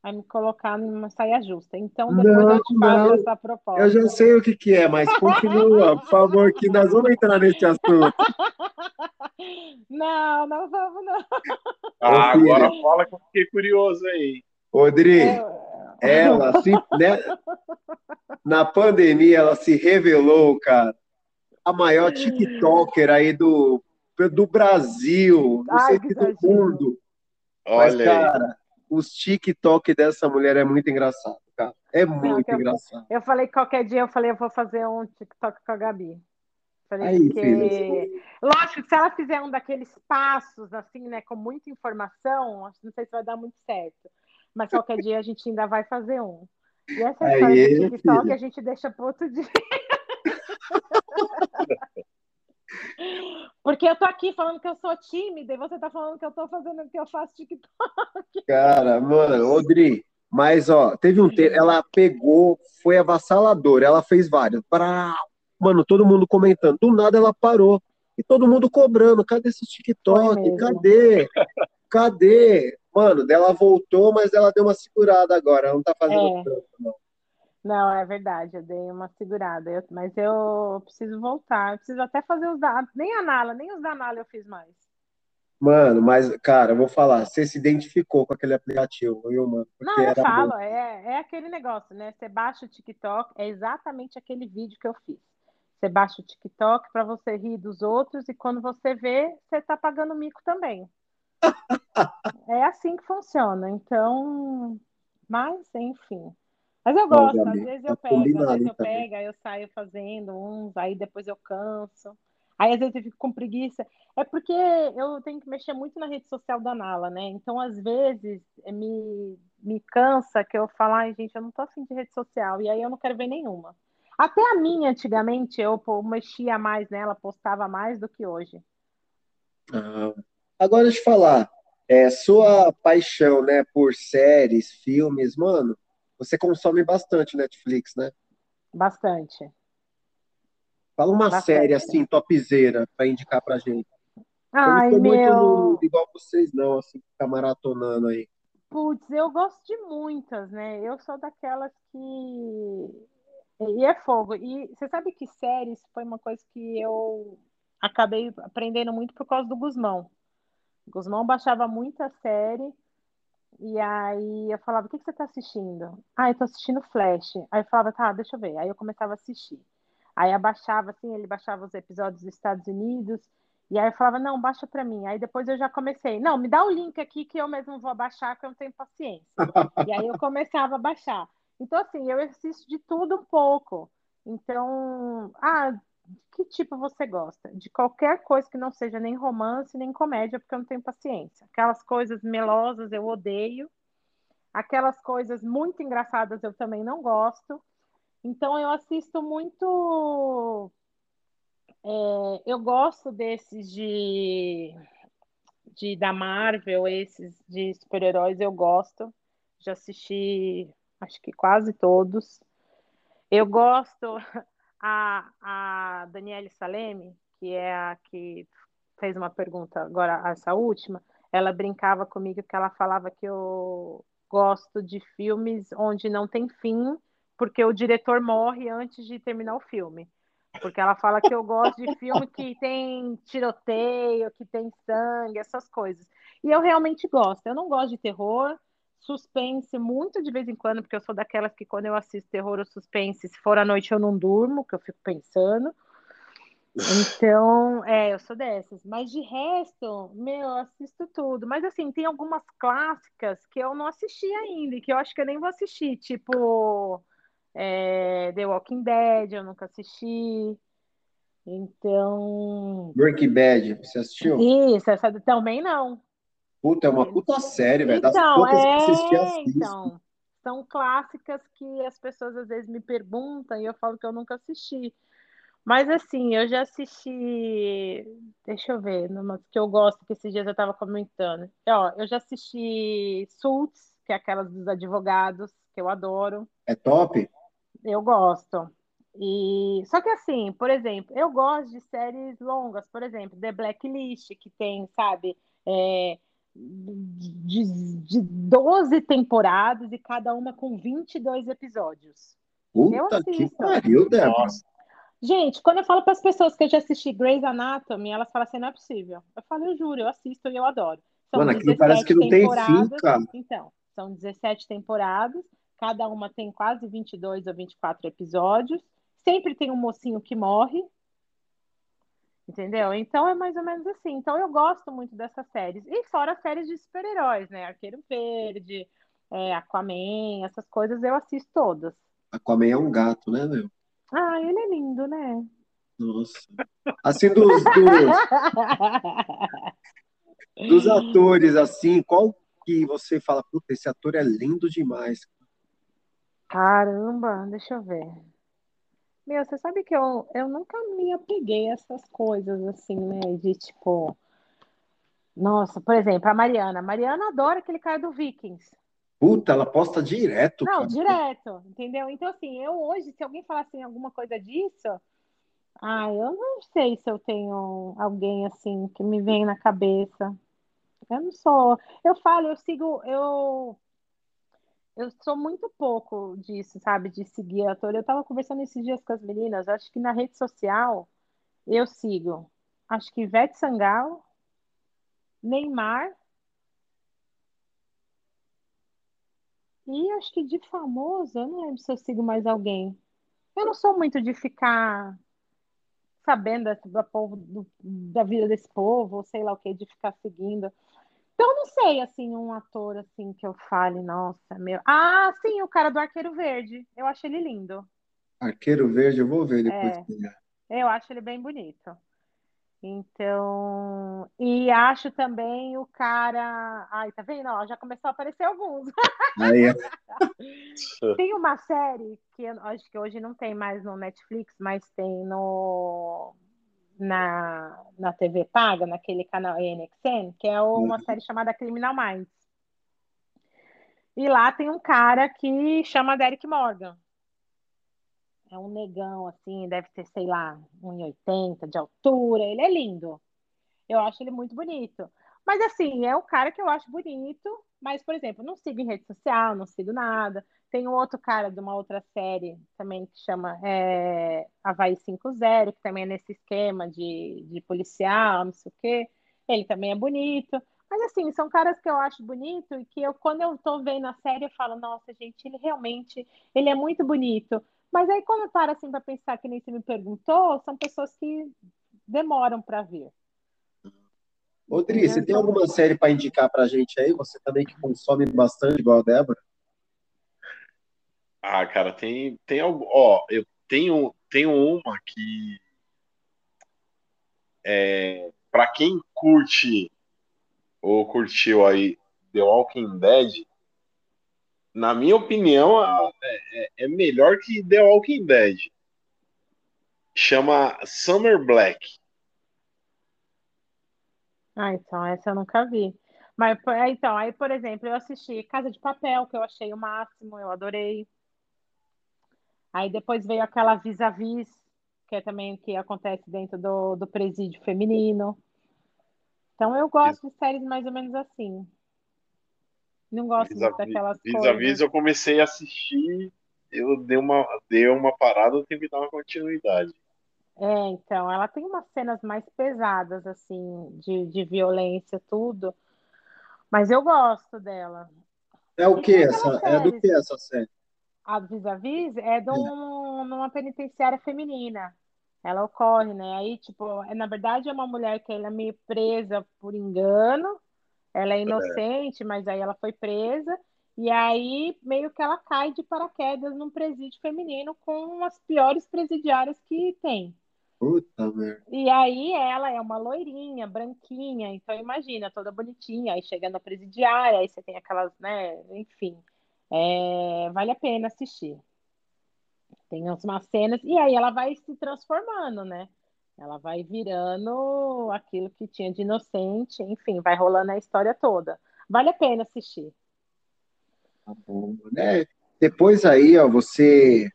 vai me colocar numa saia justa. Então, depois não, eu te faço não. essa proposta. Eu já sei o que, que é, mas continua, por favor, que nós vamos entrar nesse assunto. [laughs] Não, não vamos, não. Ah, agora fala que eu fiquei curioso aí. Rodri, ela, se, né, na pandemia, ela se revelou, cara, a maior TikToker aí do, do Brasil, não Ai, sei que do mundo. Olha Mas, cara, os TikTok dessa mulher é muito engraçado, cara. É muito Não, engraçado. Eu, eu, falei que qualquer dia eu falei, eu vou fazer um TikTok com a Gabi. Falei Aí, filho, Lógico, se ela fizer um daqueles passos, assim, né, com muita informação, não sei se vai dar muito certo. Mas qualquer dia a gente ainda vai fazer um. E essa Aí, história do TikTok filho. a gente deixa para outro dia. Porque eu tô aqui falando que eu sou tímida e você tá falando que eu tô fazendo que eu faço TikTok. Cara, mano, Odri, mas ó, teve um tempo, ela pegou, foi avassaladora, ela fez vários. Pra... Mano, todo mundo comentando. Do nada ela parou. E todo mundo cobrando, cadê esse TikTok? Cadê? Cadê? Mano, dela voltou, mas ela deu uma segurada agora. Ela não tá fazendo é. tanto, não. Não, é verdade, eu dei uma segurada, eu, mas eu preciso voltar, eu preciso até fazer os da nem a Nala, nem os da Nala eu fiz mais. Mano, mas, cara, eu vou falar, você se identificou com aquele aplicativo, viu, mano? Não, eu falo, é, é aquele negócio, né? Você baixa o TikTok, é exatamente aquele vídeo que eu fiz. Você baixa o TikTok para você rir dos outros e quando você vê, você tá pagando mico também. É assim que funciona. Então, mas, enfim. Mas eu gosto, às vezes eu tá pego, às vezes eu pego, aí eu saio fazendo uns, aí depois eu canso. Aí às vezes eu fico com preguiça. É porque eu tenho que mexer muito na rede social da Nala, né? Então, às vezes, eh, me, me cansa que eu falo, ai, gente, eu não tô afim de rede social, e aí eu não quero ver nenhuma. Até a minha, antigamente, eu mexia mais nela, postava mais do que hoje. Ah, agora, deixa eu falar, é, sua paixão, né, por séries, filmes, mano, você consome bastante Netflix, né? Bastante. Fala uma bastante. série assim, topzera, para indicar pra gente. Ai, eu não meu... muito no, igual vocês, não, assim, ficar maratonando aí. Putz, eu gosto de muitas, né? Eu sou daquelas que. E é fogo. E você sabe que séries foi uma coisa que eu acabei aprendendo muito por causa do Guzmão. Guzmão baixava muita série e aí eu falava, o que, que você está assistindo? Ah, eu tô assistindo Flash. Aí eu falava, tá, deixa eu ver. Aí eu começava a assistir. Aí abaixava, assim, ele baixava os episódios dos Estados Unidos. E aí eu falava, não, baixa para mim. Aí depois eu já comecei, não, me dá o link aqui que eu mesmo vou baixar, que eu não tenho paciência. e aí eu começava a baixar. Então, assim, eu assisto de tudo um pouco. Então, ah, que tipo você gosta? De qualquer coisa que não seja nem romance, nem comédia, porque eu não tenho paciência. Aquelas coisas melosas eu odeio. Aquelas coisas muito engraçadas eu também não gosto. Então eu assisto muito. É, eu gosto desses de, de da Marvel, esses de super-heróis eu gosto. Já assisti, acho que quase todos. Eu gosto [laughs] a, a Daniele Saleme, que é a que fez uma pergunta agora, essa última, ela brincava comigo que ela falava que eu gosto de filmes onde não tem fim, porque o diretor morre antes de terminar o filme. Porque ela fala que eu gosto de filme que tem tiroteio, que tem sangue, essas coisas. E eu realmente gosto. Eu não gosto de terror, suspense muito de vez em quando, porque eu sou daquelas que quando eu assisto terror ou suspense, se for à noite eu não durmo, que eu fico pensando. Então, é, eu sou dessas. Mas de resto, meu, eu assisto tudo. Mas assim, tem algumas clássicas que eu não assisti ainda, e que eu acho que eu nem vou assistir, tipo é, The Walking Dead, eu nunca assisti. Então. Breaking Bad, você assistiu? Isso, essa também não. Puta, é uma puta série, velho. Das Então, poucas que é, assisti, assisto. então. São clássicas que as pessoas às vezes me perguntam e eu falo que eu nunca assisti. Mas assim, eu já assisti. Deixa eu ver, numas que eu gosto, que esses dias eu estava comentando. Ó, eu já assisti Suits, que é aquelas dos advogados, que eu adoro. É top? Eu gosto. E só que assim, por exemplo, eu gosto de séries longas, por exemplo, The Blacklist, que tem, sabe, é, de, de 12 temporadas e cada uma com 22 episódios. Eu Puta que assisto. pariu, Débora. Gente, quando eu falo para as pessoas que eu já assisti Grey's Anatomy, elas falam assim, não é possível. Eu falo, eu juro, eu assisto e eu adoro. São Mano, aquilo parece que não tem fim, temporadas. cara. Então, são 17 temporadas, cada uma tem quase 22 ou 24 episódios. Sempre tem um mocinho que morre. Entendeu? Então é mais ou menos assim. Então eu gosto muito dessas séries. E fora as séries de super-heróis, né? Arqueiro Verde, é, Aquaman, essas coisas eu assisto todas. Aquaman é um gato, né, meu? Ah, ele é lindo, né? Nossa. Assim, dos, dos, dos atores, assim, qual que você fala, puta, esse ator é lindo demais. Caramba, deixa eu ver. Meu, você sabe que eu, eu nunca me apeguei a essas coisas assim, né? De tipo. Nossa, por exemplo, a Mariana. A Mariana adora aquele cara do Vikings. Puta, ela posta direto, Não, cara. direto, entendeu? Então, assim, eu hoje, se alguém falar assim, alguma coisa disso, ah, eu não sei se eu tenho alguém assim que me vem na cabeça. Eu não sou. Eu falo, eu sigo, eu eu sou muito pouco disso, sabe? De seguir ator. Eu tava conversando esses dias com as meninas, acho que na rede social eu sigo. Acho que Ivete Sangalo, Neymar e acho que de famoso, eu não lembro se eu sigo mais alguém. Eu não sou muito de ficar sabendo desse- da, povo, do- da vida desse povo, ou sei lá o que, de ficar seguindo. Então, eu não sei, assim, um ator, assim, que eu fale, nossa, meu... Ah, sim, o cara do Arqueiro Verde. Eu acho ele lindo. Arqueiro Verde, eu vou ver depois. É. é. Eu acho ele bem bonito. Então, e acho também o cara... Ai, tá vendo? Ó, já começou a aparecer alguns. Aí, é. [laughs] Tem uma série que acho que hoje não tem mais no Netflix, mas tem no na, na TV paga, naquele canal ANXN, que é uma Uhum. série chamada Criminal Minds. E lá tem um cara que chama Derek Morgan. É um negão, assim, deve ter, sei lá, 1,80 de altura. Ele é lindo. Eu acho ele muito bonito. Mas, assim, é um cara que eu acho bonito. Mas, por exemplo, não sigo em rede social, não sigo nada. Tem um outro cara de uma outra série também que chama é, Havaí 5.0, que também é nesse esquema de, de policial, não sei o quê. Ele também é bonito. Mas, assim, são caras que eu acho bonito e que eu, quando eu tô vendo a série, eu falo, nossa, gente, ele realmente, ele é muito bonito. Mas aí, quando eu paro, assim, para pensar, que nem você me perguntou, são pessoas que demoram para vir. Ô, Dri, você tem alguma série para indicar pra gente aí? Você também que consome bastante, igual a Débora? Ah, cara, tem, tem algo. Ó, eu tenho, tenho uma que. É, para quem curte ou curtiu aí The Walking Dead, na minha opinião, é, é- melhor que The Walking Dead. Chama Summer Black. Ah, então, essa eu nunca vi. Mas, é, então, aí, por exemplo, eu assisti Casa de Papel, que eu achei o máximo, eu adorei. Aí depois veio aquela Vis-a-Vis, que é também o que acontece dentro do, do presídio feminino. Então, eu gosto de séries mais ou menos assim. Não gosto muito daquelas Vis-a-vis coisas. eu comecei a assistir, eu dei uma, dei uma parada, eu tenho que dar uma continuidade. É, então, ela tem umas cenas mais pesadas, assim, de, de violência, tudo. Mas eu gosto dela. É o que essa? É do que essa série? A Vis-a-Vis é de um- numa penitenciária feminina. ela ocorre, né? Aí, tipo, é, na verdade é uma mulher que ela é meio presa por engano, ela é inocente, é. mas aí ela foi presa, e aí meio que ela cai de paraquedas num presídio feminino com as piores presidiárias que tem. Puta merda. E aí ela é uma loirinha, branquinha, então imagina, toda bonitinha, aí chegando a presidiária, aí você tem aquelas, né, enfim. É, vale a pena assistir. Tem umas cenas, e aí ela vai se transformando, né? Ela vai virando aquilo que tinha de inocente, enfim, vai rolando a história toda. Vale a pena assistir. Tá bom, né? Depois aí, ó, você,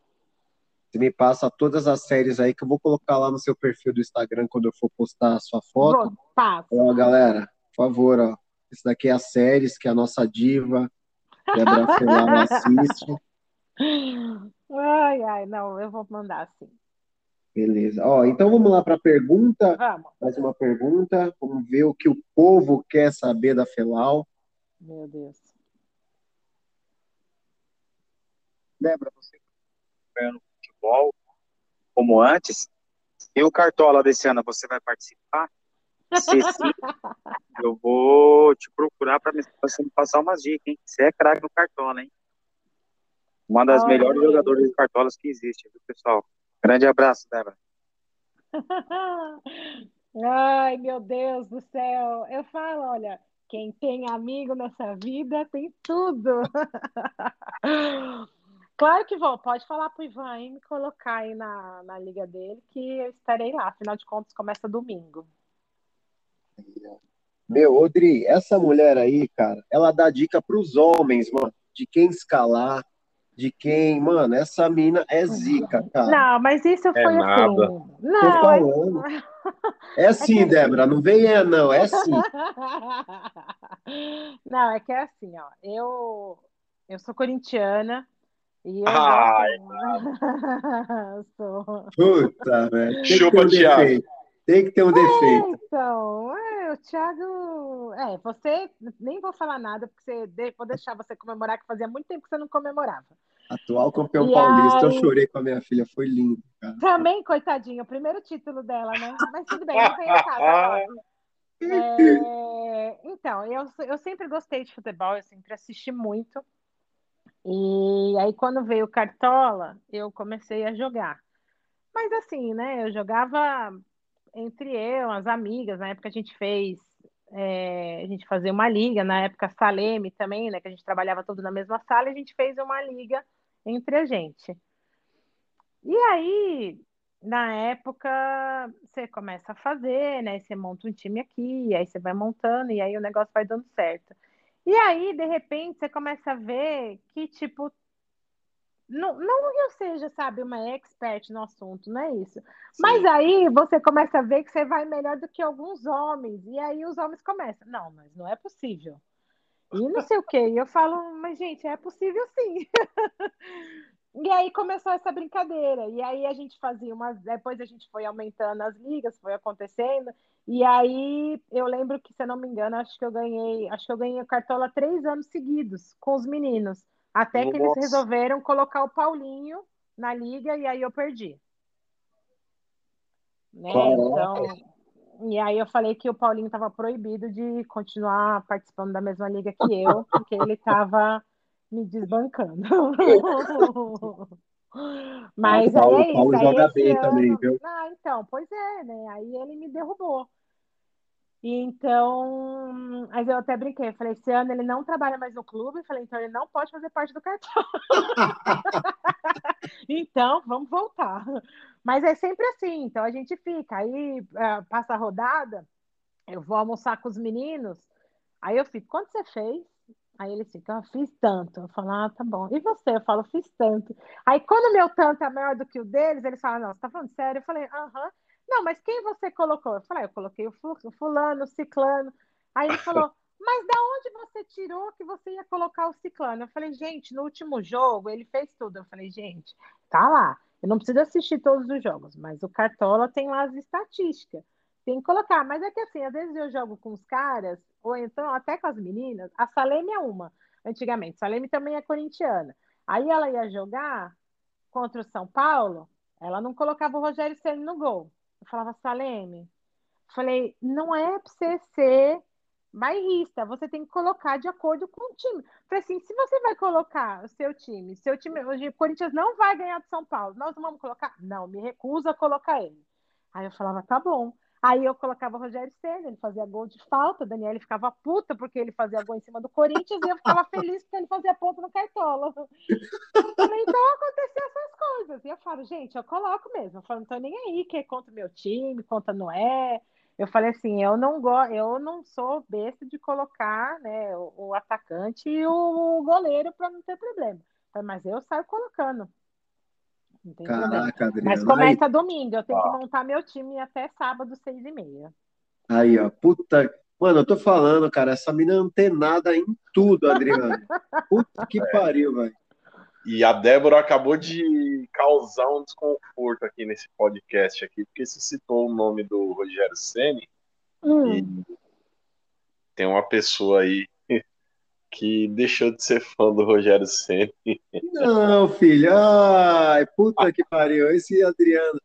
você me passa todas as séries aí que eu vou colocar lá no seu perfil do Instagram quando eu for postar a sua foto. Passa. Ó, galera, por favor, ó. Isso daqui é as séries que a nossa diva, Débora Felar, assiste. Ai, ai, não, eu vou mandar sim. Beleza. Ó, então vamos lá para a pergunta. Vamos. Mais uma pergunta. Vamos ver o que o povo quer saber da Felau. Meu Deus. Lembra, você no futebol como antes? E o Cartola desse ano, você vai participar? Sim, eu vou te procurar para você me passar umas dicas, hein? Você é craque no Cartola, hein? Uma das melhores jogadoras de Cartolas que existe, viu, pessoal? Grande abraço, Débora. [laughs] Ai, meu Deus do céu. Eu falo, olha, quem tem amigo nessa vida tem tudo. [laughs] claro que vou. Pode falar pro Ivan e me colocar aí na, na liga dele, que eu estarei lá. Afinal de contas, começa domingo. Meu, Odri, essa mulher aí, cara, ela dá dica pros homens, mano, de quem escalar, de quem, mano, essa mina é zica, cara. Não, mas isso é foi assim. nada. [laughs] assim. Não, Tô falando. É assim, é Débora, não venha não, é assim. [laughs] Não, é que é assim, ó. Eu, eu sou corintiana e eu Ai, [laughs] sou. Puta, velho. Chupa, que Thiago. Defeito. Tem que ter um defeito. É, então, é, o Thiago. É, você. Nem vou falar nada, porque você, vou deixar você comemorar, que fazia muito tempo que você não comemorava. Atual campeão E paulista, eu aí? chorei com a minha filha, foi lindo, cara. Também, coitadinho, o primeiro título dela, né? Mas tudo bem, não vem a casa agora. É, então, eu, eu sempre gostei de futebol, eu sempre assisti muito. E aí, quando veio o Cartola, eu comecei a jogar. Mas assim, né? Eu jogava entre eu, as amigas, na época a gente fez, é, a gente fazia uma liga, na época Saleme também, né? Que a gente trabalhava todo na mesma sala, a gente fez uma liga entre a gente. E aí, na época, você começa a fazer, né? Você monta um time aqui, aí você vai montando, e aí o negócio vai dando certo. E aí, de repente, você começa a ver que, tipo, não, não que eu seja, sabe, uma expert no assunto, não é isso. Mas aí você começa a ver que você vai melhor do que alguns homens, e aí os homens começam, não, mas não é possível. E não sei o quê. E eu falo, mas gente, é possível sim. [laughs] E aí começou essa brincadeira. E aí a gente fazia umas. Depois a gente foi aumentando as ligas, foi acontecendo. E aí eu lembro que, se eu não me engano, acho que eu ganhei, acho que eu ganhei Cartola três anos seguidos com os meninos. Até que eles Nossa. resolveram colocar o Paulinho na liga e aí eu perdi. Né? Então. E aí eu falei que o Paulinho estava proibido de continuar participando da mesma liga que eu, porque ele estava me desbancando. [laughs] Mas Ah, Paulo- aí é o Paulo isso. Aí joga bem ano... também, viu? Ah, então, pois é, né? Aí ele me derrubou. Então, mas eu até brinquei, falei, esse ano ele não trabalha mais no clube, falei, então ele não pode fazer parte do cartão. [laughs] então, vamos voltar. Mas é sempre assim, então a gente fica, aí eh, passa a rodada, eu vou almoçar com os meninos, aí eu fico, quanto você fez? Aí eles ficam, ah, fiz tanto. Eu falo, ah, tá bom. E você? Eu falo, fiz tanto. Aí quando o meu tanto é maior do que o deles, eles falam, não, você tá falando sério? Eu falei, aham. Não, mas quem você colocou? Eu falei, "Ah, eu coloquei o fu- o fulano, o ciclano. Aí ele falou, [laughs] mas da onde você tirou que você ia colocar o ciclano? Eu falei, gente, no último jogo ele fez tudo. Eu falei, gente, tá lá. Eu não preciso assistir todos os jogos, mas o Cartola tem lá as estatísticas. Tem que colocar. Mas é que assim, às vezes eu jogo com os caras, ou então até com as meninas. A Saleme é uma, antigamente. Saleme também é corintiana. Aí ela ia jogar contra o São Paulo. Ela não colocava o Rogério Ceni no gol. Eu falava, Saleme, falei, não é para você ser bairrista, você tem que colocar de acordo com o time. Falei assim, se você vai colocar o seu time, seu time, o Corinthians não vai ganhar de São Paulo, nós não vamos colocar? Não, me recuso a colocar ele. Aí eu falava, tá bom. Aí eu colocava o Rogério Senna, ele fazia gol de falta, o Daniel ficava puta porque ele fazia gol em cima do Corinthians e eu ficava feliz porque ele fazia ponto no cartola. então acontecia essas eu falo, gente, eu coloco mesmo. Eu falo, não tô nem aí que é contra o meu time, contra não é. Eu falei assim, eu não go eu não sou besta de colocar né, o, o atacante e o goleiro para não ter problema. Mas eu saio colocando. Caraca, Adriana. Mas começa aí... domingo, eu tenho ah. que montar meu time até sábado, seis e meia. Aí, ó, puta. Mano, eu tô falando, cara, essa menina não tem nada em tudo, Adriana. [laughs] Puta que pariu, velho. E a Débora acabou de causar um desconforto aqui nesse podcast aqui, porque você citou o nome do Rogério Ceni hum. e tem uma pessoa aí que deixou de ser fã do Rogério Ceni. Não, filho. Ai, puta que pariu. Esse Adriano.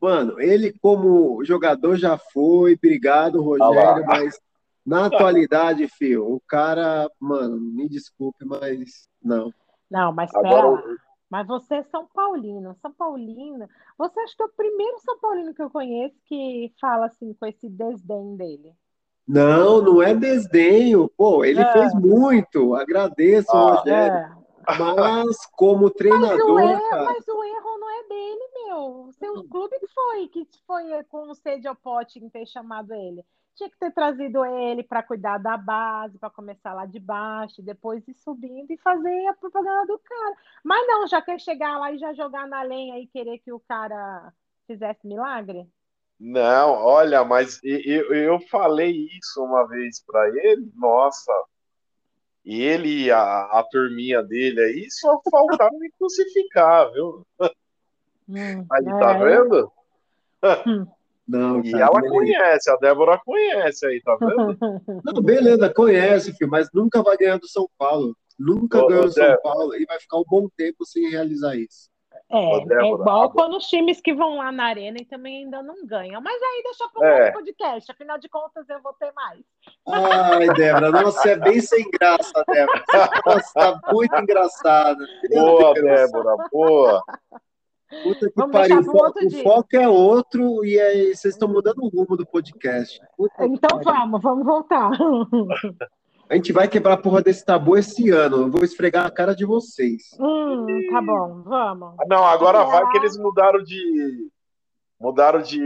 Mano, ele como jogador já foi, obrigado, Rogério, mas na atualidade, filho, o cara, mano, me desculpe, mas não. Não, mas espera Mas você é São Paulino, São Paulino. Você acha que é o primeiro São Paulino que eu conheço que fala assim com esse desdém dele? Não, não é desdenho. Pô, ele é. fez muito. Agradeço, ah, Rogério. É. Mas como treinador. Mas o, erro, cara... mas o, erro, não é dele, meu. O seu clube que foi, que foi com o sede ao pote em ter chamado ele. Tinha que ter trazido ele para cuidar da base, para começar lá de baixo, depois ir subindo e fazer a propaganda do cara. Mas não, já quer chegar lá e já jogar na lenha e querer que o cara fizesse milagre? Não, olha, mas eu, eu falei isso uma vez para ele, nossa, ele e a, a turminha dele aí só faltaram me crucificar, viu? Hum, aí, tá é. tá vendo? Hum. Não, e ela conhece, a Débora conhece aí, tá vendo? [laughs] Não, beleza, conhece, filho, mas nunca vai ganhar do São Paulo. Nunca ganhou do São Paulo e vai ficar um bom tempo sem realizar isso. É, Débora, é igual quando os times que vão lá na arena e também ainda não ganham. Mas aí deixa para o é. podcast, afinal de contas eu vou ter mais. Ai, Débora, nossa, é bem sem graça, Débora. Nossa, tá muito engraçada. Boa, Débora, boa. Puta que Vamos pariu, o, o foco é outro e aí vocês estão mudando o rumo do podcast. Puta então vamos, vamos voltar. A gente vai quebrar a porra desse tabu esse ano. Eu vou esfregar a cara de vocês. Hum, tá bom, vamos. Ah, não, agora vai que eles mudaram de. Mudaram de...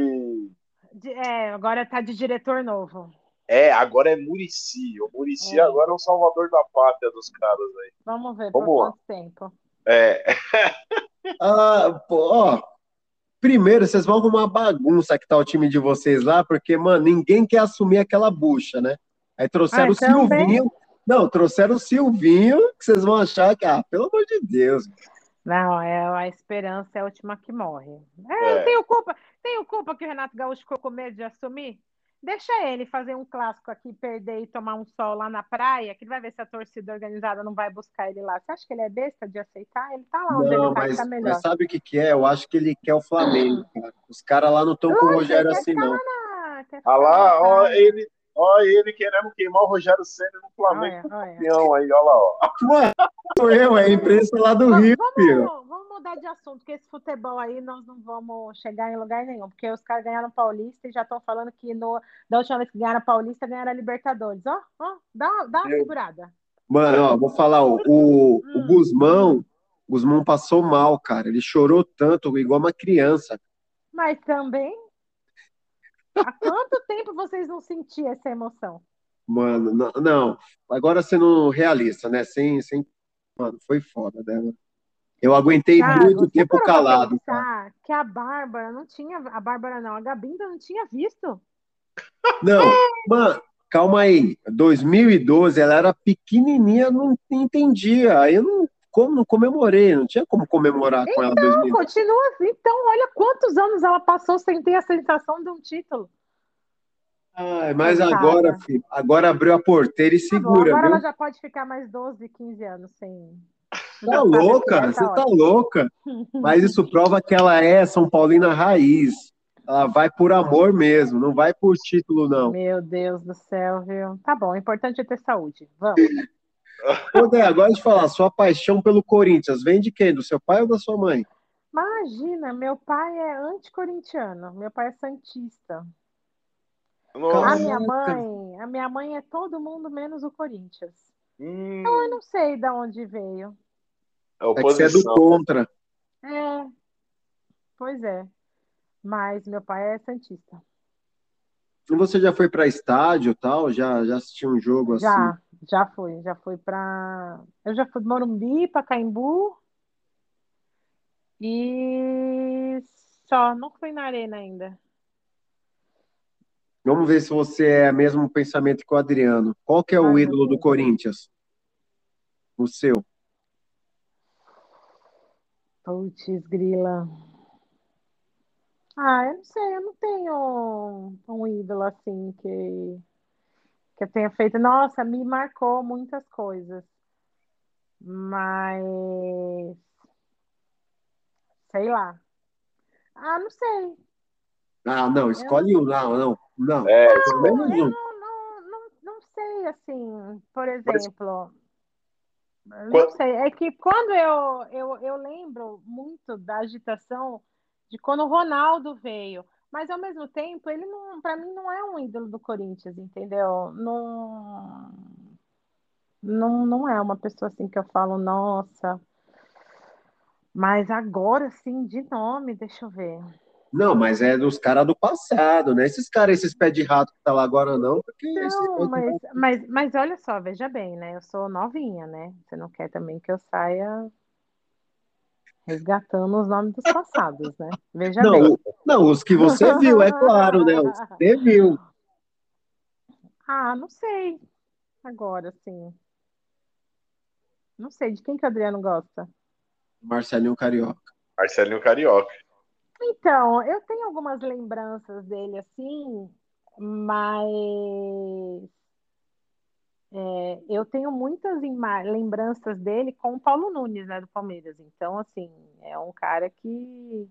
de. É, agora tá de diretor novo. É, agora é Murici. O Murici é. agora é o salvador da pátria dos caras aí. Vamos ver Vamos por lá. quanto tempo. É. [laughs] ah, ó, primeiro, vocês vão arrumar bagunça que tá o time de vocês lá, porque, mano, ninguém quer assumir aquela bucha, né? Aí trouxeram ah, o então Silvinho. Não, trouxeram o Silvinho, que vocês vão achar que, ah, pelo amor de Deus. Não, é a esperança é a última que morre. É, é. Tenho culpa, tenho culpa que o Renato Gaúcho ficou com medo de assumir. Deixa ele fazer um clássico aqui, perder e tomar um sol lá na praia, que vai ver se a torcida organizada não vai buscar ele lá. Você acha que ele é besta de aceitar? Ele tá lá onde não, ele tá, mas, tá melhor. Mas sabe o que, que é? Eu acho que ele quer o Flamengo, cara. Os caras lá não estão com o Rogério assim, não. Ah lá, ó, ele, Olha ele querendo queimar o Rogério Senna no Flamengo olha, campeão olha. aí, olha lá, ó. Ué, sou eu, é a imprensa lá do Rio, vamos, filho. Vamos mudar de assunto, porque esse futebol aí nós não vamos chegar em lugar nenhum, porque os caras ganharam Paulista e já estão falando que no, da última vez que ganharam Paulista, ganharam a Libertadores. Ó, ó, dá, dá uma eu... segurada. Mano, ó, vou falar, ó, o, hum. o Guzmão, Guzmão passou mal, cara. Ele chorou tanto, igual uma criança. Mas também Há quanto tempo vocês não sentiam essa emoção? Mano, não, não. agora sendo realista, né? Sem, sem... Mano, foi foda, né? Eu aguentei cara, muito tempo calado. Que a Bárbara não tinha. A Bárbara não, a Gabinda não tinha visto. Não, mano, calma aí. 2012, ela era pequenininha, não entendia. Aí eu não, como, não comemorei, não tinha como comemorar então, com ela. Então, continua assim. Então, olha quantos anos ela passou sem ter a sensação de um título. Ai, mas agora, filho, agora abriu a porteira e segura. Tá bom, agora viu? ela já pode ficar mais 12, 15 anos sem. tá louca, é, tá você tá louca. Mas isso [laughs] prova que ela é São Paulina raiz. Ela vai por amor mesmo, não vai por título, não. Meu Deus do céu, viu? Tá bom, o importante é ter saúde. Vamos. Ô, Dé, agora de falar, sua paixão pelo Corinthians vem de quem? Do seu pai ou da sua mãe? Imagina, meu pai é anticorintiano, meu pai é santista. Nossa. A minha mãe, a minha mãe é todo mundo menos o Corinthians. Hum. Então eu não sei de onde veio. É, é que você é do contra. É. Pois é. Mas meu pai é santista. E você já foi para estádio tal? Já já assistiu um jogo já, assim? Já, fui, já fui para eu já fui de Morumbi, Pacaembu e só, não fui na arena ainda. Vamos ver se você é o mesmo pensamento que o Adriano. Qual que é o Ai, ídolo do Corinthians? O seu. Putz, grila. Ah, eu não sei, eu não tenho um ídolo assim que, que eu tenha feito. Nossa, me marcou muitas coisas. Mas sei lá. Ah, não sei. Ah, não, escolhe um, não, não, não. É, menos um. Não, não, não, não sei, assim, por exemplo. Mas... Não sei, é que quando eu, eu, eu lembro muito da agitação de quando o Ronaldo veio, mas ao mesmo tempo ele não, para mim não é um ídolo do Corinthians, entendeu? Não, não, não é uma pessoa assim que eu falo, nossa. Mas agora sim, de nome, deixa eu ver. Não, mas é dos caras do passado, né? Esses caras, esses pés de rato que tá lá agora, não. Porque não, mas, mas, mas olha só, veja bem, né? Eu sou novinha, né? Você não quer também que eu saia resgatando os nomes dos passados, né? Veja não, bem. Não, os que você viu, é claro, né? Os que você viu. Ah, não sei. Agora, sim. Não sei, de quem que o Adriano gosta? Marcelinho Carioca. Marcelinho Carioca. Então, eu tenho algumas lembranças dele assim, mas é, eu tenho muitas lembranças dele com o Paulo Nunes, né, do Palmeiras. Então, assim, é um cara que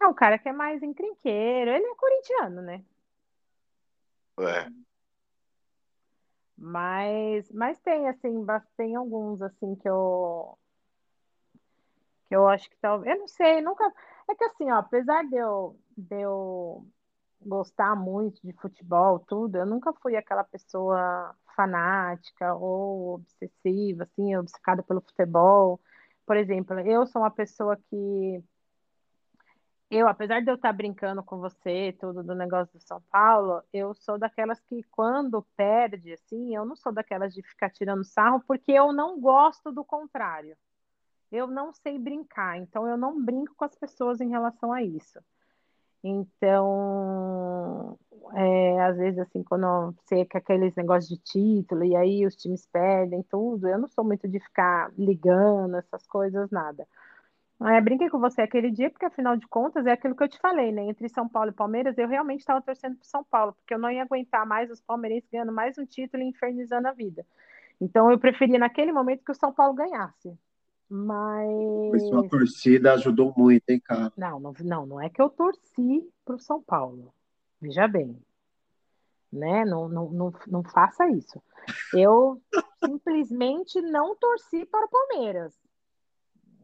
é um cara que é mais encrenqueiro. Ele é corintiano, né? É. Mas, mas tem assim, tem alguns assim que eu que eu acho que talvez, eu não sei, nunca é que assim, ó, apesar de eu, de eu gostar muito de futebol, tudo, eu nunca fui aquela pessoa fanática ou obsessiva, assim, obcecada pelo futebol. Por exemplo, eu sou uma pessoa que eu, apesar de eu estar brincando com você, tudo do negócio do São Paulo, eu sou daquelas que quando perde, assim, eu não sou daquelas de ficar tirando sarro, porque eu não gosto do contrário eu não sei brincar, então eu não brinco com as pessoas em relação a isso. Então, é, às vezes, assim, quando você quer aqueles negócios de título e aí os times perdem tudo, eu não sou muito de ficar ligando essas coisas, nada. É, brinquei com você aquele dia, porque afinal de contas é aquilo que eu te falei, né? Entre São Paulo e Palmeiras, eu realmente estava torcendo para São Paulo, porque eu não ia aguentar mais os palmeirenses ganhando mais um título e infernizando a vida. Então eu preferia naquele momento que o São Paulo ganhasse. Mas. Sua torcida ajudou muito, hein, cara? Não, não, não, não é que eu torci para o São Paulo. Veja bem. Né? Não, não, não, não faça isso. Eu [laughs] simplesmente não torci para o Palmeiras.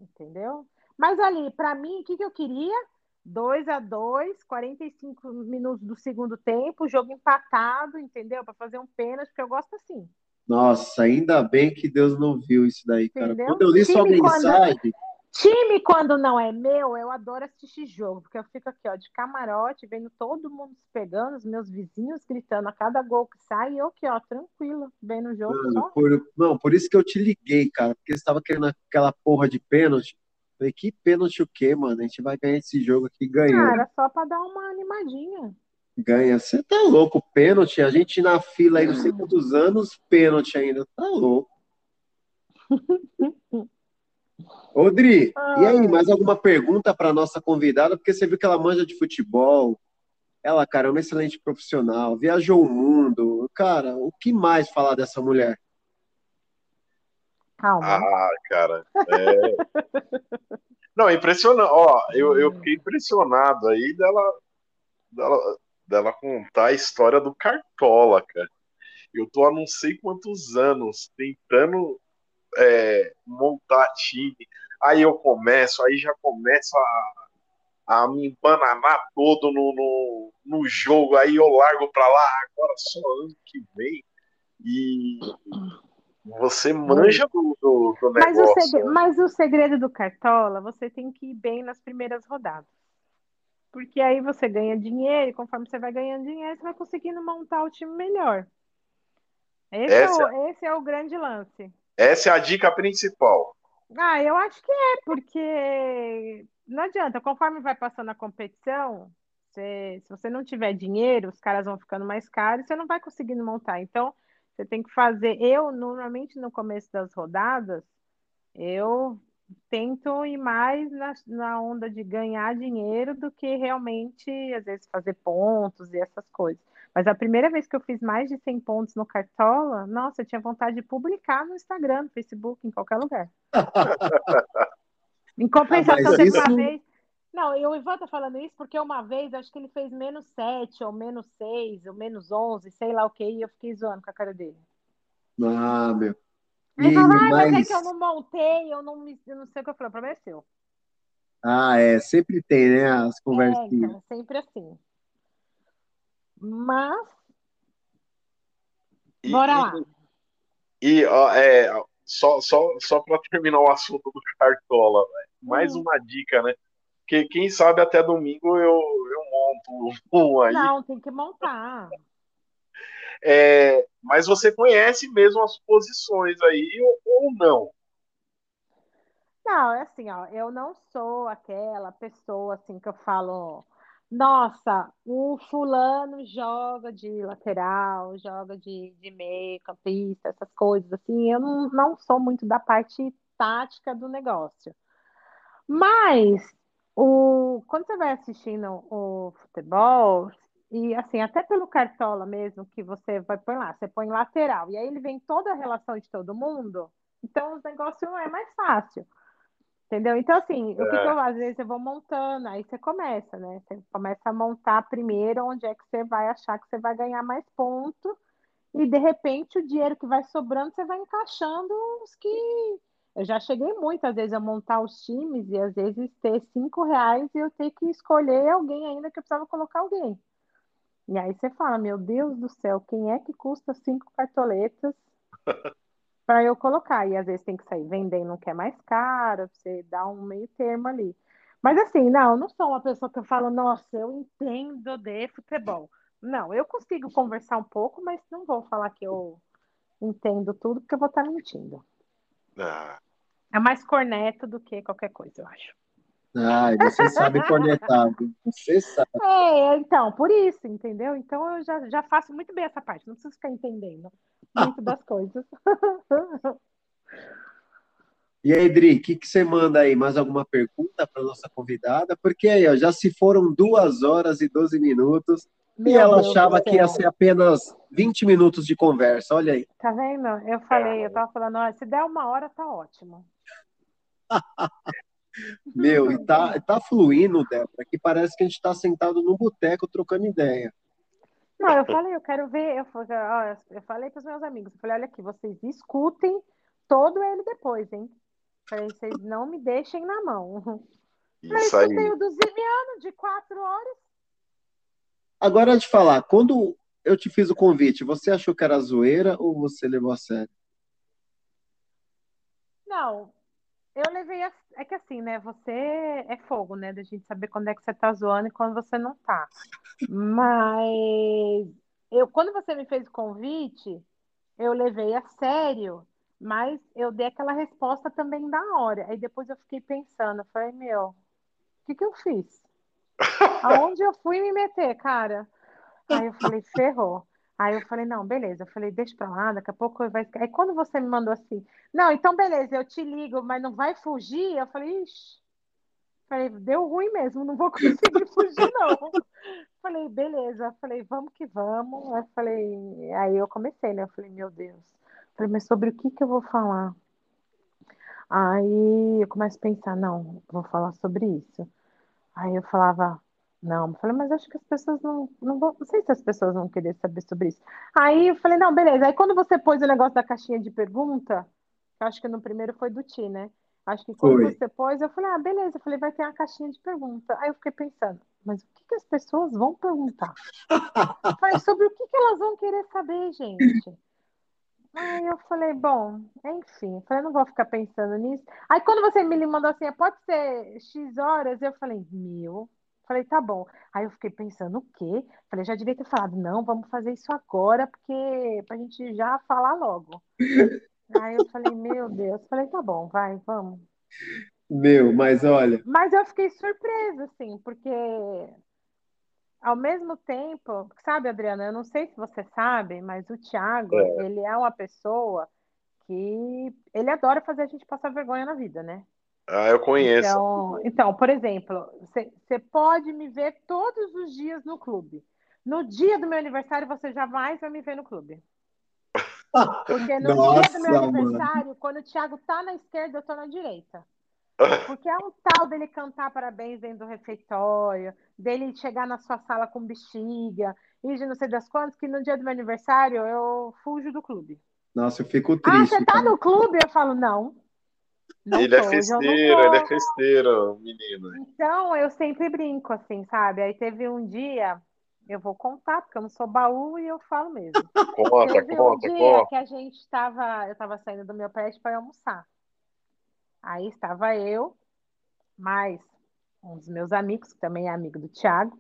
Entendeu? Mas ali, para mim, o que, que eu queria? 2 a 2 45 minutos do segundo tempo, jogo empatado, entendeu? Para fazer um pênalti, porque eu gosto assim. Nossa, ainda bem que Deus não viu isso daí, cara. Entendeu? Quando eu li time sua mensagem. Quando... Time, quando não é meu, eu adoro assistir jogo, porque eu fico aqui, ó, de camarote, vendo todo mundo se pegando, os meus vizinhos gritando a cada gol que sai, e eu aqui, ó, tranquilo, vendo o jogo. Mano, por, não, por isso que eu te liguei, cara, porque você estava querendo aquela porra de pênalti. Falei, que pênalti o quê, mano? A gente vai ganhar esse jogo aqui ganhando. Cara, só pra dar uma animadinha. Ganha. Você tá louco, pênalti. A gente na fila aí, não sei quantos anos, pênalti ainda. Tá louco. [laughs] Odri, e aí, mais alguma pergunta para nossa convidada? Porque você viu que ela manja de futebol. Ela, cara, é uma excelente profissional, viajou o mundo. Cara, o que mais falar dessa mulher? Calma. Ah, cara. É... [laughs] Não, impressionante. Ó, eu, eu fiquei impressionado aí dela, dela, dela contar a história do Cartola, cara. Eu tô há não sei quantos anos tentando é, montar time. Aí eu começo, aí já começo a, a me embananar todo no, no, no jogo. Aí eu largo pra lá, agora só ano que vem. E você manja do, do, do Mas o, negócio. segredo, mas o segredo do Cartola, você tem que ir bem nas primeiras rodadas. Porque aí você ganha dinheiro, e conforme você vai ganhando dinheiro, você vai conseguindo montar o time melhor. Esse, é, Essa- o, esse é o grande lance. Essa é a dica principal. Ah, eu acho que é, porque não adianta, conforme vai passando a competição, você- se você não tiver dinheiro, os caras vão ficando mais caros, você não vai conseguindo montar. Então, você tem que fazer. Eu, normalmente, no começo das rodadas, eu tento ir mais na, na onda de ganhar dinheiro do que realmente, às vezes, fazer pontos e essas coisas. Mas a primeira vez que eu fiz mais de 100 pontos no Cartola, nossa, eu tinha vontade de publicar no Instagram, no Facebook, em qualquer lugar. [laughs] Em compensação, Ah, isso- uma vez. Não, eu, o Ivan tá falando isso porque uma vez acho que ele fez menos 7, ou menos 6, ou menos 11, sei lá o que, e eu fiquei zoando com a cara dele. Ah, meu. Ele falou, ah, mas é mais- que eu não montei, eu não, me, eu não sei o que eu falei, o problema é seu. Ah, é, sempre tem, né, as É, conversinhas. então, sempre assim. Mas, E, bora e- lá. E ó, é, só, só, só para terminar o assunto do Cartola, velho, mais Hum. uma dica, né? Que quem sabe até domingo eu, eu monto um aí. Não, tem que montar. É, mas você conhece mesmo as posições aí ou, ou não? Não, é assim, ó, eu não sou aquela pessoa assim que eu falo, nossa, o fulano joga de lateral, joga de, de meio, campista, essas coisas assim. Eu não, não sou muito da parte tática do negócio. Mas o, quando você vai assistindo o futebol, e assim, até pelo cartola mesmo, que você vai pôr lá, você põe lateral, e aí ele vem toda a relação de todo mundo, então o negócio é mais fácil. Entendeu? Então, assim, o que, que eu às vezes eu vou montando, aí você começa, né? Você começa a montar primeiro onde é que você vai achar que você vai ganhar mais ponto, e de repente o dinheiro que vai sobrando, você vai encaixando os que. Eu já cheguei muitas vezes a montar os times e às vezes ter cinco reais e eu ter que escolher alguém ainda que eu precisava colocar alguém. E aí você fala, meu Deus do céu, quem é que custa cinco cartoletas [laughs] para eu colocar? E às vezes tem que sair vendendo um que é mais caro, você dá um meio termo ali. Mas assim, não, eu não sou uma pessoa que eu falo, nossa, eu entendo de futebol. Não, eu consigo conversar um pouco, mas não vou falar que eu entendo tudo, porque eu vou estar mentindo. Ah, É mais corneto do que qualquer coisa, eu acho. Ai, você sabe cornetar, viu? você sabe. É, então, por isso, entendeu? Então eu já, já faço muito bem essa parte, não preciso ficar entendendo muito das coisas. [laughs] E aí, Dri, o que, que você manda aí? Mais alguma pergunta para nossa convidada? Porque aí, ó, já se foram duas horas e 12 minutos e Meu ela Deus achava que ia ser apenas 20 minutos de conversa. Olha aí. Tá vendo? Eu falei, eu tava falando, olha, se der uma hora, tá ótimo. [laughs] Meu, e tá, [laughs] tá fluindo, Débora, que parece que a gente está sentado num boteco trocando ideia. Não, eu falei, eu quero ver. Eu, eu falei para os meus amigos, eu falei, olha aqui, vocês escutem todo ele depois, hein? Falei, vocês não me deixem na mão. Isso aí. escutei o do Zimiano de quatro horas. Agora, de falar, quando eu te fiz o convite, você achou que era zoeira ou você levou a sério? Não, eu levei a... É que assim, né? Você é fogo, né? Da gente saber quando é que você tá zoando e quando você não tá. Mas eu, quando você me fez o convite, eu levei a sério, mas eu dei aquela resposta também da hora. Aí depois eu fiquei pensando, eu falei, meu, o que que eu fiz? [laughs] Aonde eu fui me meter, cara? Aí eu falei, ferrou. Aí eu falei, não, beleza. Eu falei, deixa pra lá, daqui a pouco vai. Aí quando você me mandou assim, não, então beleza, eu te ligo, mas não vai fugir? Eu falei, ixi. Falei, deu ruim mesmo, não vou [laughs] conseguir fugir, não. Falei, beleza. Falei, vamos que vamos. Aí falei, aí eu comecei, né? Eu falei, meu Deus. Falei, mas sobre o que que eu vou falar? Aí eu começo a pensar, não, vou falar sobre isso. Aí eu falava, não, eu falei, mas acho que as pessoas não, não vão, não sei se as pessoas vão querer saber sobre isso. Aí eu falei, não, beleza. Aí quando você pôs o negócio da caixinha de pergunta, acho que no primeiro foi do Ti, né? Acho que quando Foi. você pôs, eu falei, ah, beleza. Eu falei, vai ter uma caixinha de pergunta. Aí eu fiquei pensando, mas o que, que as pessoas vão perguntar? Eu falei, sobre o que, que elas vão querer saber, gente? Aí eu falei, bom, enfim, eu falei, não vou ficar pensando nisso. Aí quando você me mandou assim, pode ser X horas, eu falei, mil. Falei, tá bom. Aí eu fiquei pensando, o quê? Falei, já devia ter falado, não, vamos fazer isso agora, porque pra gente já falar logo. Aí eu falei, meu Deus. Falei, tá bom, vai, vamos. Meu, mas olha, Mas eu fiquei surpresa, assim, porque ao mesmo tempo, sabe, Adriana, eu não sei se você sabe, mas o Thiago, É. ele é uma pessoa que ele adora fazer a gente passar vergonha na vida, né? Ah, eu conheço. Então, então, por exemplo, você pode me ver todos os dias no clube. No dia do meu aniversário, você jamais vai me ver no clube. Porque no dia do Nossa, meu mano. aniversário, quando o Thiago tá na esquerda, eu tô na direita. Porque é um tal dele cantar parabéns dentro do refeitório, dele chegar na sua sala com bexiga, e de não sei das quantas, que no dia do meu aniversário eu fujo do clube. Nossa, eu fico Ah, triste. você tá cara. no clube? Eu falo, não. Não Ele é tô, não festeiro, ele é festeiro, menino. Então, eu sempre brinco, assim, sabe? Aí teve um dia, eu vou contar, porque eu não sou baú e eu falo mesmo. Conta, Teve um conta, dia conta. que a gente estava, eu estava saindo do meu prédio para almoçar. Aí estava eu, mais um dos meus amigos, que também é amigo do Thiago.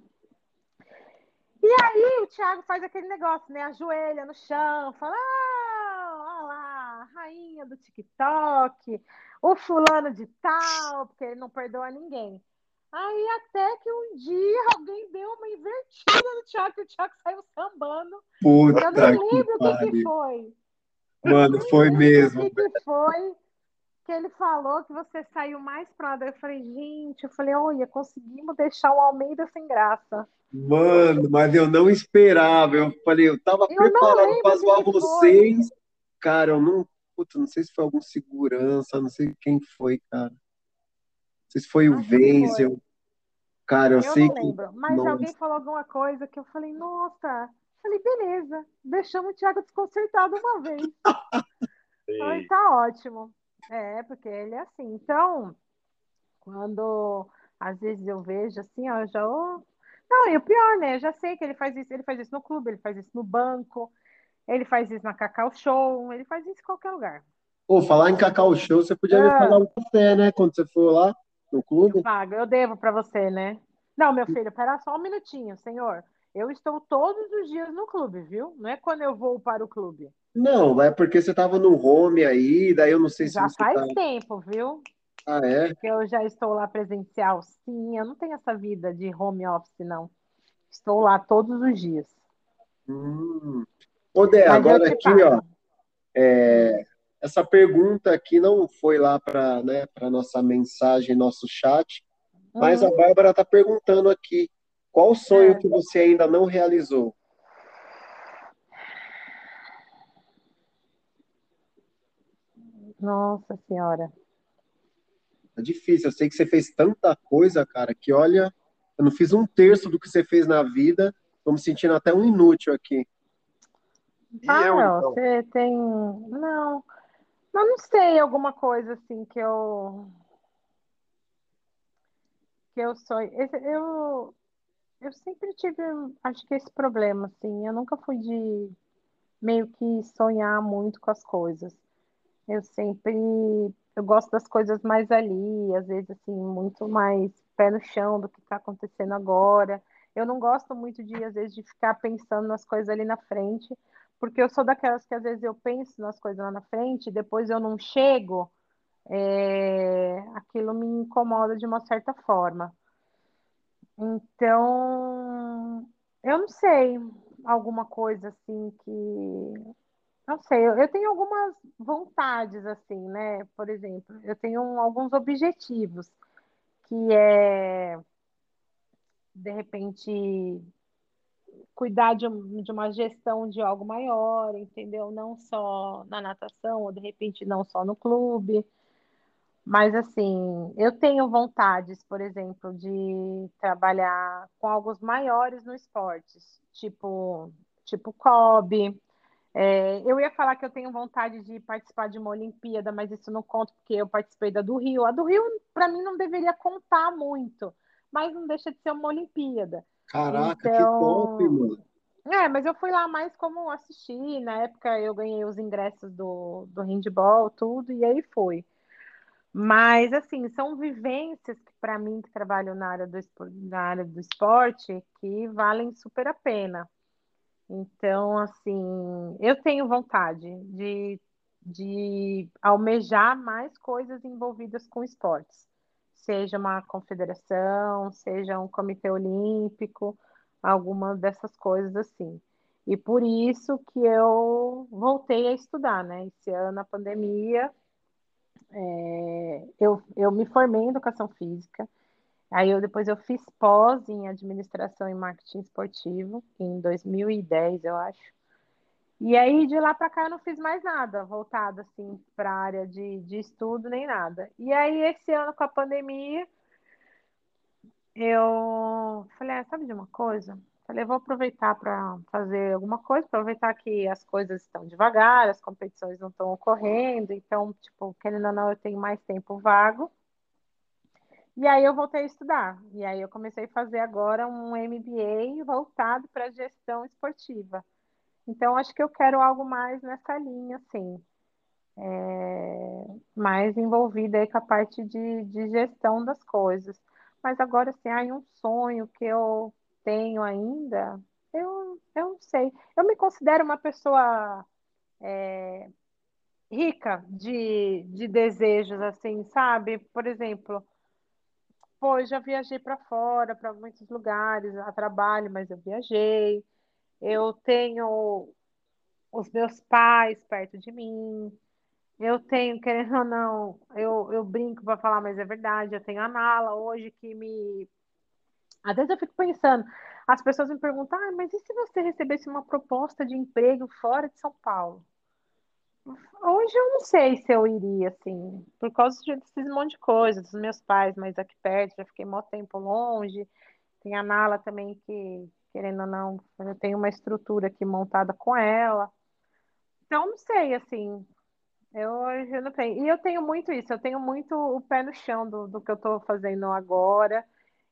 E aí o Thiago faz aquele negócio, né? Ajoelha no chão, fala: ah, olha lá, rainha do TikTok, o fulano de tal, porque ele não perdoa ninguém. Aí até que um dia alguém deu uma invertida no Thiago, e o Thiago saiu sambando. Eu Puta não que lembro o que, que foi. Mano, foi mesmo. O que, que foi que ele falou que você saiu mais pra? Eu falei, gente, eu falei, olha, conseguimos deixar o Almeida sem graça. Mano, mas eu não esperava. Eu falei, eu tava Eu não preparado que zoar vocês. Cara, eu não. Puta, não sei se foi algum segurança, não sei quem foi, cara. Não sei se foi o Acho que Wenzel. Cara, eu, Eu sei não que. lembro. Mas Nossa. alguém falou alguma coisa que eu falei, nossa. Falei, beleza, deixamos o Thiago desconcertado uma vez. [laughs] Falei, Ei, tá ótimo. É, porque ele é assim. Então, quando às vezes eu vejo assim, ó, eu já. ô. Não, e o pior, né? Eu já sei que ele faz isso, ele faz isso no clube, ele faz isso no banco, ele faz isso na Cacau Show, ele faz isso em qualquer lugar. Pô, falar em Cacau Show, você podia me Ah. pagar um café, né? Quando você for lá no clube. Eu pago, eu devo para você, né? Não, meu filho, pera só um minutinho, senhor. Eu estou todos os dias no clube, viu? Não é quando eu vou para o clube. Não, é porque você tava no home aí, daí eu não sei se Já você faz tá. tempo, viu? Ah, é? Que eu já estou lá presencial. Sim, eu não tenho essa vida de home office, não. Estou lá todos os dias. Hum. Ô, Dé, agora aqui, ó. É, essa pergunta aqui não foi lá para né, para nossa mensagem, nosso chat, mas a Uhum. Bárbara está perguntando aqui: qual o sonho É. que você ainda não realizou? Nossa Senhora. É difícil, eu sei que você fez tanta coisa, cara, que olha, eu não fiz um terço do que você fez na vida, tô me sentindo até um inútil aqui. E Ah, eu, não, então? você tem. Não, eu não sei, alguma coisa assim que eu. Que eu sonho. Esse- Eu, eu sempre tive, acho que esse problema, assim. Eu nunca fui de meio que sonhar muito com as coisas. Eu sempre. Eu gosto das coisas mais ali, às vezes, assim, muito mais pé no chão do que está acontecendo agora. Eu não gosto muito de, às vezes, de ficar pensando nas coisas ali na frente, porque eu sou daquelas que, às vezes, eu penso nas coisas lá na frente, depois eu não chego, é, aquilo me incomoda de uma certa forma. Então, eu não sei, alguma coisa assim que. Não sei, eu, tenho algumas vontades, assim, né? Por exemplo, eu tenho alguns objetivos, que é, de repente, cuidar de, de uma gestão de algo maior, entendeu? Não só na natação, ou de repente não só no clube. Mas assim, eu tenho vontades, por exemplo, de trabalhar com algo maiores no esporte, tipo, tipo Kobe. É, eu ia falar que eu tenho vontade de participar de uma Olimpíada, mas isso não conta porque eu participei da do Rio. A do Rio, para mim, não deveria contar muito, mas não deixa de ser uma Olimpíada. Caraca, então... que top, mano. É, mas eu fui lá mais como assistir. Na época eu ganhei os ingressos do, do handball, tudo, e aí foi. Mas, assim, são vivências que, para mim, que trabalho na área, do, na área do esporte, que valem super a pena. Então, assim, eu tenho vontade de, de almejar mais coisas envolvidas com esportes, seja uma confederação, seja um comitê olímpico, alguma dessas coisas assim. E por isso que eu voltei a estudar, né? Esse ano, a pandemia, é, eu, eu me formei em educação física, aí eu depois eu fiz pós em administração e marketing esportivo em 2010, eu acho. E aí de lá para cá eu não fiz mais nada voltado assim para a área de, de estudo nem nada. E aí esse ano com a pandemia eu falei, ah, sabe de uma coisa? Falei, vou aproveitar para fazer alguma coisa, aproveitar que as coisas estão devagar, as competições não estão ocorrendo, então, tipo, querendo ou não, eu tenho mais tempo vago. E aí eu voltei a estudar. E aí eu comecei a fazer agora um MBA voltado para gestão esportiva. Então, acho que eu quero algo mais nessa linha, assim. É, mais envolvida aí com a parte de, de gestão das coisas. Mas agora, assim, há um sonho que eu tenho ainda, eu, eu não sei. Eu me considero uma pessoa é, rica de, de desejos, assim, sabe? Por exemplo, pô, eu já viajei para fora, para muitos lugares, a trabalho, mas eu viajei. Eu tenho os meus pais perto de mim. Eu tenho, querendo ou não, eu, eu brinco para falar, mas é verdade. Eu tenho a Nala hoje que me às vezes eu fico pensando, as pessoas me perguntam, ah, mas e se você recebesse uma proposta de emprego fora de São Paulo? Hoje eu não sei se eu iria, assim, por causa desses monte de coisas, dos meus pais, mas aqui perto, já fiquei muito tempo longe. Tem a Nala também, que, querendo ou não, eu tenho uma estrutura aqui montada com ela. Então, não sei, assim, eu, eu não tenho. E eu tenho muito isso, eu tenho muito o pé no chão do, do que eu estou fazendo agora.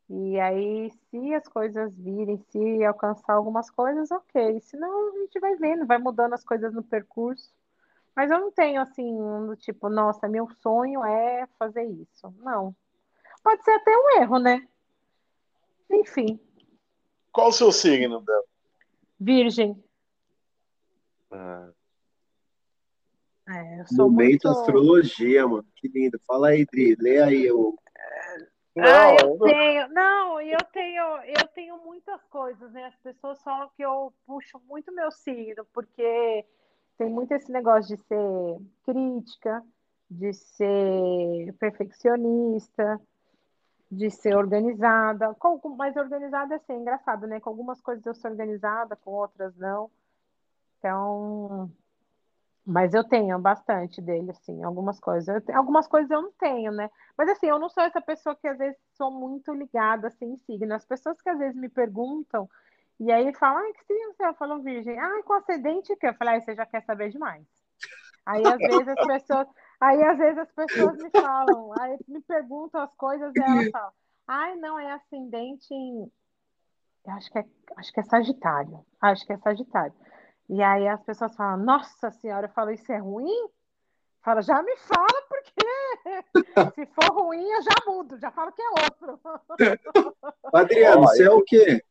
E aí, se as coisas virem, se alcançar algumas coisas, ok. Senão a gente vai vendo, vai mudando as coisas no percurso. Mas eu não tenho assim, do tipo, nossa, meu sonho é fazer isso. Não. Pode ser até um erro, né? Enfim. Qual o seu signo, Bel? Virgem. Ah. É, eu sou Momento muito... astrologia, mano. Que lindo. Fala aí, Dri. Lê aí o, não, ah, eu tenho, não, eu tenho, eu tenho muitas coisas, né? As pessoas falam que eu puxo muito meu signo, porque tem muito esse negócio de ser crítica, de ser perfeccionista, de ser organizada. Com, mais organizada é assim, é engraçado, né? Com algumas coisas eu sou organizada, com outras não. Então, mas eu tenho bastante dele, assim, algumas coisas. Tenho, algumas coisas eu não tenho, né? Mas assim, eu não sou essa pessoa que às vezes sou muito ligada assim, em signo. As pessoas que às vezes me perguntam, e aí falam, ah, que signo você é? Eu falo virgem. Ah, com ascendente que? Eu falei, ah, você já quer saber demais. Aí às [laughs] vezes as pessoas, aí às vezes as pessoas me [laughs] falam, aí me perguntam as coisas e elas falam, ai, não, é ascendente em. Eu acho que é, acho que é Sagitário. Acho que é Sagitário. E aí as pessoas falam, nossa senhora, eu falo, isso é ruim? Fala, já me fala, porque [laughs] se for ruim, eu já mudo, já falo que é outro. [laughs] Adriano, você é o quê?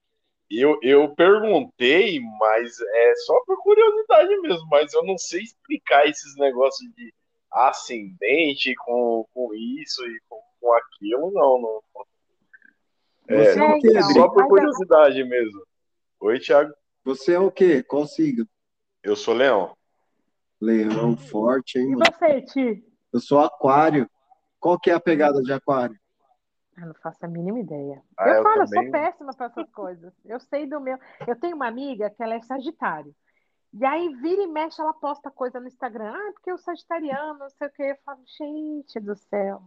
Eu, eu perguntei, mas é só por curiosidade mesmo, mas eu não sei explicar esses negócios de ascendente com, com isso e com, com aquilo, não. não. É, é então, só por curiosidade mesmo. Oi, Thiago. Você é o quê? Signo? Eu sou leão. Leão forte, hein? E você, Ti? Eu sou aquário. Qual que é a pegada de aquário? Eu não faço a mínima ideia. Ah, eu, eu falo, também... eu sou péssima para essas coisas. Eu sei do meu. Eu tenho uma amiga que ela é Sagitário. E aí, vira e mexe, ela posta coisa no Instagram. Ah, porque o sagitariano, não sei o que. Eu falo, gente do céu.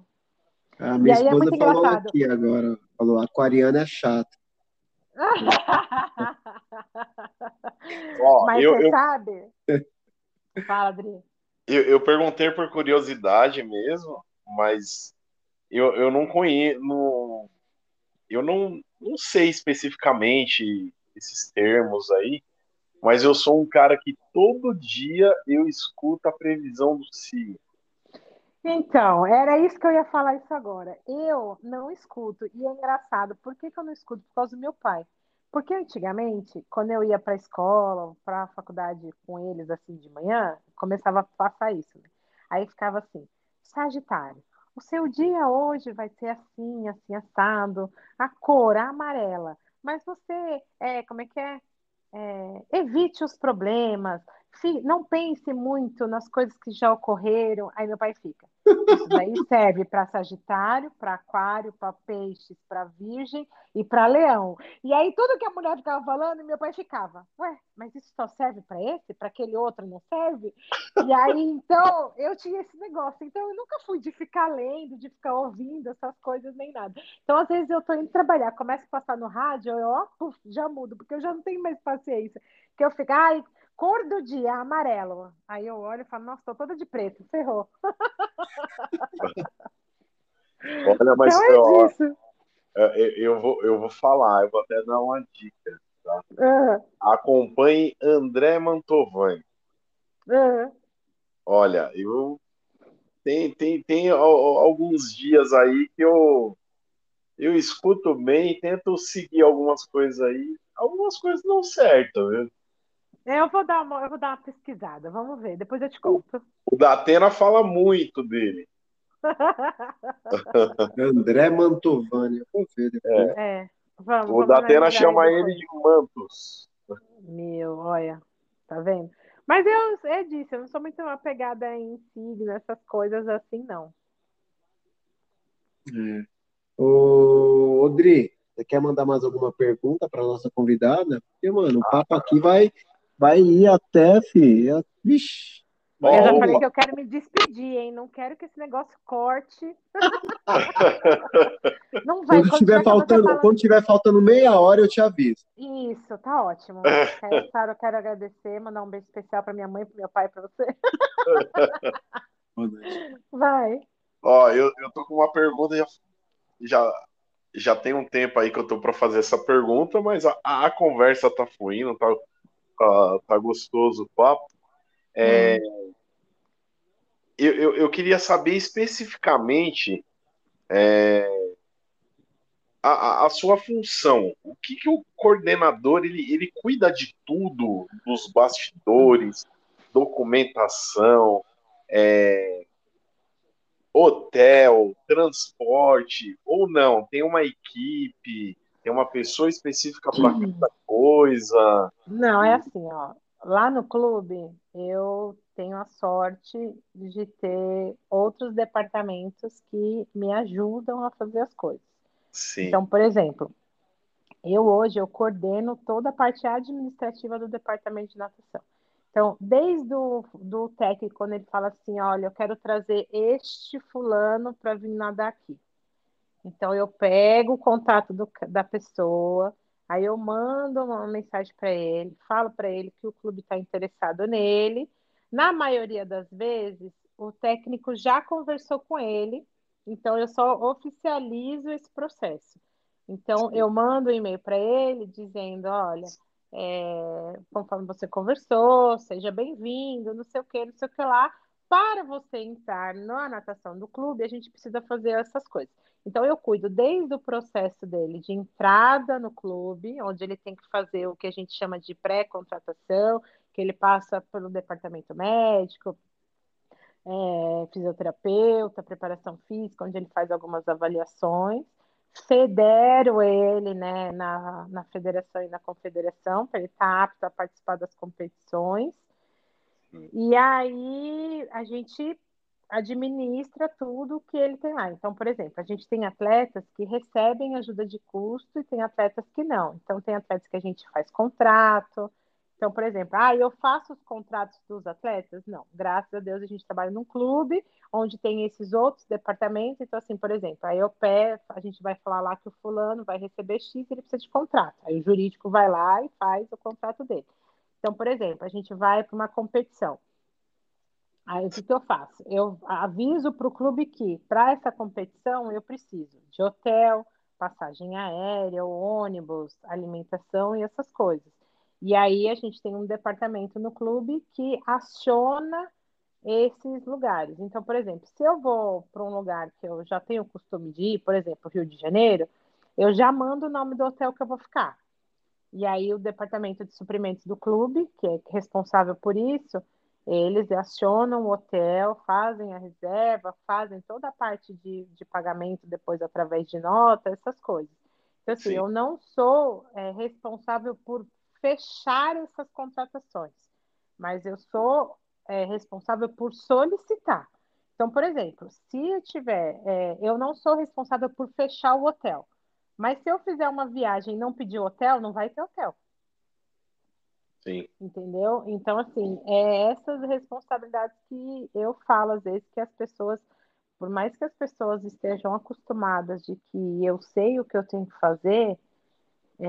A minha E aí é esposa muito falou engraçado. aqui agora, falou, aquariano é chato. Ó, [laughs] Mas eu, você eu, sabe? [laughs] Fala, Adri. eu, eu perguntei por curiosidade mesmo, mas eu, eu não conheço. Não, eu não, não sei especificamente esses termos aí, mas eu sou um cara que todo dia eu escuto a previsão do signo. Então, era isso que eu ia falar isso agora. Eu não escuto, e é engraçado, por que, que eu não escuto? Por causa do meu pai. Porque antigamente, quando eu ia para a escola, para a faculdade com eles, assim, de manhã, começava a passar isso. Né? Aí ficava assim, Sagitário, o seu dia hoje vai ser assim, assim, assado, a cor, a amarela, mas você, é, como é que é? É, evite os problemas, não pense muito nas coisas que já ocorreram. Aí meu pai fica. Isso daí [laughs] serve para Sagitário, para Aquário, para Peixes, para Virgem e para Leão. E aí tudo que a mulher ficava falando, meu pai ficava. Ué, mas isso só serve para esse? Para aquele outro não serve? E aí então eu tinha esse negócio. Então eu nunca fui de ficar lendo, de ficar ouvindo essas coisas nem nada. Então às vezes eu tô indo trabalhar, começo a passar no rádio, eu ó, já mudo, porque eu já não tenho mais paciência. Que eu fico, ai, cor do dia, amarelo. Aí eu olho e falo, nossa, tô toda de preto, ferrou. [laughs] Olha, mas Então é ó, disso. eu, eu vou, eu vou falar, eu vou até dar uma dica. Ah, Acompanhe André Mantovani. ah. Olha, eu tem, tem, tem al- al- alguns dias aí que eu eu escuto bem, tento seguir algumas coisas aí. Algumas coisas não certas, viu? Eu vou dar uma, eu vou dar uma pesquisada, vamos ver, depois eu te conto. O Datena fala muito dele. [laughs] André Mantovani, eu vou ver depois. É, vamos. O vamos Datena analisar chama aí ele depois. de Mantos. Meu, olha, tá vendo? Mas eu, é disso, eu não sou muito apegada em signo, essas coisas assim, não. É. Ô, Odri, você quer mandar mais alguma pergunta para nossa convidada? Porque, mano, o papo aqui vai, vai ir até, filho. Vixe. Eu já falei que eu quero me despedir, hein? Não quero que esse negócio corte. [laughs] Não vai. Quando tiver tiver faltando, falando- quando tiver faltando meia hora, eu te aviso. Isso, tá ótimo. [laughs] Quero, Sara, eu quero agradecer, mandar um beijo especial para minha mãe, para meu pai, para você. [laughs] Vai. Ó, eu, eu tô com uma pergunta, já, já, já tem um tempo aí que eu tô para fazer essa pergunta, mas a, a conversa tá fluindo, tá, tá, tá gostoso o papo. É, eu, eu, eu queria saber especificamente é, a, a- a sua função. O que, que o coordenador ele, ele cuida de tudo, dos bastidores, documentação, é, hotel, transporte, ou não? Tem uma equipe, tem uma pessoa específica para cada coisa. Não, é assim, ó. Lá no clube, eu tenho a sorte de ter outros departamentos que me ajudam a fazer as coisas. Sim. Então, por exemplo, eu hoje eu coordeno toda a parte administrativa do departamento de natação. Então, desde o do técnico, quando ele fala assim, olha, eu quero trazer este fulano para vir nadar aqui. Então, eu pego o contato do- da pessoa, aí eu mando uma mensagem para ele, falo para ele que o clube está interessado nele. Na maioria das vezes, o técnico já conversou com ele, então eu só oficializo esse processo. Então, eu mando um e-mail para ele dizendo: olha, é, conforme você conversou, seja bem-vindo, não sei o que, não sei o que lá. Para você entrar na natação do clube, a gente precisa fazer essas coisas. Então, eu cuido desde o processo dele de entrada no clube, onde ele tem que fazer o que a gente chama de pré-contratação, que ele passa pelo departamento médico, é, fisioterapeuta, preparação física, onde ele faz algumas avaliações. Federo ele né, na, na federação e na confederação, para ele estar apto a participar das competições. E aí a gente administra tudo que ele tem lá. Então, por exemplo, a gente tem atletas que recebem ajuda de custo e tem atletas que não. Então, tem atletas que a gente faz contrato, Então, por exemplo, ah, eu faço os contratos dos atletas? Não, graças a Deus a gente trabalha num clube onde tem esses outros departamentos. Então, assim, por exemplo, a EOPE, a gente vai falar lá que o fulano vai receber X, ele precisa de contrato. Aí o jurídico vai lá e faz o contrato dele. Então, por exemplo, a gente vai para uma competição. Aí o que, que eu faço? Eu aviso para o clube que para essa competição eu preciso de hotel, passagem aérea, ônibus, alimentação e essas coisas. E aí a gente tem um departamento no clube que aciona esses lugares. Então, por exemplo, se eu vou para um lugar que eu já tenho o costume de ir, por exemplo, Rio de Janeiro, eu já mando o nome do hotel que eu vou ficar. E aí o departamento de suprimentos do clube, que é responsável por isso, eles acionam o hotel, fazem a reserva, fazem toda a parte de, de pagamento depois através de nota, essas coisas. Então, assim, Sim. eu não sou é, responsável por fechar essas contratações, mas eu sou é, responsável por solicitar. Então, por exemplo, se eu tiver, é, eu não sou responsável por fechar o hotel, mas se eu fizer uma viagem e não pedir hotel, não vai ter hotel. Sim. Entendeu? Então, assim, é essas responsabilidades que eu falo às vezes que as pessoas, por mais que as pessoas estejam acostumadas de que eu sei o que eu tenho que fazer, é,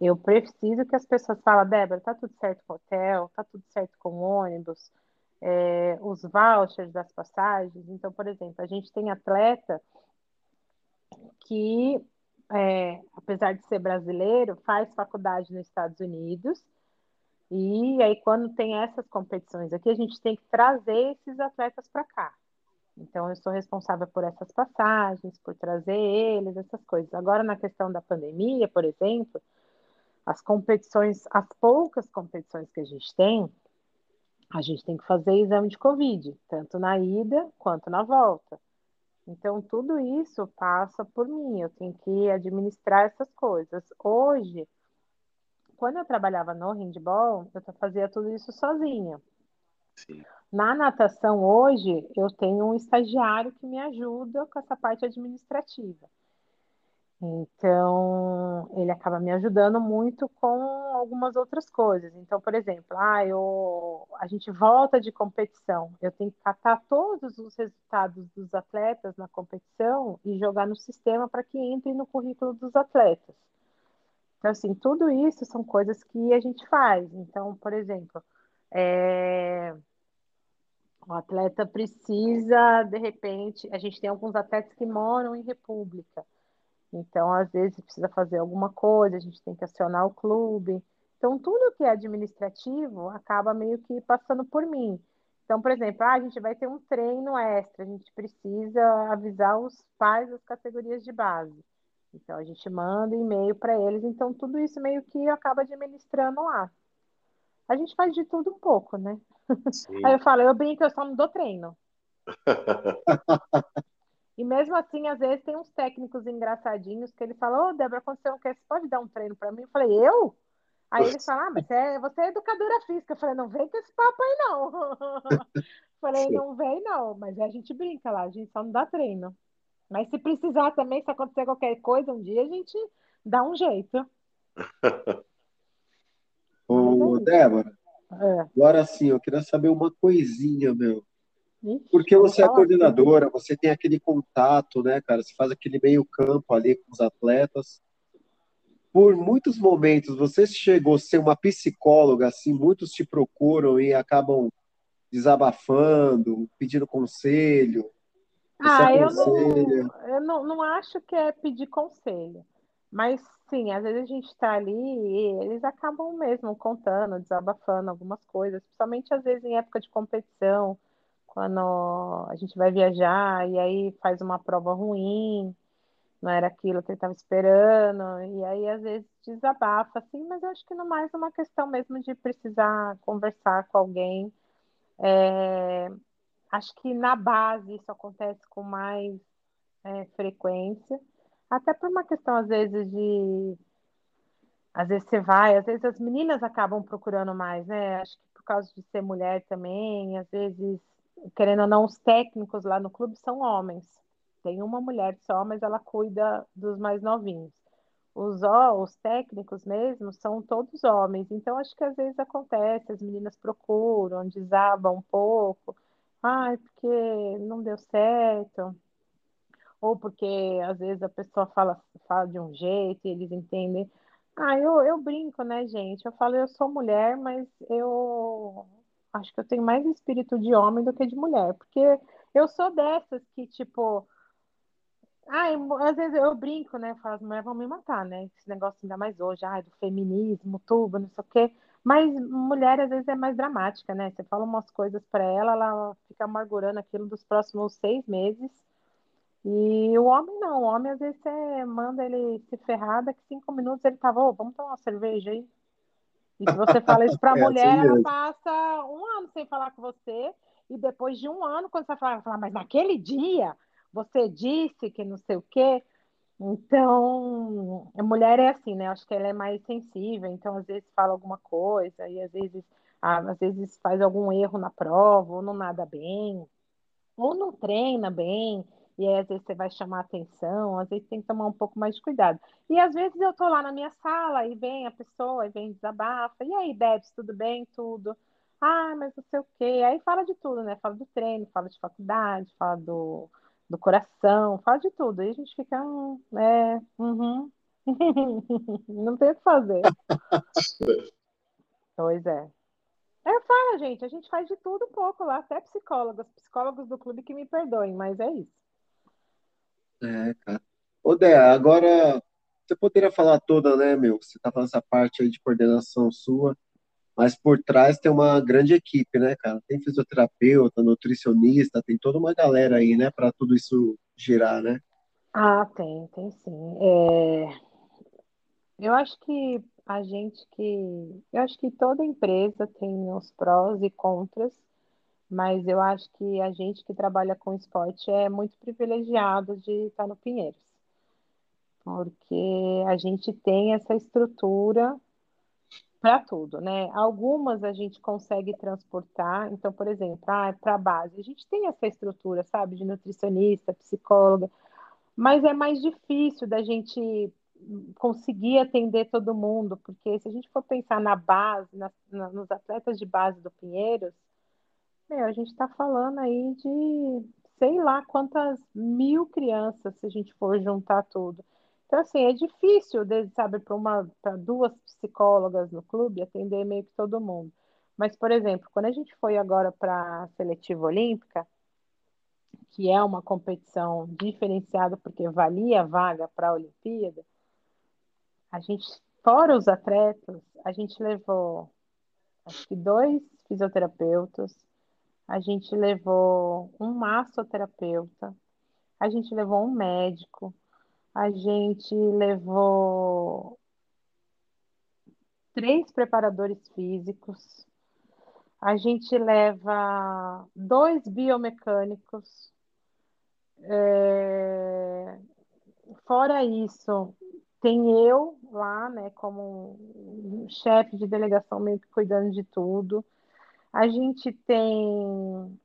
eu preciso que as pessoas falem, Débora, tá tudo certo com o hotel, tá tudo certo com o ônibus, é, os vouchers das passagens. Então, por exemplo, a gente tem atleta que, é, apesar de ser brasileiro, faz faculdade nos Estados Unidos e aí, quando tem essas competições aqui, a gente tem que trazer esses atletas para cá. Então, eu sou responsável por essas passagens, por trazer eles, essas coisas. Agora, na questão da pandemia, por exemplo, as competições, as poucas competições que a gente tem, a gente tem que fazer exame de Covid, tanto na ida quanto na volta. Então, tudo isso passa por mim, eu tenho que administrar essas coisas. Hoje, quando eu trabalhava no handball, eu fazia tudo isso sozinha. Sim. Na natação hoje, eu tenho um estagiário que me ajuda com essa parte administrativa. Então, ele acaba me ajudando muito com algumas outras coisas. Então, por exemplo, ah, eu, a gente volta de competição. Eu tenho que catar todos os resultados dos atletas na competição e jogar no sistema para que entre no currículo dos atletas. Então, assim, tudo isso são coisas que a gente faz. Então, por exemplo, é... o atleta precisa, de repente, a gente tem alguns atletas que moram em república. Então, às vezes, precisa fazer alguma coisa, a gente tem que acionar o clube. Então, tudo que é administrativo acaba meio que passando por mim. Então, por exemplo, ah, a gente vai ter um treino extra, a gente precisa avisar os pais das categorias de base. Então a gente manda e-mail para eles, então tudo isso meio que acaba administrando lá. A gente faz de tudo um pouco, né? Sim. Aí eu falo, eu brinco, eu só não dou treino. [laughs] e mesmo assim, às vezes tem uns técnicos engraçadinhos que ele fala, ô oh, Débora, aconteceu o que? Você pode dar um treino para mim? Eu falei, eu? Aí eles falam, ah, mas você é, você é educadora física. Eu falei, não vem com esse papo aí, não. [laughs] falei, não vem, não. Mas a gente brinca lá, a gente só não dá treino. Mas se precisar também, se acontecer qualquer coisa um dia, a gente dá um jeito. [laughs] Ô, é Débora, é. agora sim, eu queria saber uma coisinha, meu. Porque você é assim. coordenadora, você tem aquele contato, né, cara? Você faz aquele meio campo ali com os atletas. Por muitos momentos, você chegou a ser uma psicóloga, assim, muitos te procuram e acabam desabafando, pedindo conselho. Ah, eu não, eu não, não acho que é pedir conselho. Mas sim, às vezes a gente está ali e eles acabam mesmo contando, desabafando algumas coisas, principalmente às vezes em época de competição, quando a gente vai viajar e aí faz uma prova ruim, não era aquilo que ele estava esperando, e aí às vezes desabafa, assim, mas eu acho que não mais é uma questão mesmo de precisar conversar com alguém. É, Acho que na base isso acontece com mais é, frequência, até por uma questão, às vezes, de. Às vezes você vai, às vezes as meninas acabam procurando mais, né? Acho que por causa de ser mulher também, às vezes, querendo ou não, os técnicos lá no clube são homens. Tem uma mulher só, mas ela cuida dos mais novinhos. os, os técnicos mesmo são todos homens. Então, acho que às vezes acontece, as meninas procuram, desabam um pouco. Ai, porque não deu certo. Ou porque às vezes a pessoa fala, fala de um jeito e eles entendem. Ah, eu, eu brinco, né, gente? Eu falo, eu sou mulher, mas eu acho que eu tenho mais espírito de homem do que de mulher. Porque eu sou dessas que, tipo, Ai, às vezes eu brinco, né? Falo, as mulheres vão me matar, né? Esse negócio ainda mais hoje, ai, do feminismo, tudo, não sei o quê. Mas mulher às vezes é mais dramática, né? Você fala umas coisas para ela, ela fica amargurando aquilo dos próximos seis meses. E o homem não, o homem às vezes você manda ele se ferrar, daqui cinco minutos ele tava, oh, vamos tomar uma cerveja aí. E se você fala isso pra [laughs] é mulher, assim ela passa um ano sem falar com você, e depois de um ano, quando você vai falar, ela fala, mas naquele dia você disse que não sei o quê. Então, a mulher é assim, né? Acho que ela é mais sensível, então às vezes fala alguma coisa e às vezes, às vezes faz algum erro na prova, ou não nada bem, ou não treina bem, e aí às vezes você vai chamar atenção, às vezes tem que tomar um pouco mais de cuidado. E às vezes eu tô lá na minha sala e vem a pessoa, e vem desabafa, e aí, Debs, tudo bem? Tudo. Ah, mas não sei o quê. Aí fala de tudo, né? Fala do treino, fala de faculdade, fala do do coração, fala de tudo. Aí a gente fica, hum, é, uhum. [laughs] não tem o que fazer. [laughs] pois é. É, fala, gente, a gente faz de tudo um pouco lá, até psicólogos, psicólogos do clube que me perdoem, mas é isso. É, cara. Ô, agora você poderia falar toda, né, meu? Você tá falando essa parte aí de coordenação sua mas por trás tem uma grande equipe, né, cara? Tem fisioterapeuta, nutricionista, tem toda uma galera aí, né, para tudo isso girar, né? Ah, tem, tem sim. É... Eu acho que a gente que. Eu acho que toda empresa tem os prós e contras, mas eu acho que a gente que trabalha com esporte é muito privilegiado de estar no Pinheiros. Porque a gente tem essa estrutura para tudo, né? Algumas a gente consegue transportar, então, por exemplo, ah, para a base, a gente tem essa estrutura, sabe, de nutricionista, psicóloga, mas é mais difícil da gente conseguir atender todo mundo, porque se a gente for pensar na base, na, na, nos atletas de base do Pinheiros, meu, a gente está falando aí de sei lá quantas mil crianças, se a gente for juntar tudo. Então, assim, é difícil, sabe, para duas psicólogas no clube atender meio que todo mundo. Mas, por exemplo, quando a gente foi agora para a seletiva olímpica, que é uma competição diferenciada porque valia vaga para a Olimpíada, a gente, fora os atletas, a gente levou acho que dois fisioterapeutas, a gente levou um massoterapeuta, a gente levou um médico, a gente levou três preparadores físicos, a gente leva dois biomecânicos. É... Fora isso, tem eu lá, né, como chefe de delegação, meio que cuidando de tudo. A gente tem,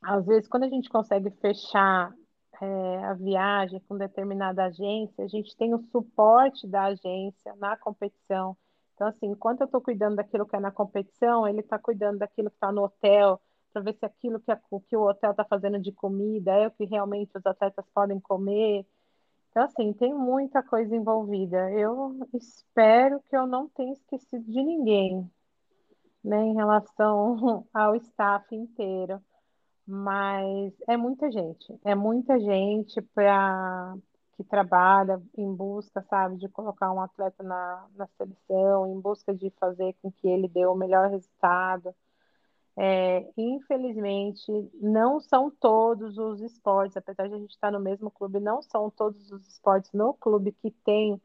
às vezes, quando a gente consegue fechar é, a viagem com determinada agência, a gente tem o suporte da agência na competição. Então, assim, enquanto eu estou cuidando daquilo que é na competição, ele está cuidando daquilo que está no hotel, para ver se aquilo que, a, que o hotel está fazendo de comida é o que realmente os atletas podem comer. Então, assim, tem muita coisa envolvida. Eu espero que eu não tenha esquecido de ninguém, né, em relação [laughs] ao staff inteiro. Mas é muita gente, é muita gente para que trabalha em busca, sabe, de colocar um atleta na, na seleção, em busca de fazer com que ele dê o melhor resultado. É, infelizmente, não são todos os esportes, apesar de a gente estar no mesmo clube, não são todos os esportes no clube que tem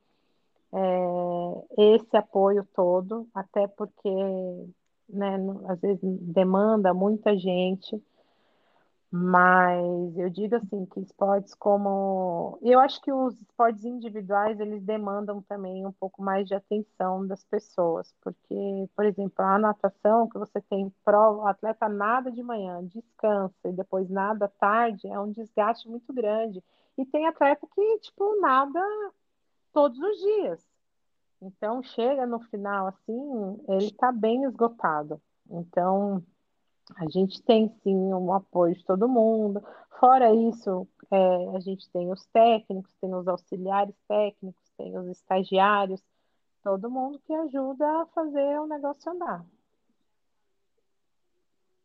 é, esse apoio todo, até porque, né, às vezes demanda muita gente. Mas eu digo assim que esportes como, eu acho que os esportes individuais eles demandam também um pouco mais de atenção das pessoas, porque, por exemplo, a natação que você tem prova, o atleta nada de manhã, descansa e depois nada tarde, é um desgaste muito grande. E tem atleta que tipo nada todos os dias. Então, chega no final, assim, ele está bem esgotado. Então, a gente tem sim um apoio de todo mundo. Fora isso, é, a gente tem os técnicos, tem os auxiliares técnicos, tem os estagiários, todo mundo que ajuda a fazer o negócio andar.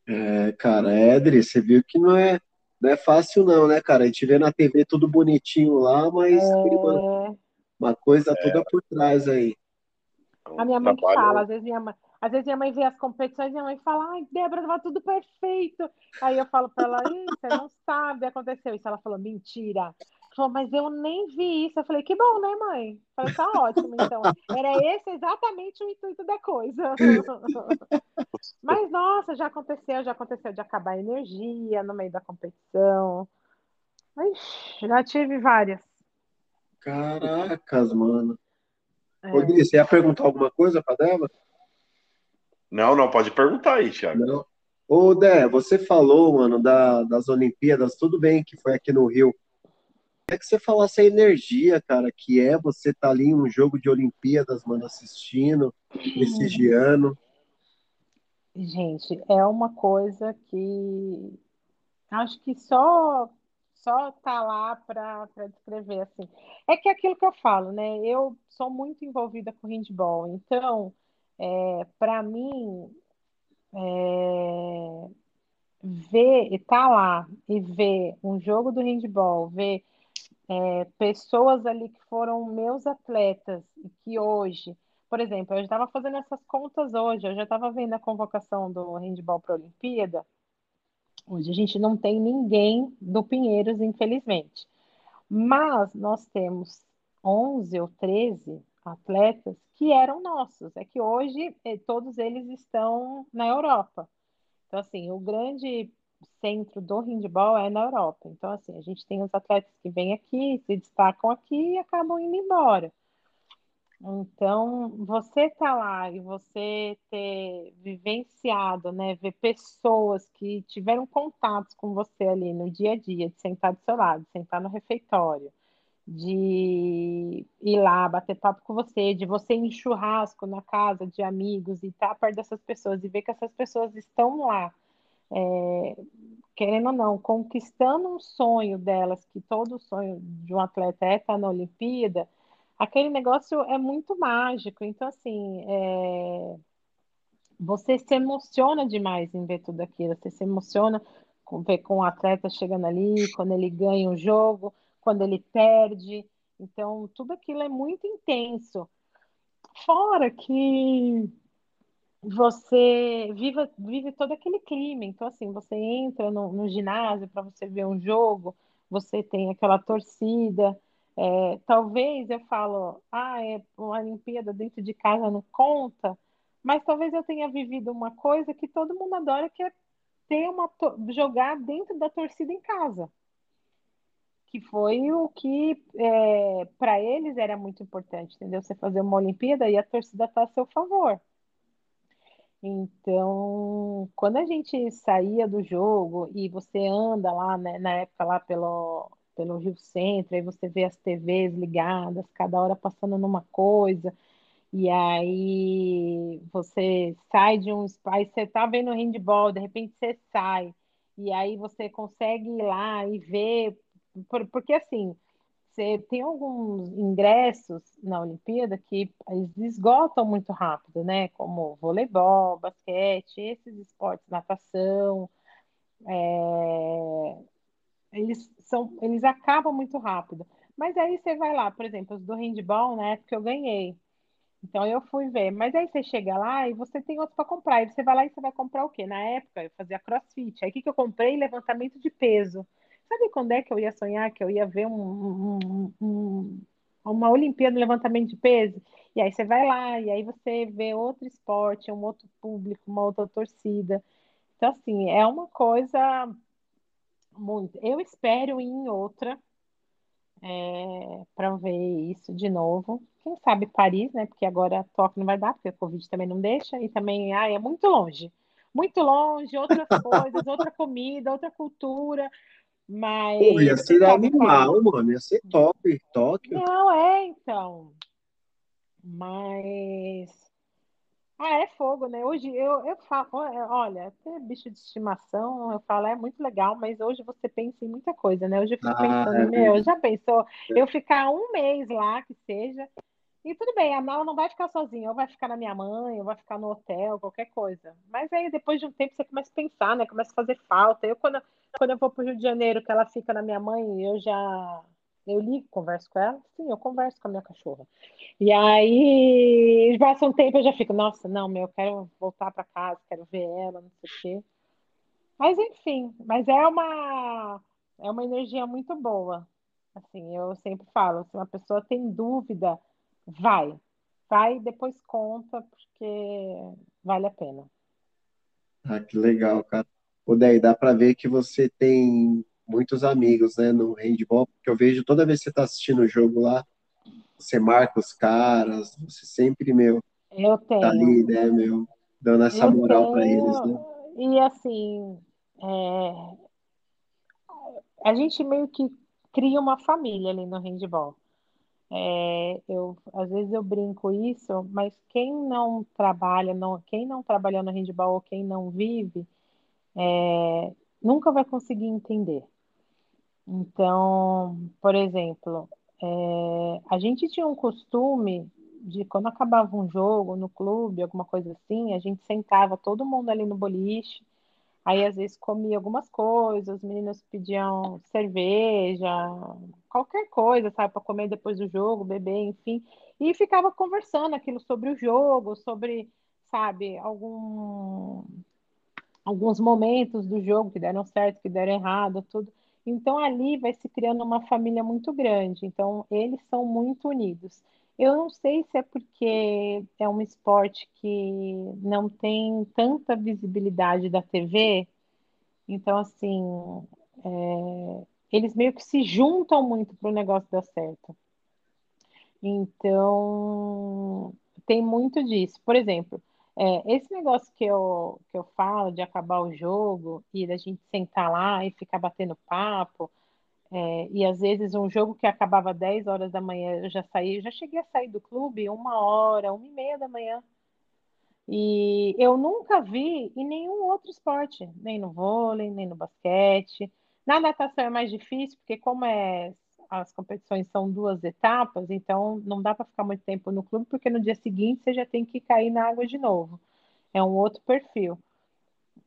É, cara, Edri, você viu que não é, não é fácil não, né, cara? A gente vê na TV tudo bonitinho lá, mas é... uma, coisa é... toda por trás aí. A minha mãe que fala, às vezes minha mãe, às vezes minha mãe vê as competições e minha mãe fala, ai, Débora, tava tudo perfeito. Aí eu falo para ela, você não sabe, aconteceu isso. Ela falou, mentira falou, mas eu nem vi isso. Eu falei, que bom, né, mãe? Eu falei, tá ótimo, então. Era esse exatamente o intuito da coisa. [laughs] mas, nossa, já aconteceu, já aconteceu de acabar a energia no meio da competição. Ixi, já tive várias. Caracas, mano. É. Ô, você ia perguntar alguma coisa para Débora? Não, não, pode perguntar aí, Thiago. Não. Ô, Dé, você falou, mano, da, das Olimpíadas, tudo bem que foi aqui no Rio, é que você falasse a energia, cara, que é você estar tá ali em um jogo de Olimpíadas, mano, assistindo, prestigiando. Gente, é uma coisa que acho que só só tá lá para descrever assim. É que é aquilo que eu falo, né? Eu sou muito envolvida com handball, então é, para mim é, ver estar tá lá e ver um jogo do handball, ver é, pessoas ali que foram meus atletas e que hoje, por exemplo, eu estava fazendo essas contas hoje, eu já estava vendo a convocação do handball para a Olimpíada. Hoje a gente não tem ninguém do Pinheiros, infelizmente. Mas nós temos 11 ou 13 atletas que eram nossos. É que hoje eh, todos eles estão na Europa. Então, assim, o grande centro do handball é na Europa. Então, assim, a gente tem os atletas que vêm aqui, se destacam aqui e acabam indo embora. Então, você tá lá e você ter vivenciado, né, ver pessoas que tiveram contatos com você ali no dia a dia, de sentar do seu lado, de sentar no refeitório, de ir lá bater papo com você, de você ir em churrasco na casa de amigos e estar perto dessas pessoas e ver que essas pessoas estão lá é, querendo ou não, conquistando um sonho delas, que todo sonho de um atleta é estar na Olimpíada, aquele negócio é muito mágico. Então, assim, é, você se emociona demais em ver tudo aquilo, você se emociona com ver com o atleta chegando ali, quando ele ganha um jogo, quando ele perde. Então, tudo aquilo é muito intenso. Fora que você vive, vive todo aquele clima. Então, assim, você entra no, no ginásio para você ver um jogo, você tem aquela torcida. É, talvez eu falo, ah, é uma Olimpíada dentro de casa não conta, mas talvez eu tenha vivido uma coisa que todo mundo adora, que é ter uma jogar dentro da torcida em casa. Que foi o que é, para eles era muito importante, entendeu? Você fazer uma Olimpíada e a torcida está a seu favor. Então, quando a gente saía do jogo e você anda lá, né, na época lá pelo, pelo Rio Centro, aí você vê as TVs ligadas, cada hora passando numa coisa, e aí você sai de um espaço, você tá vendo handball, de repente você sai, e aí você consegue ir lá e ver, porque assim, você tem alguns ingressos na Olimpíada que eles esgotam muito rápido, né? Como voleibol, basquete, esses esportes, natação, é... eles são, eles acabam muito rápido. Mas aí você vai lá, por exemplo, os do handball, na época eu ganhei. Então eu fui ver. Mas aí você chega lá e você tem outros para comprar. E você vai lá e você vai comprar o quê? Na época eu fazia crossfit. Aí o que, que eu comprei? Levantamento de peso. Sabe quando é que eu ia sonhar que eu ia ver um, um, um, uma Olimpíada de levantamento de peso? E aí você vai lá, e aí você vê outro esporte, um outro público, uma outra torcida. Então, assim, é uma coisa muito. Eu espero ir em outra é, para ver isso de novo. Quem sabe Paris, né? Porque agora Tóquio não vai dar, porque a Covid também não deixa, e também ah, é muito longe. Muito longe, outras [laughs] coisas, outra comida, outra cultura. Mas. Pô, ia ser animal, mano. Ia ser top. Tóquio. Não, é, então. Mas. Ah, é fogo, né? Hoje eu, eu falo, olha, ter bicho de estimação, eu falo, é muito legal, mas hoje você pensa em muita coisa, né? Hoje eu fico Ah, pensando, é meu, já pensou eu ficar um mês lá, que seja, e tudo bem, a Nala não vai ficar sozinha, ou vai ficar na minha mãe, ou vai ficar no hotel, qualquer coisa. Mas aí depois de um tempo você começa a pensar, né? Começa a fazer falta. Eu, quando, quando eu vou pro Rio de Janeiro, que ela fica na minha mãe, eu já. Eu ligo, converso com ela. Sim, eu converso com a minha cachorra. E aí, passa um tempo, eu já fico, nossa, não, meu, eu quero voltar para casa, quero ver ela, não sei o quê. Mas enfim, mas é uma é uma energia muito boa. Assim, eu sempre falo, se uma pessoa tem dúvida, vai. Vai e depois conta, porque vale a pena. Ah, que legal, cara. Ô, Daí, dá pra ver que você tem muitos amigos, né, no handball, porque eu vejo toda vez que você tá assistindo o jogo lá, você marca os caras, você sempre, meu, Eu tá tenho, ali, né, meu, dando essa eu moral pra eles, né? e assim, é, a gente meio que cria uma família ali no handball. É, eu, às vezes eu brinco isso, mas quem não trabalha, não, quem não trabalha no handball ou quem não vive, é, nunca vai conseguir entender. Então, por exemplo, é, a gente tinha um costume de quando acabava um jogo no clube, alguma coisa assim, a gente sentava todo mundo ali no boliche, aí às vezes comia algumas coisas, os meninos pediam cerveja, qualquer coisa, sabe, para comer depois do jogo, beber, enfim, e ficava conversando aquilo sobre o jogo, sobre, sabe, algum alguns momentos do jogo que deram certo, que deram errado, tudo. Então ali vai se criando uma família muito grande. Então eles são muito unidos. Eu não sei se é porque é um esporte que não tem tanta visibilidade da TV, então assim, é, eles meio que se juntam muito para o negócio dar certo. Então, tem muito disso. Por exemplo, é, esse negócio que eu, que eu falo de acabar o jogo e da gente sentar lá e ficar batendo papo, é, e às vezes um jogo que acabava 10 horas da manhã, eu já saí, eu já cheguei a sair do clube uma hora, uma e meia da manhã. E eu nunca vi em nenhum outro esporte, nem no vôlei, nem no basquete. Na natação é mais difícil, porque como é, as competições são duas etapas, então não dá para ficar muito tempo no clube, porque no dia seguinte você já tem que cair na água de novo. É um outro perfil.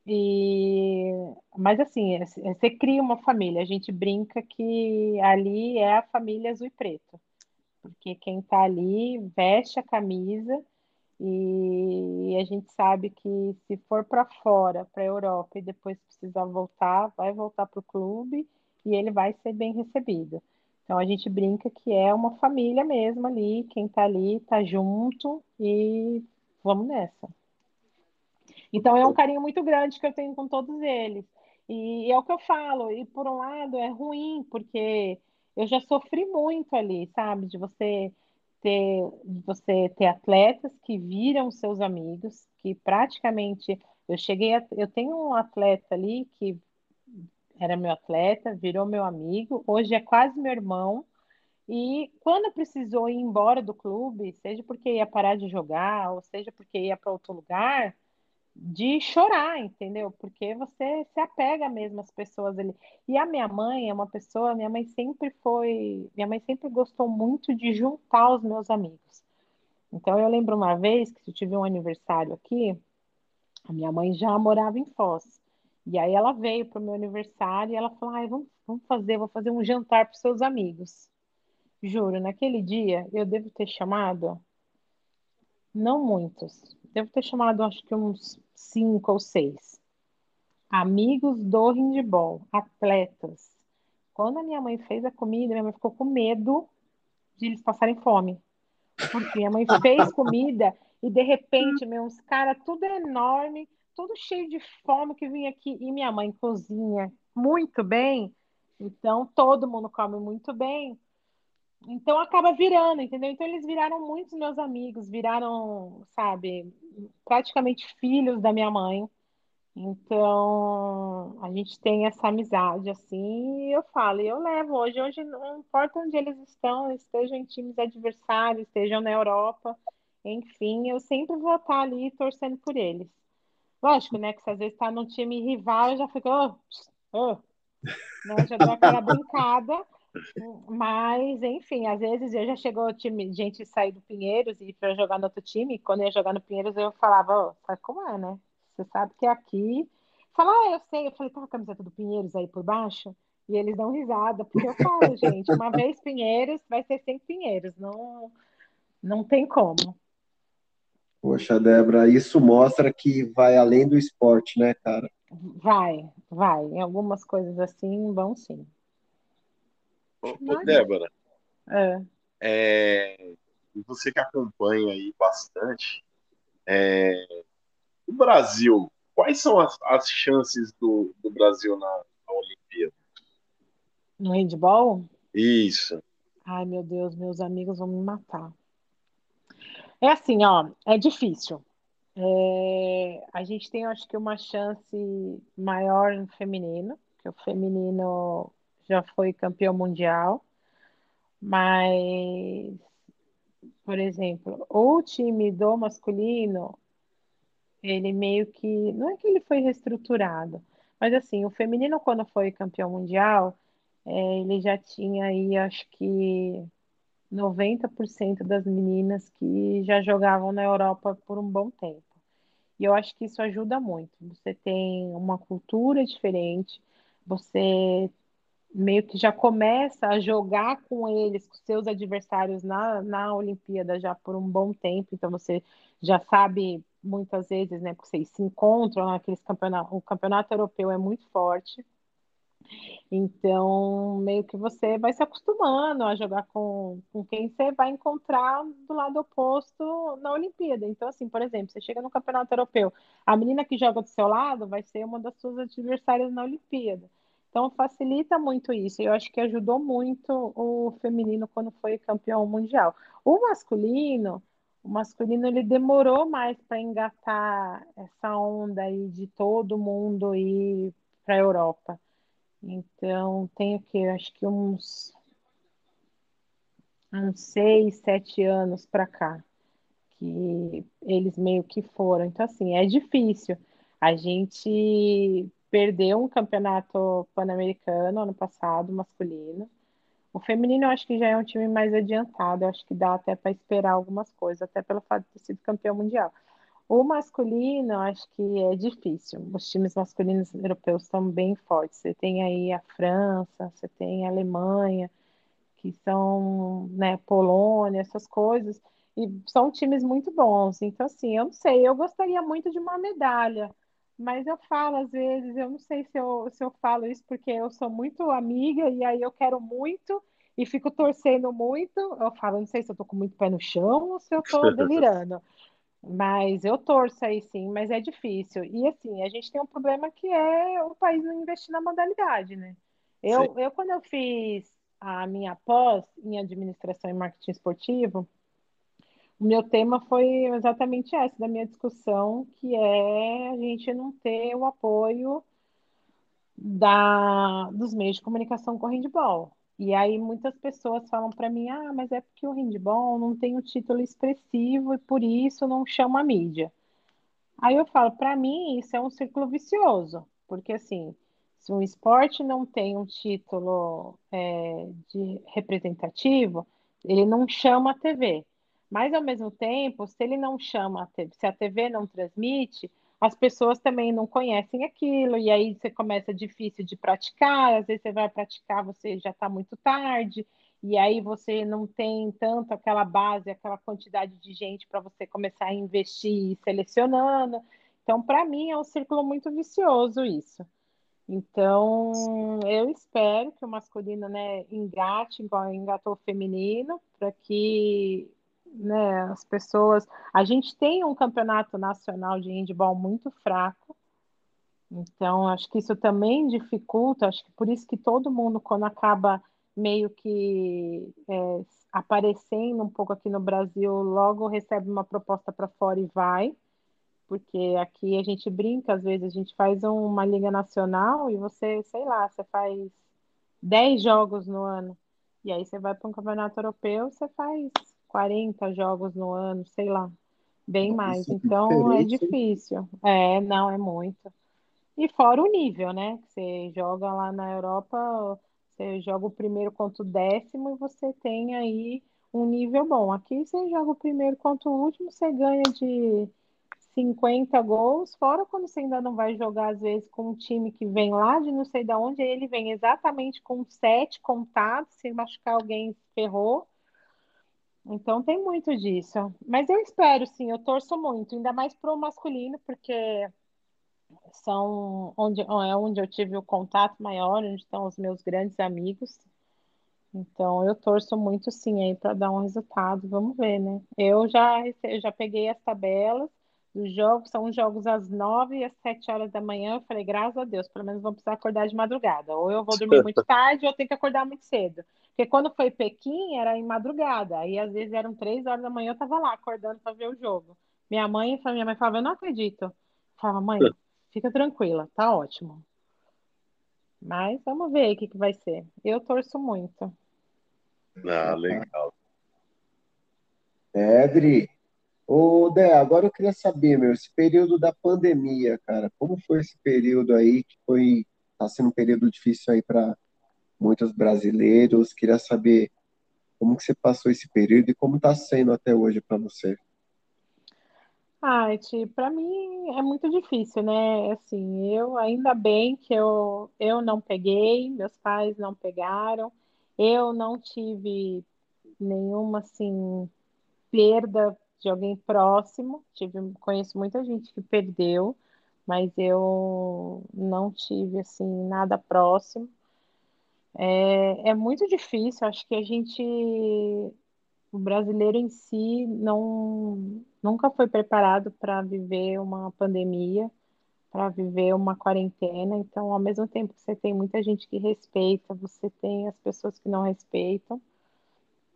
E mas assim, é- é- você cria uma família. A gente brinca que ali é a família azul e preto, porque quem está ali veste a camisa e a gente sabe que se for para fora, para a Europa, e depois precisar voltar, vai voltar para o clube e ele vai ser bem recebido. Então a gente brinca que é uma família mesmo ali, quem está ali está junto e vamos nessa. Então é um carinho muito grande que eu tenho com todos eles. E é o que eu falo, e por um lado é ruim, porque eu já sofri muito ali, sabe? De você ter, de você ter atletas que viram seus amigos, que praticamente eu cheguei a, eu tenho um atleta ali que era meu atleta, virou meu amigo, hoje é quase meu irmão. E quando precisou ir embora do clube, seja porque ia parar de jogar, ou seja porque ia para outro lugar, de chorar, entendeu? Porque você se apega mesmo às pessoas ali. E a minha mãe é uma pessoa, minha mãe sempre foi, minha mãe sempre gostou muito de juntar os meus amigos. Então eu lembro uma vez que eu tive um aniversário aqui, a minha mãe já morava em Foz. E aí ela veio para o meu aniversário e ela falou: Ai, vamos, vamos fazer, vou fazer um jantar para seus amigos. Juro, naquele dia eu devo ter chamado, não muitos, devo ter chamado acho que uns cinco ou seis. Amigos do handball, atletas. Quando a minha mãe fez a comida, minha mãe ficou com medo de eles passarem fome. Porque minha mãe fez comida e de repente, meus caras, tudo enorme, tudo cheio de fome que vinha aqui. E minha mãe cozinha muito bem, então todo mundo come muito bem. Então acaba virando, entendeu? Então eles viraram muitos meus amigos, viraram, sabe, praticamente filhos da minha mãe. Então, a gente tem essa amizade, assim, e eu falo, e eu levo hoje, hoje não importa onde eles estão, estejam em times adversários, estejam na Europa, enfim, eu sempre vou estar ali torcendo por eles. Lógico, né, que se às vezes está num time rival, eu já fico, oh, oh, né, já dou aquela brincada, mas, enfim, às vezes eu já chegou time, gente sair do Pinheiros e para jogar no outro time, quando eu ia jogar no Pinheiros, eu falava, oh, sabe como é, né? Você sabe que aqui. Fala, ah, eu sei. Eu falei, tá a camiseta do Pinheiros aí por baixo? E eles dão risada, porque eu falo, gente, uma vez Pinheiros, vai ser sempre Pinheiros. Não, não tem como. Poxa, Débora, isso mostra que vai além do esporte, né, cara? Vai, vai. Em algumas coisas assim, vão sim. Ô, ô Débora, é. É, você que acompanha aí bastante, é, o Brasil, quais são as, as chances do, do Brasil na, na Olimpíada? No handball? Isso. Ai, meu Deus, meus amigos vão me matar. É assim, ó, é difícil. É, a gente tem, acho que, uma chance maior no feminino, que o feminino já foi campeão mundial, mas, por exemplo, o time do masculino ele meio que. Não é que ele foi reestruturado, mas assim, o feminino, quando foi campeão mundial, é, ele já tinha aí, acho que 90% das meninas que já jogavam na Europa por um bom tempo. E eu acho que isso ajuda muito. Você tem uma cultura diferente, você meio que já começa a jogar com eles, com seus adversários na, na Olimpíada já por um bom tempo, então você já sabe muitas vezes, né, porque vocês se encontram naqueles campeonatos, o campeonato europeu é muito forte, então meio que você vai se acostumando a jogar com, com quem você vai encontrar do lado oposto na Olimpíada. Então, assim, por exemplo, você chega no campeonato europeu, a menina que joga do seu lado vai ser uma das suas adversárias na Olimpíada. Então facilita muito isso. Eu acho que ajudou muito o feminino quando foi campeão mundial. O masculino, o masculino ele demorou mais para engatar essa onda aí de todo mundo ir para a Europa. Então tem o que? Acho que uns uns seis, sete anos para cá que eles meio que foram. Então assim é difícil. A gente perdeu um campeonato pan-americano ano passado, masculino. O feminino eu acho que já é um time mais adiantado, eu acho que dá até para esperar algumas coisas, até pelo fato de ter sido campeão mundial. O masculino, acho que é difícil. Os times masculinos europeus estão bem fortes. Você tem aí a França, você tem a Alemanha, que são, né, Polônia, essas coisas, e são times muito bons. Então, assim, eu não sei, eu gostaria muito de uma medalha, mas eu falo às vezes, eu não sei se eu, se eu falo isso porque eu sou muito amiga e aí eu quero muito e fico torcendo muito. Eu falo, não sei se eu tô com muito pé no chão ou se eu tô [laughs] delirando. Mas eu torço aí sim, mas é difícil. E assim, a gente tem um problema que é o país não investir na modalidade, né? Eu, eu quando eu fiz a minha pós em administração e marketing esportivo, o meu tema foi exatamente essa da minha discussão, que é a gente não ter o apoio da, dos meios de comunicação com handball. E aí muitas pessoas falam para mim, ah, mas é porque o handball não tem um título expressivo e por isso não chama a mídia. Aí eu falo, para mim isso é um círculo vicioso, porque assim, se um esporte não tem um título é, de representativo, ele não chama a TV. Mas, ao mesmo tempo, se ele não chama, a TV, se a TV não transmite, as pessoas também não conhecem aquilo, e aí você começa difícil de praticar, às vezes você vai praticar, você já está muito tarde, e aí você não tem tanto aquela base, aquela quantidade de gente para você começar a investir selecionando. Então, para mim, é um círculo muito vicioso isso. Então, eu espero que o masculino né, engate igual engatou o feminino, para que né, as pessoas. A gente tem um campeonato nacional de handball muito fraco, então acho que isso também dificulta. Acho que por isso que todo mundo, quando acaba meio que é, aparecendo um pouco aqui no Brasil, logo recebe uma proposta para fora e vai, porque aqui a gente brinca, às vezes a gente faz uma liga nacional e você, sei lá, você faz 10 jogos no ano. E aí você vai para um campeonato europeu, você faz 40 jogos no ano, sei lá, bem mais. Isso é Então é difícil. É, não, é muito. E fora o nível, né? Você joga lá na Europa, você joga o primeiro contra o décimo e você tem aí um nível bom. Aqui você joga o primeiro contra o último, você ganha de 50 gols, fora quando você ainda não vai jogar, às vezes, com um time que vem lá de não sei de onde, ele vem exatamente com sete contados, se machucar alguém, ferrou. Então tem muito disso. Mas eu espero, sim, eu torço muito, ainda mais pro masculino, porque são onde, é onde eu tive o contato maior, onde estão os meus grandes amigos. Então eu torço muito sim aí para dar um resultado. Vamos ver, né? Eu já eu já peguei as tabelas dos jogos, são jogos às nove e às sete horas da manhã. Eu falei, graças a Deus, pelo menos vou precisar acordar de madrugada. Ou eu vou dormir muito [laughs] tarde, ou eu tenho que acordar muito cedo. Porque quando foi Pequim, era em madrugada. Aí às vezes eram três horas da manhã, eu tava lá acordando para ver o jogo. Minha mãe, minha mãe falava, eu não acredito. Eu falava, mãe, fica tranquila, tá ótimo. Mas vamos ver o que que vai ser. Eu torço muito. Ah, legal. É, Dri. Ô, Dé, agora eu queria saber, meu, esse período da pandemia, cara, como foi esse período aí que foi, tá sendo um período difícil aí para muitos brasileiros. Queria saber como que você passou esse período e como tá sendo até hoje para você. Ai, para mim é muito difícil, né? Assim, eu ainda bem que eu, eu não peguei, meus pais não pegaram, eu não tive nenhuma assim perda de alguém próximo. Tive, conheço muita gente que perdeu, mas eu não tive assim nada próximo. É, é muito difícil, acho que a gente, o brasileiro em si, não, nunca foi preparado para viver uma pandemia, para viver uma quarentena. Então, ao mesmo tempo que você tem muita gente que respeita, você tem as pessoas que não respeitam.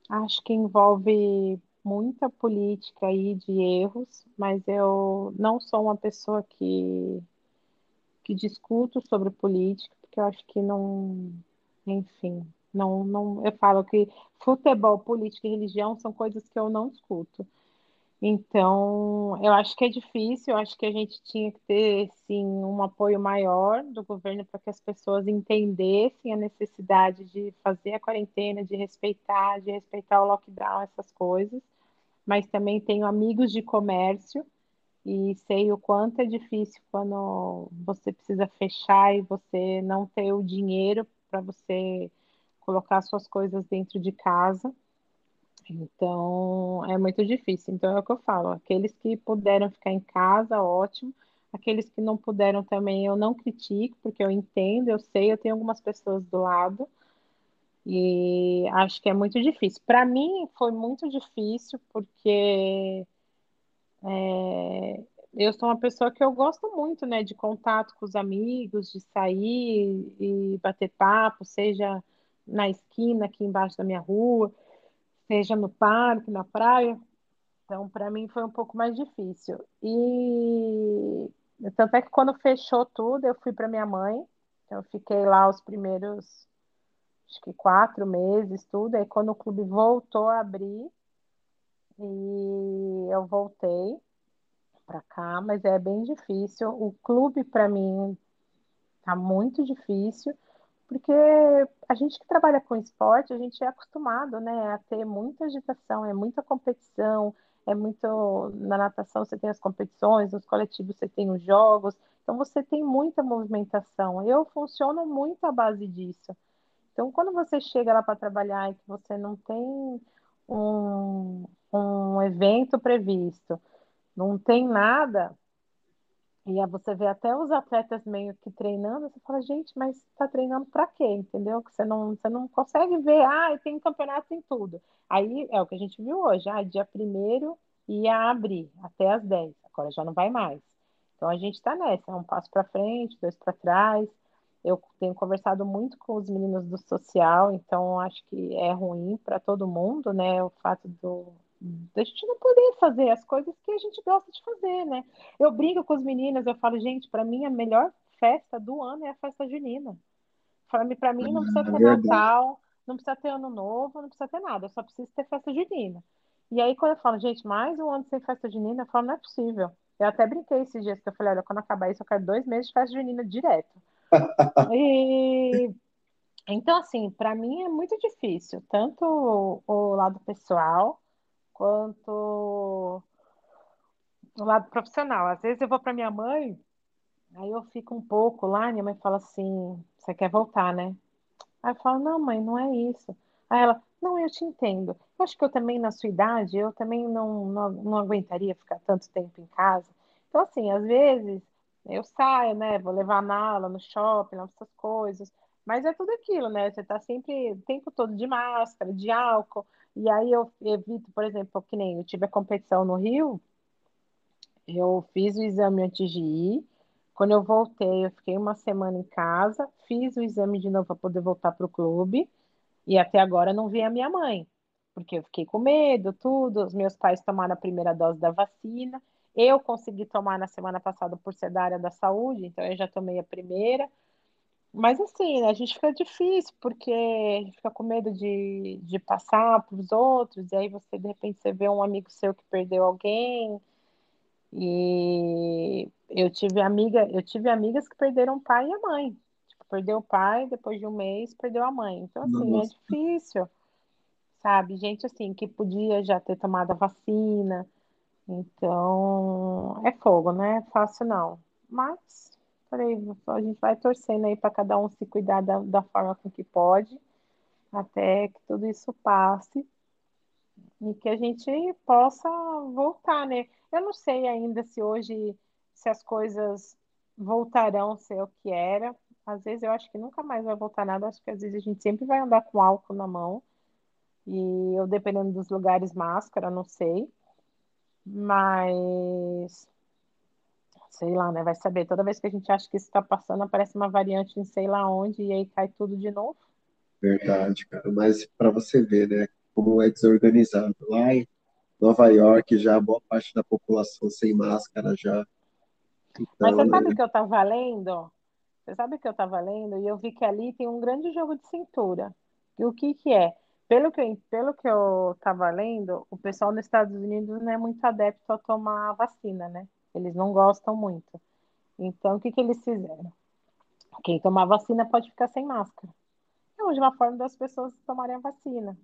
Acho que envolve muita política aí de erros, mas eu não sou uma pessoa que, que discuto sobre política, porque eu acho que não, enfim, não, não, eu falo que futebol, política e religião são coisas que eu não discuto. Então, eu acho que é difícil, eu acho que a gente tinha que ter, sim, um apoio maior do governo para que as pessoas entendessem a necessidade de fazer a quarentena, de respeitar, de respeitar o lockdown, essas coisas. Mas também tenho amigos de comércio e sei o quanto é difícil quando você precisa fechar e você não ter o dinheiro para você colocar suas coisas dentro de casa. Então, é muito difícil. Então, é o que eu falo. Aqueles que puderam ficar em casa, ótimo. Aqueles que não puderam também, eu não critico, porque eu entendo, eu sei, eu tenho algumas pessoas do lado e acho que é muito difícil. Para mim, foi muito difícil, porque é, eu sou uma pessoa que eu gosto muito, né, de contato com os amigos, de sair e bater papo, seja na esquina aqui embaixo da minha rua seja no parque, na praia. Então, para mim foi um pouco mais difícil. E tanto é que quando fechou tudo, eu fui para minha mãe. Então, eu fiquei lá os primeiros, acho que quatro meses, tudo. Aí, quando o clube voltou a abrir, e eu voltei para cá, mas é bem difícil. O clube, para mim, tá muito difícil. Porque a gente que trabalha com esporte, a gente é acostumado, né, a ter muita agitação, é muita competição, é muito. Na natação você tem as competições, nos coletivos você tem os jogos, então você tem muita movimentação. Eu funciono muito à base disso. Então, quando você chega lá para trabalhar e que você não tem um, um evento previsto, não tem nada, e aí você vê até os atletas meio que treinando, você fala, gente, mas está treinando para quê? Entendeu? Que você não, você não consegue ver, ah, tem campeonato em tudo. Aí é o que a gente viu hoje, ah, dia primeiro ia abrir até às 10, agora já não vai mais. Então a gente está nessa, é um passo para frente, dois para trás. Eu tenho conversado muito com os meninos do social, então acho que é ruim para todo mundo, né? O fato do, da gente não poder fazer as coisas que a gente gosta de fazer, né? Eu brinco com os meninos, eu falo, gente, para mim a melhor festa do ano é a festa junina. Para mim não precisa ter é Natal, não precisa ter Ano Novo, não precisa ter nada, eu só preciso ter festa junina. E aí, quando eu falo, gente, mais um ano sem festa junina, eu falo, não é possível. Eu até brinquei esses dias que eu falei, olha, quando acabar isso, eu quero dois meses de festa junina direto. [laughs] e então, assim, para mim é muito difícil, tanto o, o lado pessoal quanto o lado profissional. Às vezes eu vou para minha mãe, aí eu fico um pouco lá, minha mãe fala assim: você quer voltar, né? Aí eu falo: não, mãe, não é isso. Aí ela: não, eu te entendo. Eu acho que eu também, na sua idade, eu também não, não, não aguentaria ficar tanto tempo em casa. Então, assim, às vezes eu saio, né? Vou levar a mala no shopping, essas coisas. Mas é tudo aquilo, né? Você tá sempre o tempo todo de máscara, de álcool. E aí eu evito, por exemplo, que nem eu tive a competição no Rio, eu fiz o exame antes de ir. Quando eu voltei, eu fiquei uma semana em casa, fiz o exame de novo para poder voltar para o clube. E até agora não vi a minha mãe, porque eu fiquei com medo, tudo. Os meus pais tomaram a primeira dose da vacina. Eu consegui tomar na semana passada por ser da área da saúde, então eu já tomei a primeira. Mas assim, a gente fica difícil, porque a gente fica com medo de, de passar para os outros, e aí você, de repente, você vê um amigo seu que perdeu alguém. E eu tive amiga, eu tive amigas que perderam o pai e a mãe. Tipo, perdeu o pai, depois de um mês, perdeu a mãe. Então, assim, é Nossa. é difícil, sabe? Gente assim que podia já ter tomado a vacina. Então, é fogo, né? Fácil não. Mas Falei, a gente vai torcendo aí para cada um se cuidar da, da forma com que pode, até que tudo isso passe e que a gente possa voltar, né? Eu não sei ainda se hoje, se as coisas voltarão a ser o que era. Às vezes eu acho que nunca mais vai voltar nada, acho que às vezes a gente sempre vai andar com álcool na mão. E eu, dependendo dos lugares, máscara, não sei. Mas sei lá, né? Vai saber. Toda vez que a gente acha que isso está passando, aparece uma variante em sei lá onde e aí cai tudo de novo. Verdade, cara. Mas para você ver, né? Como é desorganizado. Lá em Nova York, já boa parte da população sem máscara já. Então, Mas você sabe o que eu estava lendo? Você sabe o que eu estava lendo? E eu vi que ali tem um grande jogo de cintura. E o que que é? Pelo que, pelo que eu estava lendo, o pessoal nos Estados Unidos não é muito adepto a tomar vacina, né? Eles não gostam muito. Então, o que, que eles fizeram? Quem tomar vacina pode ficar sem máscara. É uma forma das pessoas tomarem a vacina.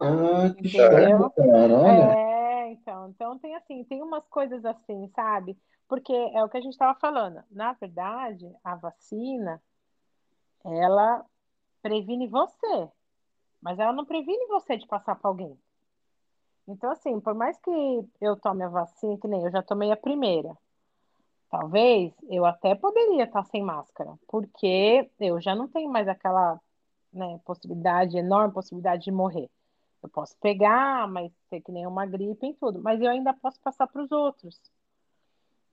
Ah, que olha. É, então, então tem assim, tem umas coisas assim, sabe? Porque é o que a gente estava falando. Na verdade, a vacina, ela previne você, mas ela não previne você de passar para alguém. Então, assim, por mais que eu tome a vacina, que nem eu já tomei a primeira, talvez eu até poderia estar sem máscara, porque eu já não tenho mais aquela né, possibilidade, enorme possibilidade de morrer. Eu posso pegar, mas ser que nem uma gripe em tudo, mas eu ainda posso passar para os outros.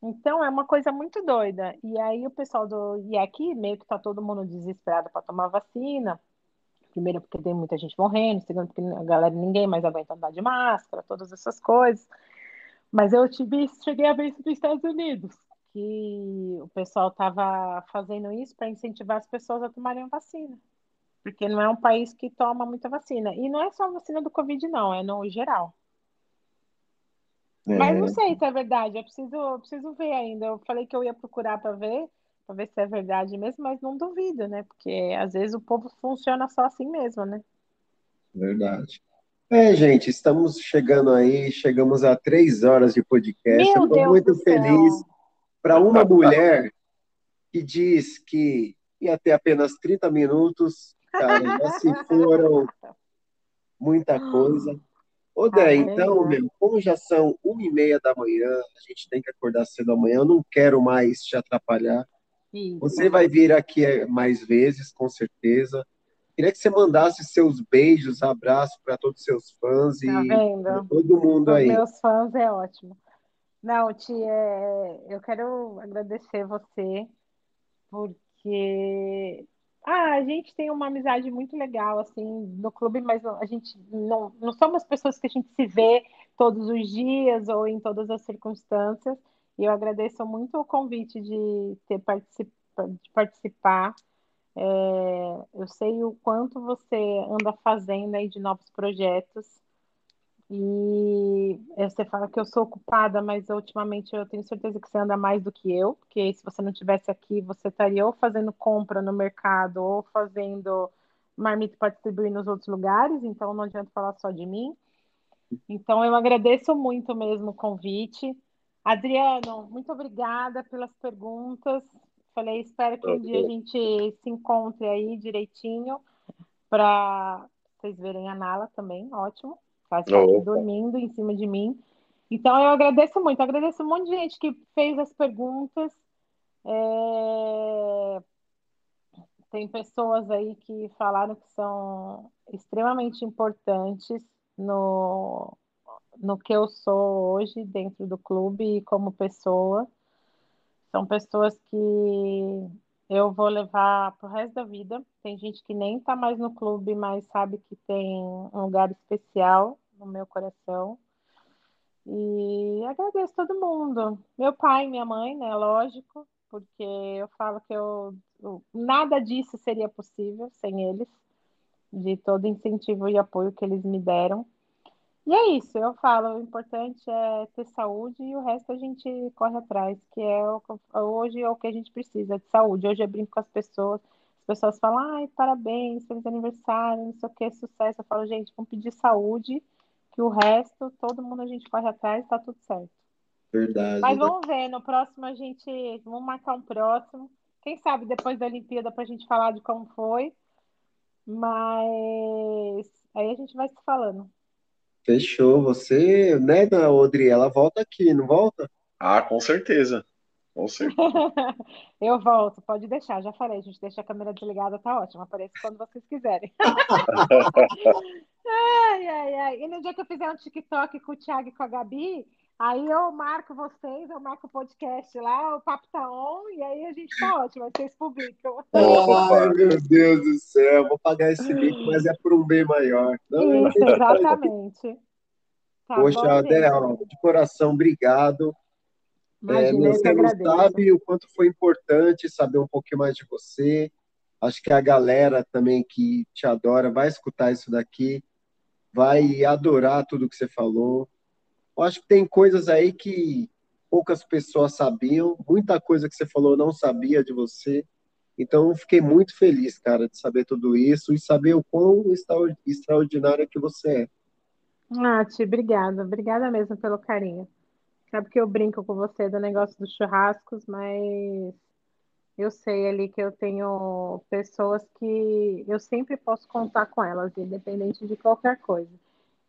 Então é uma coisa muito doida. E aí o pessoal do. E aqui meio que está todo mundo desesperado para tomar vacina. Primeiro, porque tem muita gente morrendo. Segundo, porque a galera, ninguém mais aguenta andar de máscara, todas essas coisas. Mas eu tive, cheguei a ver isso nos Estados Unidos, que o pessoal estava fazendo isso para incentivar as pessoas a tomarem vacina. Porque não é um país que toma muita vacina. E não é só a vacina do Covid, não, é no geral. É. Mas não sei se é verdade, eu preciso, eu preciso ver ainda. Eu falei que eu ia procurar para ver, para ver se é verdade mesmo, mas não duvido, né? Porque às vezes o povo funciona só assim mesmo, né? Verdade. É, gente, estamos chegando aí, chegamos a três horas de podcast. Meu Estou muito feliz para uma mulher que diz que ia ter apenas 30 minutos, cara, já se [laughs] foram muita coisa. Ô, Dé, ah, então, meu, como já são uma e meia da manhã, a gente tem que acordar cedo amanhã, eu não quero mais te atrapalhar. Você vai vir aqui eh, mais vezes, com certeza. Queria que você mandasse seus beijos, abraços para todos os seus fãs tá e vendo? todo mundo Os aí. Meus fãs é ótimo. Não, tia, é, eu quero agradecer você, porque Ah, a gente tem uma amizade muito legal, assim, no clube, mas a gente não, não somos pessoas que a gente se vê todos os dias ou em todas as circunstâncias. E eu agradeço muito o convite de ter particip... de participar. É, eu sei o quanto você anda fazendo aí de novos projetos. E você fala que eu sou ocupada, mas ultimamente eu tenho certeza que você anda mais do que eu, porque se você não tivesse aqui, você estaria ou fazendo compra no mercado ou fazendo marmita para distribuir nos outros lugares, então não adianta falar só de mim. Então eu agradeço muito mesmo o convite. Adriano, muito obrigada pelas perguntas. Falei, espero que um dia a gente se encontre aí direitinho para vocês verem a Nala também, ótimo. Faz parte dormindo em cima de mim. Então, eu agradeço muito. agradeço um monte de gente que fez as perguntas. É... Tem pessoas aí que falaram que são extremamente importantes no, no que eu sou hoje dentro do clube e como pessoa. São pessoas que eu vou levar para o resto da vida. Tem gente que nem está mais no clube, mas sabe que tem um lugar especial no meu coração. E agradeço todo mundo. Meu pai, minha mãe, né? Lógico, porque eu falo que eu, nada disso seria possível sem eles, de todo incentivo e apoio que eles me deram. E é isso, eu falo, o importante é ter saúde e o resto a gente corre atrás, que é o, hoje é o que a gente precisa, de saúde. Hoje eu brinco com as pessoas, as pessoas falam, ai, parabéns, feliz aniversário, não sei o que, sucesso. Eu falo, gente, vamos pedir saúde, que o resto, todo mundo a gente corre atrás, tá tudo certo. Verdade. Mas vamos ver, no próximo a gente, vamos marcar um próximo. Quem sabe depois da Olimpíada para a gente falar de como foi. Mas aí a gente vai se falando. Fechou. Você, né, Odri, ela volta aqui, não volta? Ah, com certeza. Com certeza. [laughs] eu volto, pode deixar, já falei, a gente deixa a câmera desligada, tá ótimo. Aparece quando vocês quiserem. [laughs] ai, ai, ai. E no dia que eu fizer um TikTok com o Thiago e com a Gabi, Aí eu marco vocês, eu marco o podcast lá, o papo tá on, e aí a gente tá ótimo, vocês publicam. Ai, meu Deus do céu, vou pagar esse link, mas é por um bem maior. Não, Isso, exatamente. [laughs] Tá Poxa, Adel, de coração, obrigado. Imagina, é, você não sabe o quanto foi importante saber um pouquinho mais de você. Acho que a galera também que te adora vai escutar isso daqui, vai adorar tudo que você falou eu acho que tem coisas aí que poucas pessoas sabiam, muita coisa que você falou eu não sabia de você. Então, fiquei muito feliz, cara, de saber tudo isso e saber o quão extraordinária que você é. Ti, obrigada. Obrigada mesmo pelo carinho. Sabe que eu brinco com você do negócio dos churrascos, mas eu sei ali que eu tenho pessoas que eu sempre posso contar com elas, independente de qualquer coisa.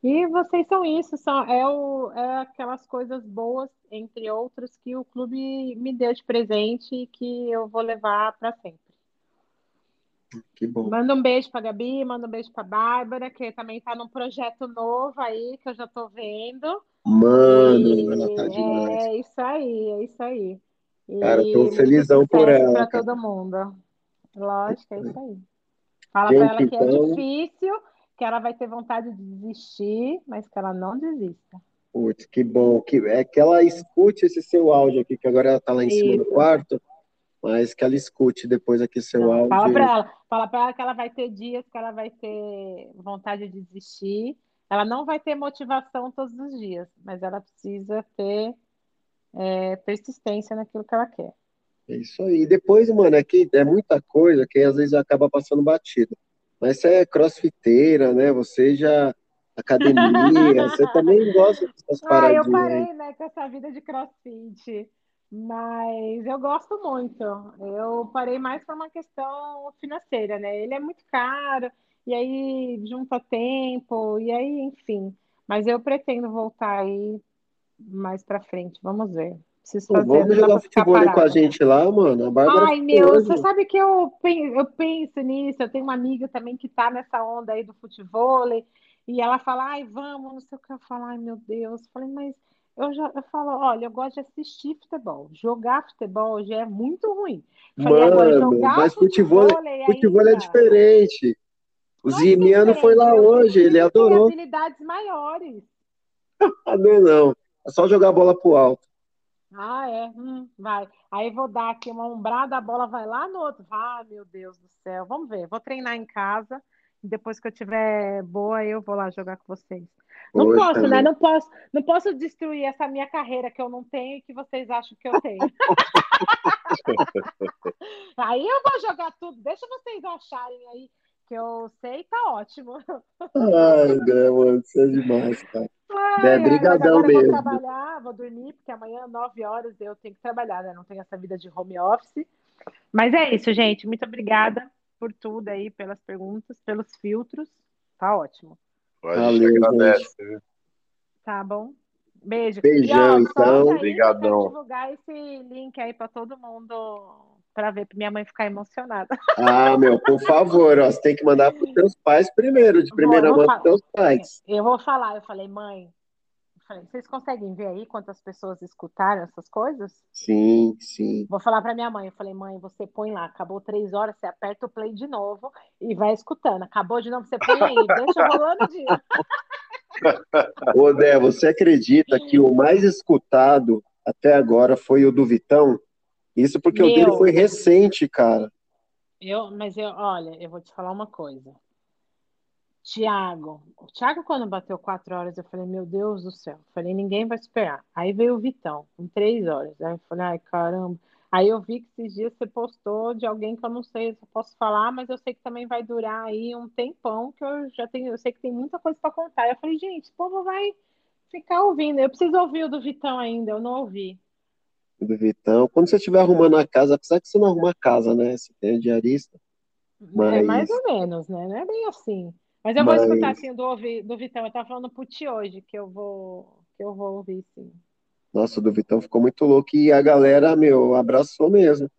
E vocês são isso, são, é, o, é aquelas coisas boas, entre outras, que o clube me deu de presente e que eu vou levar para sempre. Que bom. Manda um beijo para Gabi, manda um beijo para Bárbara, que também está num projeto novo aí, que eu já estou vendo. Mano, ela tá demais. É isso aí, é isso aí. E Cara, tô felizão por ela. Para todo mundo. Lógico, é isso aí. Fala para ela que é então... é difícil que ela vai ter vontade de desistir, mas que ela não desista. Putz, que bom. Que, é que ela escute esse seu áudio aqui, que agora ela está lá em Isso. cima do quarto, mas que ela escute depois aqui seu não, áudio. Fala para ela, fala para ela que ela vai ter dias que ela vai ter vontade de desistir. Ela não vai ter motivação todos os dias, mas ela precisa ter é, persistência naquilo que ela quer. É isso aí. E depois, mano, é que é muita coisa que às vezes acaba passando batido. Mas você é crossfiteira, né? Você já academia, você [laughs] também gosta dessas paradinhas. Ah, eu parei, né, com essa vida de crossfit, mas eu gosto muito. Eu parei mais por uma questão financeira, né? Ele é muito caro, e aí junta tempo, e aí, enfim. Mas eu pretendo voltar aí mais para frente, vamos ver. Preciso fazer, Vamos jogar futebol com a gente lá, mano. Ai, meu, hoje. você sabe que eu penso, eu penso nisso. Eu tenho uma amiga também que tá nessa onda aí do futebol. E ela fala, ai, vamos, não sei o que. Eu falo, ai, meu Deus. Eu falei, mas eu já eu falo, olha, eu gosto de assistir futebol. Jogar futebol já é muito ruim. Falei, agora, Mano, jogar mas futebol, futevôlei futebol é ainda, diferente. O que é Zimiano foi lá eu hoje, ele adorou. habilidades maiores. [laughs] Ah, não, não. É só jogar a bola pro alto. Ah, é? Hum, vai. Aí vou dar aqui uma umbrada, a bola vai lá no outro. Ah, meu Deus do céu. Vamos ver. Vou treinar em casa. e Depois que eu tiver boa, eu vou lá jogar com vocês. Não Poxa, posso, né? Não posso, não posso destruir essa minha carreira que eu não tenho e que vocês acham que eu tenho. [laughs] Aí eu vou jogar tudo. Deixa vocês acharem aí que eu sei, tá ótimo. Ai, Dé, mano, isso é demais, cara. Ai, É, brigadão eu vou mesmo. trabalhar, vou dormir, porque amanhã, 9 horas, eu tenho que trabalhar, né? Não tenho essa vida de home office. Mas é isso, gente. Muito obrigada por tudo aí, pelas perguntas, pelos filtros. Tá ótimo. A gente Valeu, agradece. Tá bom? Beijo. Beijão, e, ó, então. Obrigadão. divulgar esse link aí para todo mundo, para ver, para minha mãe ficar emocionada. [laughs] Ah, meu, por favor, ó, você tem que mandar pros teus pais primeiro, de primeira mão falar. pros teus pais. Eu vou falar, eu falei, mãe, vocês conseguem ver aí quantas pessoas escutaram essas coisas? Sim, sim. Vou falar para minha mãe. Eu falei, mãe, você põe lá, acabou três horas, você aperta o play de novo e vai escutando. Acabou de novo, você põe aí, [laughs] deixa rolando o dia. Ô, Dé, você acredita que o mais escutado até agora foi o do Vitão? Isso porque o Meu. dele foi recente, cara. Eu, mas eu, olha, eu vou te falar uma coisa. Tiago, o Tiago, quando bateu quatro horas, eu falei, meu Deus do céu. Eu falei, ninguém vai esperar. Aí veio o Vitão, com três horas. Aí eu falei, ai, caramba. Aí eu vi que esses dias você postou de alguém que eu não sei se eu posso falar, mas eu sei que também vai durar aí um tempão, que eu já tenho, eu sei que tem muita coisa para contar. Eu falei, gente, o povo vai ficar ouvindo. Eu preciso ouvir o do Vitão ainda, eu não ouvi. Do Vitão. Quando você estiver arrumando a casa, apesar que você não arruma a casa, né? Você tem a diarista. É Mas- mais ou menos, né? Não é bem assim. Mas eu vou Mas- escutar assim do, do Vitão. Eu tava falando pro Ti hoje que eu vou que eu vou ouvir sim. Nossa, o do Vitão ficou muito louco e a galera, meu, abraçou mesmo.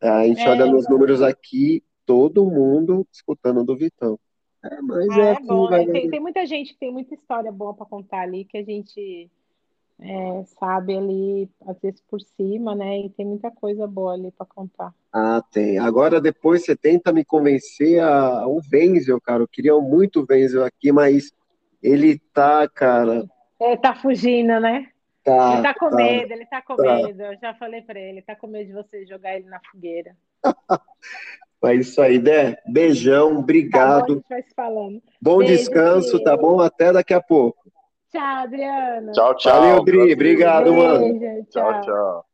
A gente É. olha nos números aqui, todo mundo escutando o do Vitão. É, mas Ah, é é assim, bom, né? Tem, tem muita gente que tem muita história boa para contar ali que a gente é, sabe ali, às vezes por cima, né? E tem muita coisa boa ali para contar. Ah, tem. Agora depois você tenta me convencer a o Wenzel, cara. Eu queria muito o Wenzel aqui, mas ele tá, cara, Ele tá fugindo, né? tá, Ele tá com tá. medo, ele tá com tá. medo. Eu já falei para ele, tá com medo de você jogar ele na fogueira. Mas [laughs] isso aí, Dé. Beijão, Tá bom, a obrigado. vai se falando. Bom Beijo, descanso, filho. tá bom? Até daqui a pouco. Tchau, Adriana. Tchau, tchau. Valeu, Dri. Obrigado, mano. Beijo, Tchau, tchau. tchau.